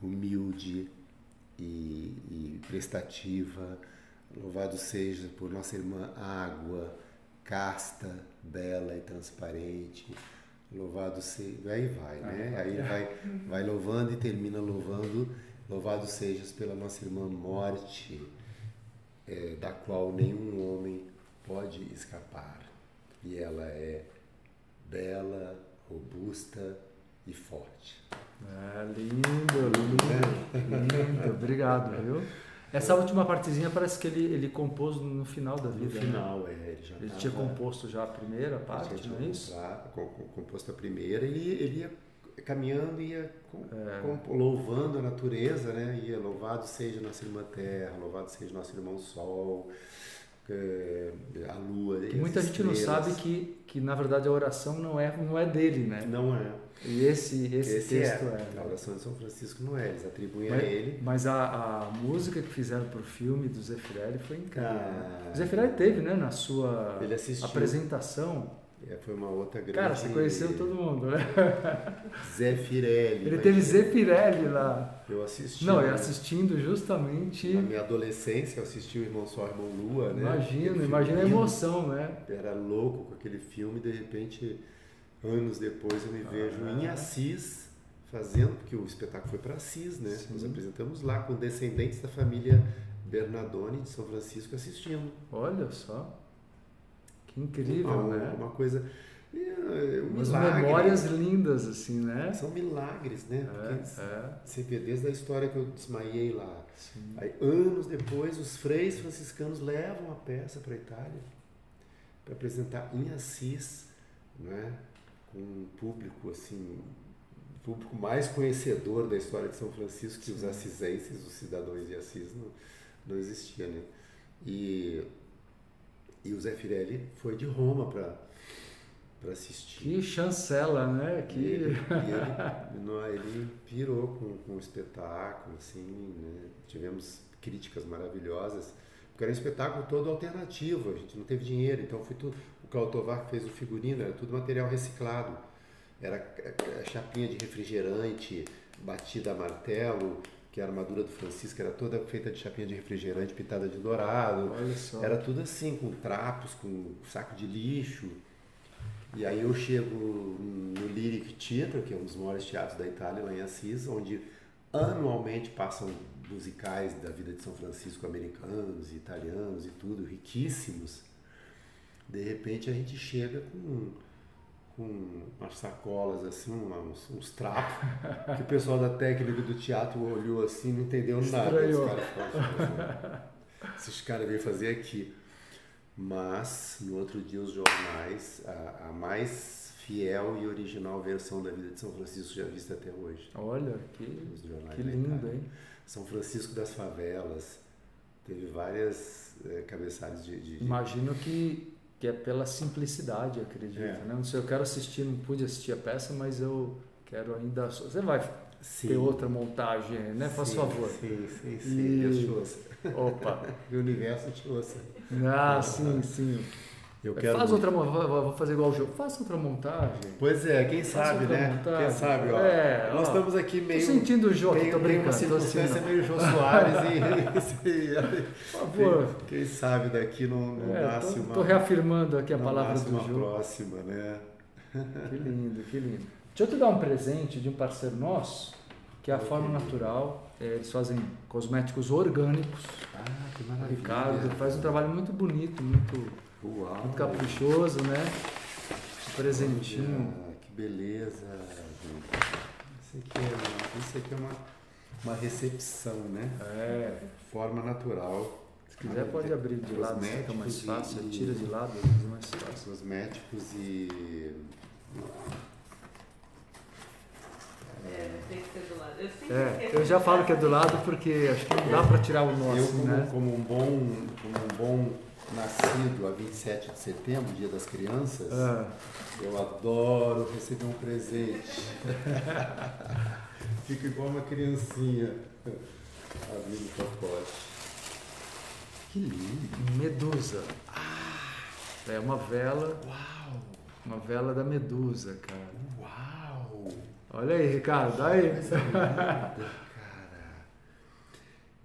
humilde e, e prestativa. Louvado seja por nossa irmã água, casta, bela e transparente. Louvado seja. Aí vai, né? Aí vai, vai louvando e termina louvando. Louvado sejas pela nossa irmã morte, eh, da qual nenhum homem pode escapar. E ela é bela, robusta e forte. É, lindo, lindo, lindo. Obrigado, viu? Essa última partezinha parece que ele, ele compôs no final da No vida. né? final, é, ele já Ele tava- tinha composto já a primeira parte, não é isso? composto a primeira, ele, ele ia caminhando e ia com- É. com- louvando a natureza, né? Ia louvado seja nossa irmã Terra, louvado seja nosso irmão Sol, a Lua. e Que muita gente não estrelas. sabe que, que na verdade a oração não é, não é dele, né? Não é. E esse, esse, Esse texto é. é. A oração de São Francisco não é, eles atribuem a Mas, ele. mas a, a música que fizeram pro filme do Zé Firelli foi incrível. Ah, né? O Zé Firelli teve, né, na sua apresentação. É, foi uma outra grande. Cara, você conheceu todo mundo, né? Zé Firelli. Ele teve Zé Firelli lá. Eu assisti. Não, né? e assistindo justamente. Na minha adolescência, eu assisti o Irmão Sol, Irmão Lua, né? Imagina, imagina a emoção, né? Era louco com aquele filme, de repente, anos depois, eu me vejo Ah. em Assis fazendo, porque o espetáculo foi para Assis, né? Sim. Nos apresentamos lá com descendentes da família Bernardoni de São Francisco assistindo. Olha só. Que incrível, uma, né? uma coisa. é, um Umas milagre. memórias lindas, assim, né? São milagres, né? Porque É, é. você vê desde a história que eu desmaiei lá. Aí, anos depois, os freis franciscanos levam a peça para a Itália para apresentar em Assis, né? com um público assim, público mais conhecedor da história de São Francisco que os Sim. assisenses, os cidadãos de Assis, não, não existia, né? E, e o Zé Firelli foi de Roma para assistir. Que chancela, né? E Que... ele, e ele, não, ele pirou com, com o espetáculo, assim, né? Tivemos críticas maravilhosas, porque era um espetáculo todo alternativo, a gente não teve dinheiro, então foi tudo. O Claudio Tovar que fez o figurino, era tudo material reciclado. Era eh, chapinha de refrigerante, batida a martelo, que a armadura do Francisco era toda feita de chapinha de refrigerante pintada de dourado. Olha só. Era tudo assim, com trapos, com saco de lixo. E aí eu chego no Lyric Theatre, que é um dos maiores teatros da Itália, lá em Assis, onde anualmente passam musicais da vida de São Francisco, americanos, italianos e tudo, riquíssimos. De repente a gente chega com, com umas sacolas, assim, uns, uns trapos, que o pessoal da técnica do teatro olhou assim, não entendeu nada. Estranhou. falaram, esses caras vêm fazer aqui. Mas, no outro dia, os jornais, a, a mais fiel e original versão da vida de São Francisco já vista até hoje. Olha, que, que lindo, hein? São Francisco das Favelas. Teve várias eh, cabeçalhos de, de- de- Imagino que, que é pela simplicidade, acredito. É. Né? Não sei, eu quero assistir, não pude assistir a peça, mas eu quero ainda. Você vai Sim. ter outra montagem, né? Faz Sim, favor. Sim, sim, sim. E- Deus te ouça. Opa. O universo te ouça. Ah, sim, sim. Eu Faz outra mo- vou- fazer igual o jogo. Faça outra montagem. Pois é, quem sabe, outra né? montagem. Quem sabe, ó. É, Nós ó. estamos aqui Tô meio. sentindo o jogo, meio, tô uma brincando. Tô assim, circunstância meio Jô Soares e. Por favor. Quem, quem sabe daqui não, não É, nasce tô, uma. tô reafirmando aqui a palavra do uma jogo. próxima, né? Que lindo, que lindo. Deixa eu te dar um presente de um parceiro nosso, que é a Forma Natural. É, Eles fazem cosméticos orgânicos. Ah, que maravilha. Ricardo faz um trabalho muito bonito, muito, Uau. muito caprichoso, né? Um presentinho. Olha, que beleza. gente. Isso aqui é, isso aqui é uma, uma recepção, né? É, Forma natural. Se quiser pode abrir de lado, fica mais fácil. E, tira de lado, é mais fácil. Cosméticos e. É, tem que ser do lado. Eu, É, já falo que é do lado porque acho que não dá pra tirar o nosso, Eu, como, né? como, um bom, como um bom nascido a 27 de setembro, dia das crianças, Ah, eu adoro receber um presente. Fico igual uma criancinha abrindo o pacote. Que lindo! Medusa. É uma vela, Uau! uma vela da Medusa, cara. Uau! Olha aí, Ricardo, aí.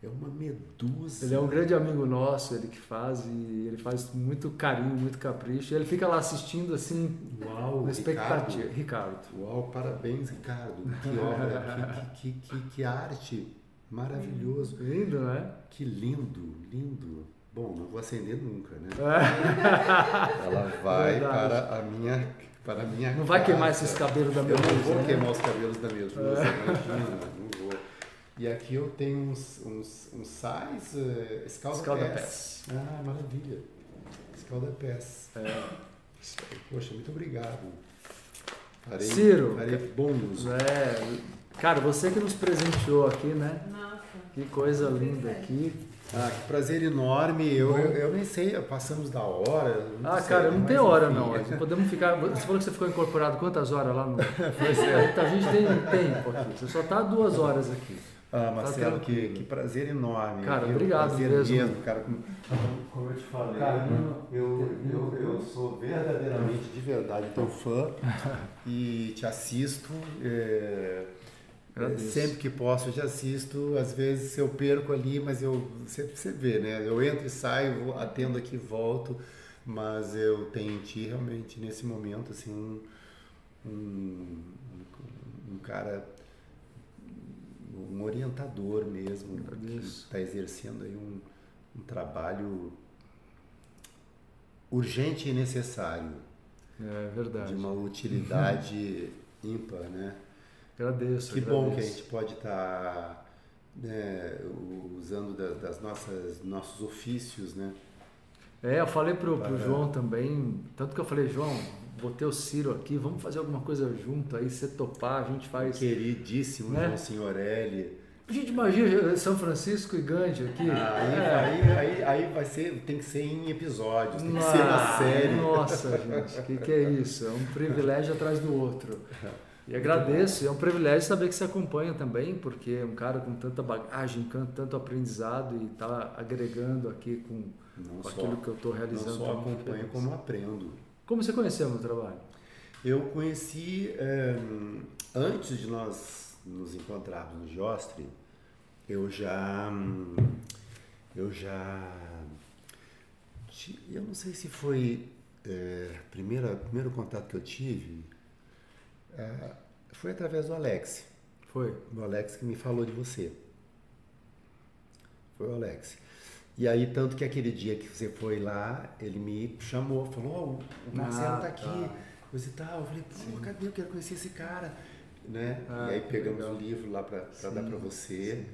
É uma medusa. Ele é um grande amigo nosso, ele que faz e ele faz muito carinho, muito capricho. Ele fica lá assistindo assim, Uau, na expectativa. Ricardo. Ricardo. Uau, parabéns, Ricardo. Que obra, que, que, que, que arte. Maravilhoso. Lindo, né? Que lindo, lindo. Bom, não vou acender nunca, né? É. Ela vai Verdade. para a minha, para a minha Não vai queimar casa. esses cabelos da Eu Medusa. não vou né? queimar os cabelos da Medusa, imagina, não vou. E aqui eu tenho uns, uns, uns sais uh, escalda-pés. Escalda-pés. Ah, maravilha. Escalda-pés. É. Poxa, muito obrigado. Farei, Ciro. farei bom uso. É, cara, você que nos presenteou aqui, né? Nossa. Que coisa linda aqui. Ah, que prazer enorme. Eu, eu, eu nem sei, passamos da hora. não Ah, sei, cara, não tem hora enfim. não. Podemos ficar. Você falou que você ficou incorporado quantas horas lá no. Pois é. A gente tem tempo aqui. Você só tá duas horas aqui. Ah, Marcelo, que, que prazer enorme. Cara, Eu- obrigado prazer mesmo. cara. Como, eu te falei, Cara, eu, eu, eu sou verdadeiramente, de verdade, teu fã e te assisto. é, Agradeço. sempre que posso, eu te assisto. Às vezes eu perco ali, mas eu você, você vê, né? Eu entro e saio, vou- atendo aqui e volto. Mas eu tenho em ti realmente nesse momento assim um, um, um cara um orientador mesmo que Agradeço. está exercendo aí um, um trabalho urgente e necessário É verdade. de uma utilidade ímpar, né? Agradeço. Que bom que a agradeço. gente pode estar né, usando da- das nossas nossos ofícios, né? É, eu falei pro, pro. João também, tanto que eu falei, João, botei o Ciro aqui, vamos fazer alguma coisa junto, aí você topar, a gente faz. Queridíssimo Né? João Signorelli. A gente imagina São Francisco e Gandhi aqui. Aí, É. aí, aí, aí vai ser, tem que ser em episódios, tem que ser Ah, uma série. Nossa, gente, o que, que é isso? É um privilégio atrás do outro. E agradeço, é um privilégio saber que você acompanha também, porque é um cara com tanta bagagem, com tanto aprendizado e está agregando aqui com, Não com só, aquilo que eu estou não realizando. só Tô muito acompanho, como aprendo. Como você conheceu o meu trabalho? Eu conheci, eh, antes de nós nos encontrarmos no Jostre, eu já, eu já, eu não sei se foi eh, primeira, primeiro contato que eu tive, ah, foi através do Alex, Foi. do Alex que me falou de você. Foi o Alex. E aí, tanto que aquele dia que você foi lá, ele me chamou, falou, ó, o Marcelo Ah, tá aqui, tá. coisa e tal. Eu falei, pô, cadê? Eu quero conhecer esse cara. Né? Ah, e aí pegamos legal. o livro lá para dar para você.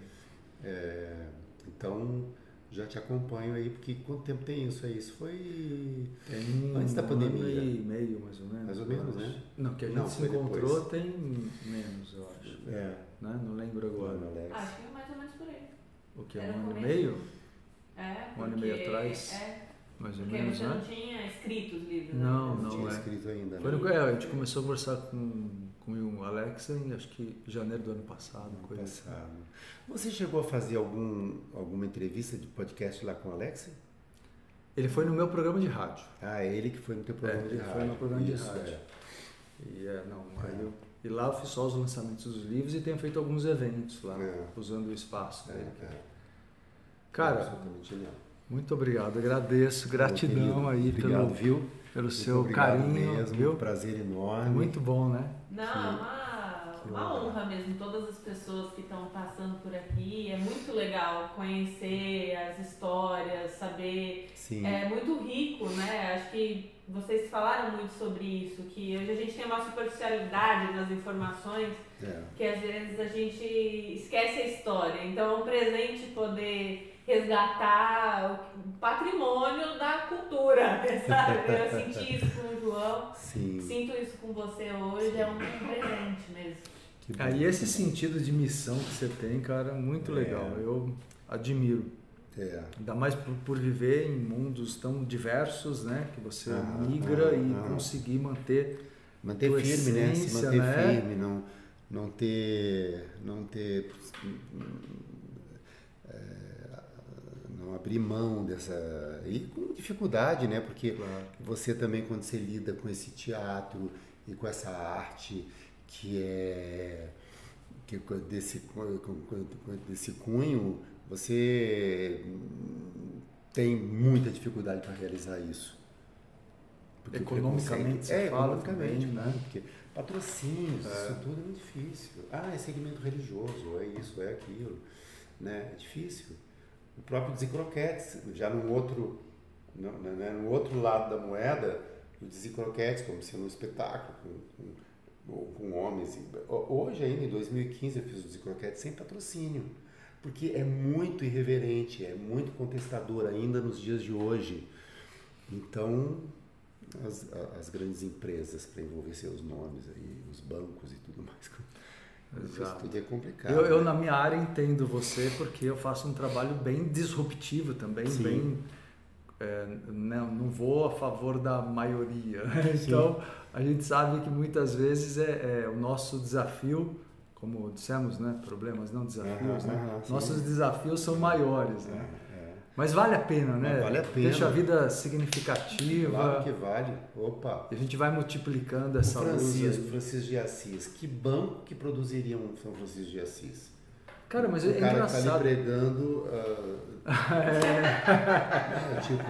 É, então, já te acompanho aí, porque quanto tempo tem isso aí? Isso foi Tem Antes da um pandemia. ano e meio, mais ou menos. Mais ou menos, né? Não, que a gente Não, se encontrou depois. tem menos, eu acho. é, Né? Não lembro agora. Mano, Alex. Acho que é mais ou menos por aí. O que? Era Um ano e meio? É, Um ano e meio atrás? É, Mais ou menos, você não né? tinha escrito os livros. Não, né? não, tinha não é. escrito ainda. Foi né? no, é, a gente começou a conversar com, com o Alex em acho que janeiro do ano passado, Ano coisa assim. passado. Você chegou a fazer algum, alguma entrevista de podcast lá com o Alex? Ele foi no meu programa de rádio. Ah, é ele que foi no teu programa É, de ele rádio. foi no programa de Isso, rádio. é. E, é, não, aí eu- e lá eu fiz só os lançamentos dos livros e tenho feito alguns eventos lá, É. usando o espaço É, dele. é. Cara, absolutamente genial. muito obrigado, agradeço, gratidão aí obrigado, pelo, viu? pelo Muito seu carinho, mesmo, viu? prazer enorme. Muito bom, né? Não, é uma, que uma honra. honra honra mesmo todas as pessoas que estão passando por aqui. É muito legal conhecer as histórias, saber. Sim. É muito rico, né? Acho que vocês falaram muito sobre isso, que hoje a gente tem uma superficialidade nas informações É. que às vezes a gente esquece a história. Então é um presente poder resgatar o patrimônio da cultura, sabe? Eu senti isso com o João, Sim. sinto isso com você hoje, é um presente mesmo. Aí esse sentido de missão que você tem, cara, é muito É. legal. Eu admiro. É. Ainda mais por, por viver em mundos tão diversos, né? Que você Aham, migra e aham. conseguir manter. Manter tua firme, né? Se essência, manter né? firme, não, não ter. Não ter. É, não abrir mão dessa. E com dificuldade, né? Porque você também, quando você lida com esse teatro e com essa arte que é que co- desse, desse cunho, você tem muita dificuldade para realizar isso. Porque Economicamente, é, economicamente, também, né? né? Porque patrocínios, É. isso tudo é muito difícil. Ah, é segmento religioso, é isso, é aquilo. Né? É difícil. O próprio Dizicroquetes, já no outro, no, né, no outro lado da moeda, o Dizicroquetes como sendo um espetáculo com, com, com homens. ho- Hoje ainda, em 2015, eu fiz o Dizicroquetes sem patrocínio. Porque é muito irreverente, é muito contestador ainda nos dias de hoje. Então, as, as grandes empresas para envolver seus nomes aí, os bancos e tudo mais. Isso Exato. tudo é complicado. Eu, eu, né? na minha área, entendo você porque eu faço um trabalho bem disruptivo também, Sim. bem. é, não, não vou a favor da maioria. Então, a gente sabe que muitas vezes é, é o nosso desafio, como dissemos, né? Problemas, não desafios, né? Nossos desafios são maiores, né? É, é. Mas vale a pena, né? Mas vale a pena. Deixa a vida significativa. Claro que vale. Opa! E a gente vai multiplicando O essa luz. Francisco, aí. Francisco de Assis. Que banco que produziria um São Francisco de Assis? Cara, mas o é cara que tá ali engraçado. pregando. ah, tipo,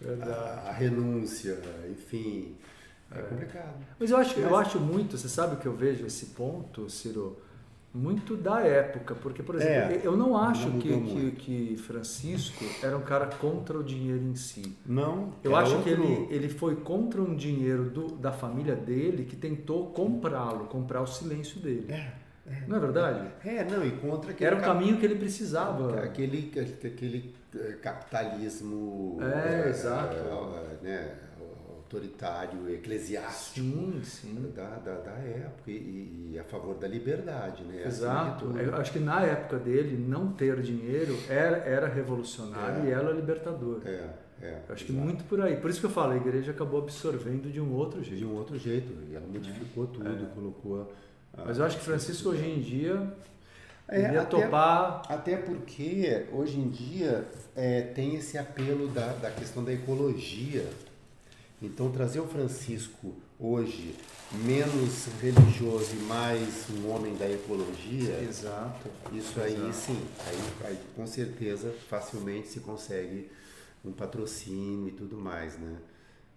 Verdade. a, a renúncia, enfim. É, complicado. Mas eu acho, eu acho muito, você sabe que eu vejo esse ponto, Ciro, muito da época, porque, por exemplo, É, eu não acho não que, que, que Francisco era um cara contra o dinheiro em si. Não. Eu acho que outro- ele, ele foi contra um dinheiro do, da família dele que tentou comprá-lo, comprar o silêncio dele. É, Não é verdade? é, não, e contra aquele. Era o caminho que ele precisava. Aquele, aquele eh, capitalismo. É, eh, exato. eh, né, autoritário, eclesiástico. Sim, sim. Da, da, da época e, e a favor da liberdade, né? De Exato. Eu acho que na época dele, não ter dinheiro era, era revolucionário É. e era libertador. É, é. Acho que exato. muito por aí. Por isso que eu falo, a igreja acabou absorvendo de um outro De jeito. um outro jeito. E ela modificou tudo, É. colocou. a- Mas eu acho que Francisco hoje em dia É, até- topar. Até porque hoje em dia é, tem esse apelo da, da questão da ecologia. Então trazer o Francisco hoje menos religioso e mais um homem da ecologia, Exato. isso aí Exato. sim, aí, aí com certeza facilmente se consegue um patrocínio e tudo mais, né?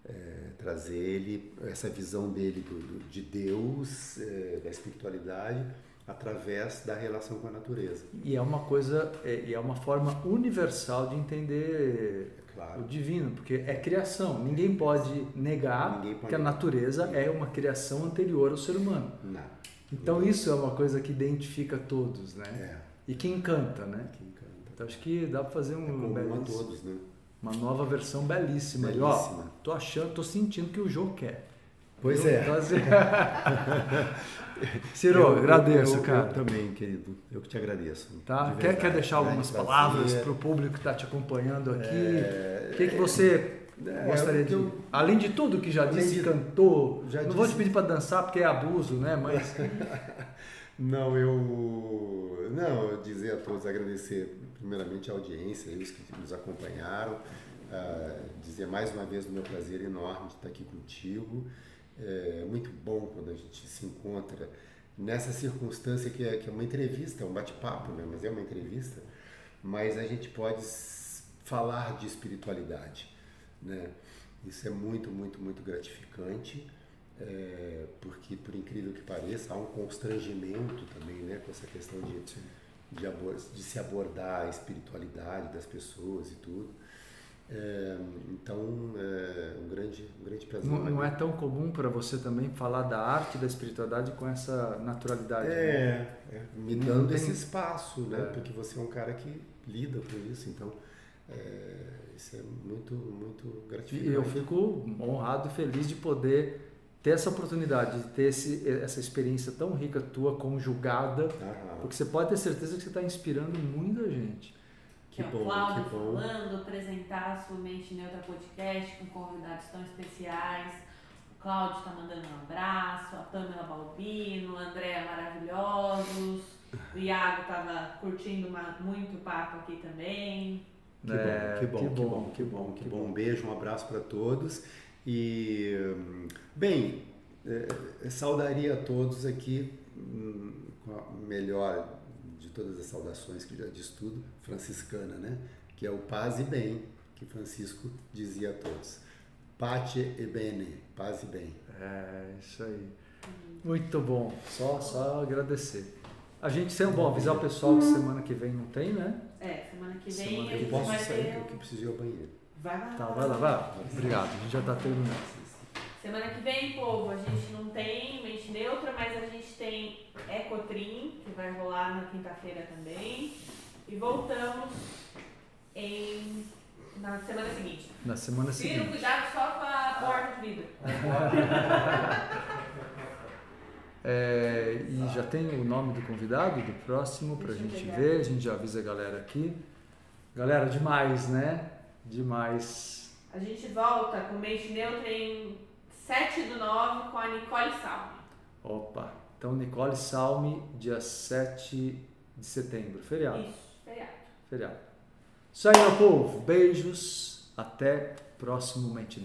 É, trazer ele, essa visão dele do, do- de Deus, é, da espiritualidade, através da relação com a natureza. E é uma coisa, é, e é uma forma universal de entender claro. o divino, porque é criação. Ninguém pode negar Ninguém pode que a negar. natureza é uma criação anterior ao ser humano. Não. Então isso é uma coisa que identifica todos, né? É, E que encanta, né? que encanta. Então acho que dá para fazer É um a belíssimo- todos, né? uma nova versão belíssima. E, Belíssima. ó, tô achando, tô sentindo que o jogo quer. Pois Viu? é. Então, assim- Ciro, Eu- agradeço, eu- cara. Eu também, querido. Eu que te agradeço. Tá? de Quer, quer deixar algumas palavras para o público que está te acompanhando aqui? É, O que, que você é, gostaria que de. eu- Além de tudo que já disse, de- cantou. já não vou te disse- pedir para dançar porque é abuso, né? Mas. Não, eu. Não, eu dizer a todos, agradecer primeiramente a audiência, eles que nos acompanharam, ah, dizer mais uma vez o meu prazer enorme de estar aqui contigo. É muito bom quando a gente se encontra nessa circunstância que é, que é uma entrevista, é um bate-papo, né? mas é uma entrevista, mas a gente pode falar de espiritualidade. Né? Isso é muito, muito, muito gratificante. é, porque, por incrível que pareça, há um constrangimento também né, com essa questão de, de, de se abordar a espiritualidade das pessoas e tudo. É, então, é um grande, um grande prazer. Não, não é tão comum para você também falar da arte da espiritualidade com essa naturalidade. É, né? é me dando tem... esse espaço, né? É. Porque você é um cara que lida com isso, então é, isso é muito, muito gratificante. E eu fico honrado e feliz de poder ter essa oportunidade, de ter esse, essa experiência tão rica tua, conjugada, porque você pode ter certeza que você está inspirando muita gente. Que, que é o Cláudio falando, apresentar a sua Mente Neutra Podcast com convidados tão especiais. O Cláudio está mandando um abraço, a Pamela Balbino, a Andréa maravilhosos. O Iago estava curtindo uma, muito o papo aqui também. Que, é, bom, que, bom, que, bom, que bom, que bom, que bom. Um beijo, um abraço para todos. E, bem, é, saudaria a todos aqui hum, com a melhor de todas as saudações que já disse tudo, franciscana, né? Que é o paz e bem, que Francisco dizia a todos. Pace e bene, paz e bem. É, isso aí. Muito bom. Só, só agradecer. A gente sempre bom avisar o pessoal que semana que vem não tem, né? É, semana que vem semana que gente posso vai sair ter... porque eu preciso ir ao banheiro. Vai lá. Tá, vai lá, vai. Obrigado, a gente já está terminando. Semana que vem, povo, a gente não tem mente neutra, mas a gente tem Ecotrim, que vai rolar na quinta-feira também. E voltamos em na semana seguinte. Na semana seguinte. Tira cuidado só com a porta de vidro. É, e já tem o nome do convidado, do próximo, para a gente ver. A gente já avisa a galera aqui. Galera, demais, né? Demais. A gente volta com Mente Neutra em 7 do 9 com a Nicole Salme. Opa! Então, Nicole Salme, dia 7 de setembro. Feriado. Isso, feriado. Feriado. Isso aí, meu povo. Beijos. Até próximo Mente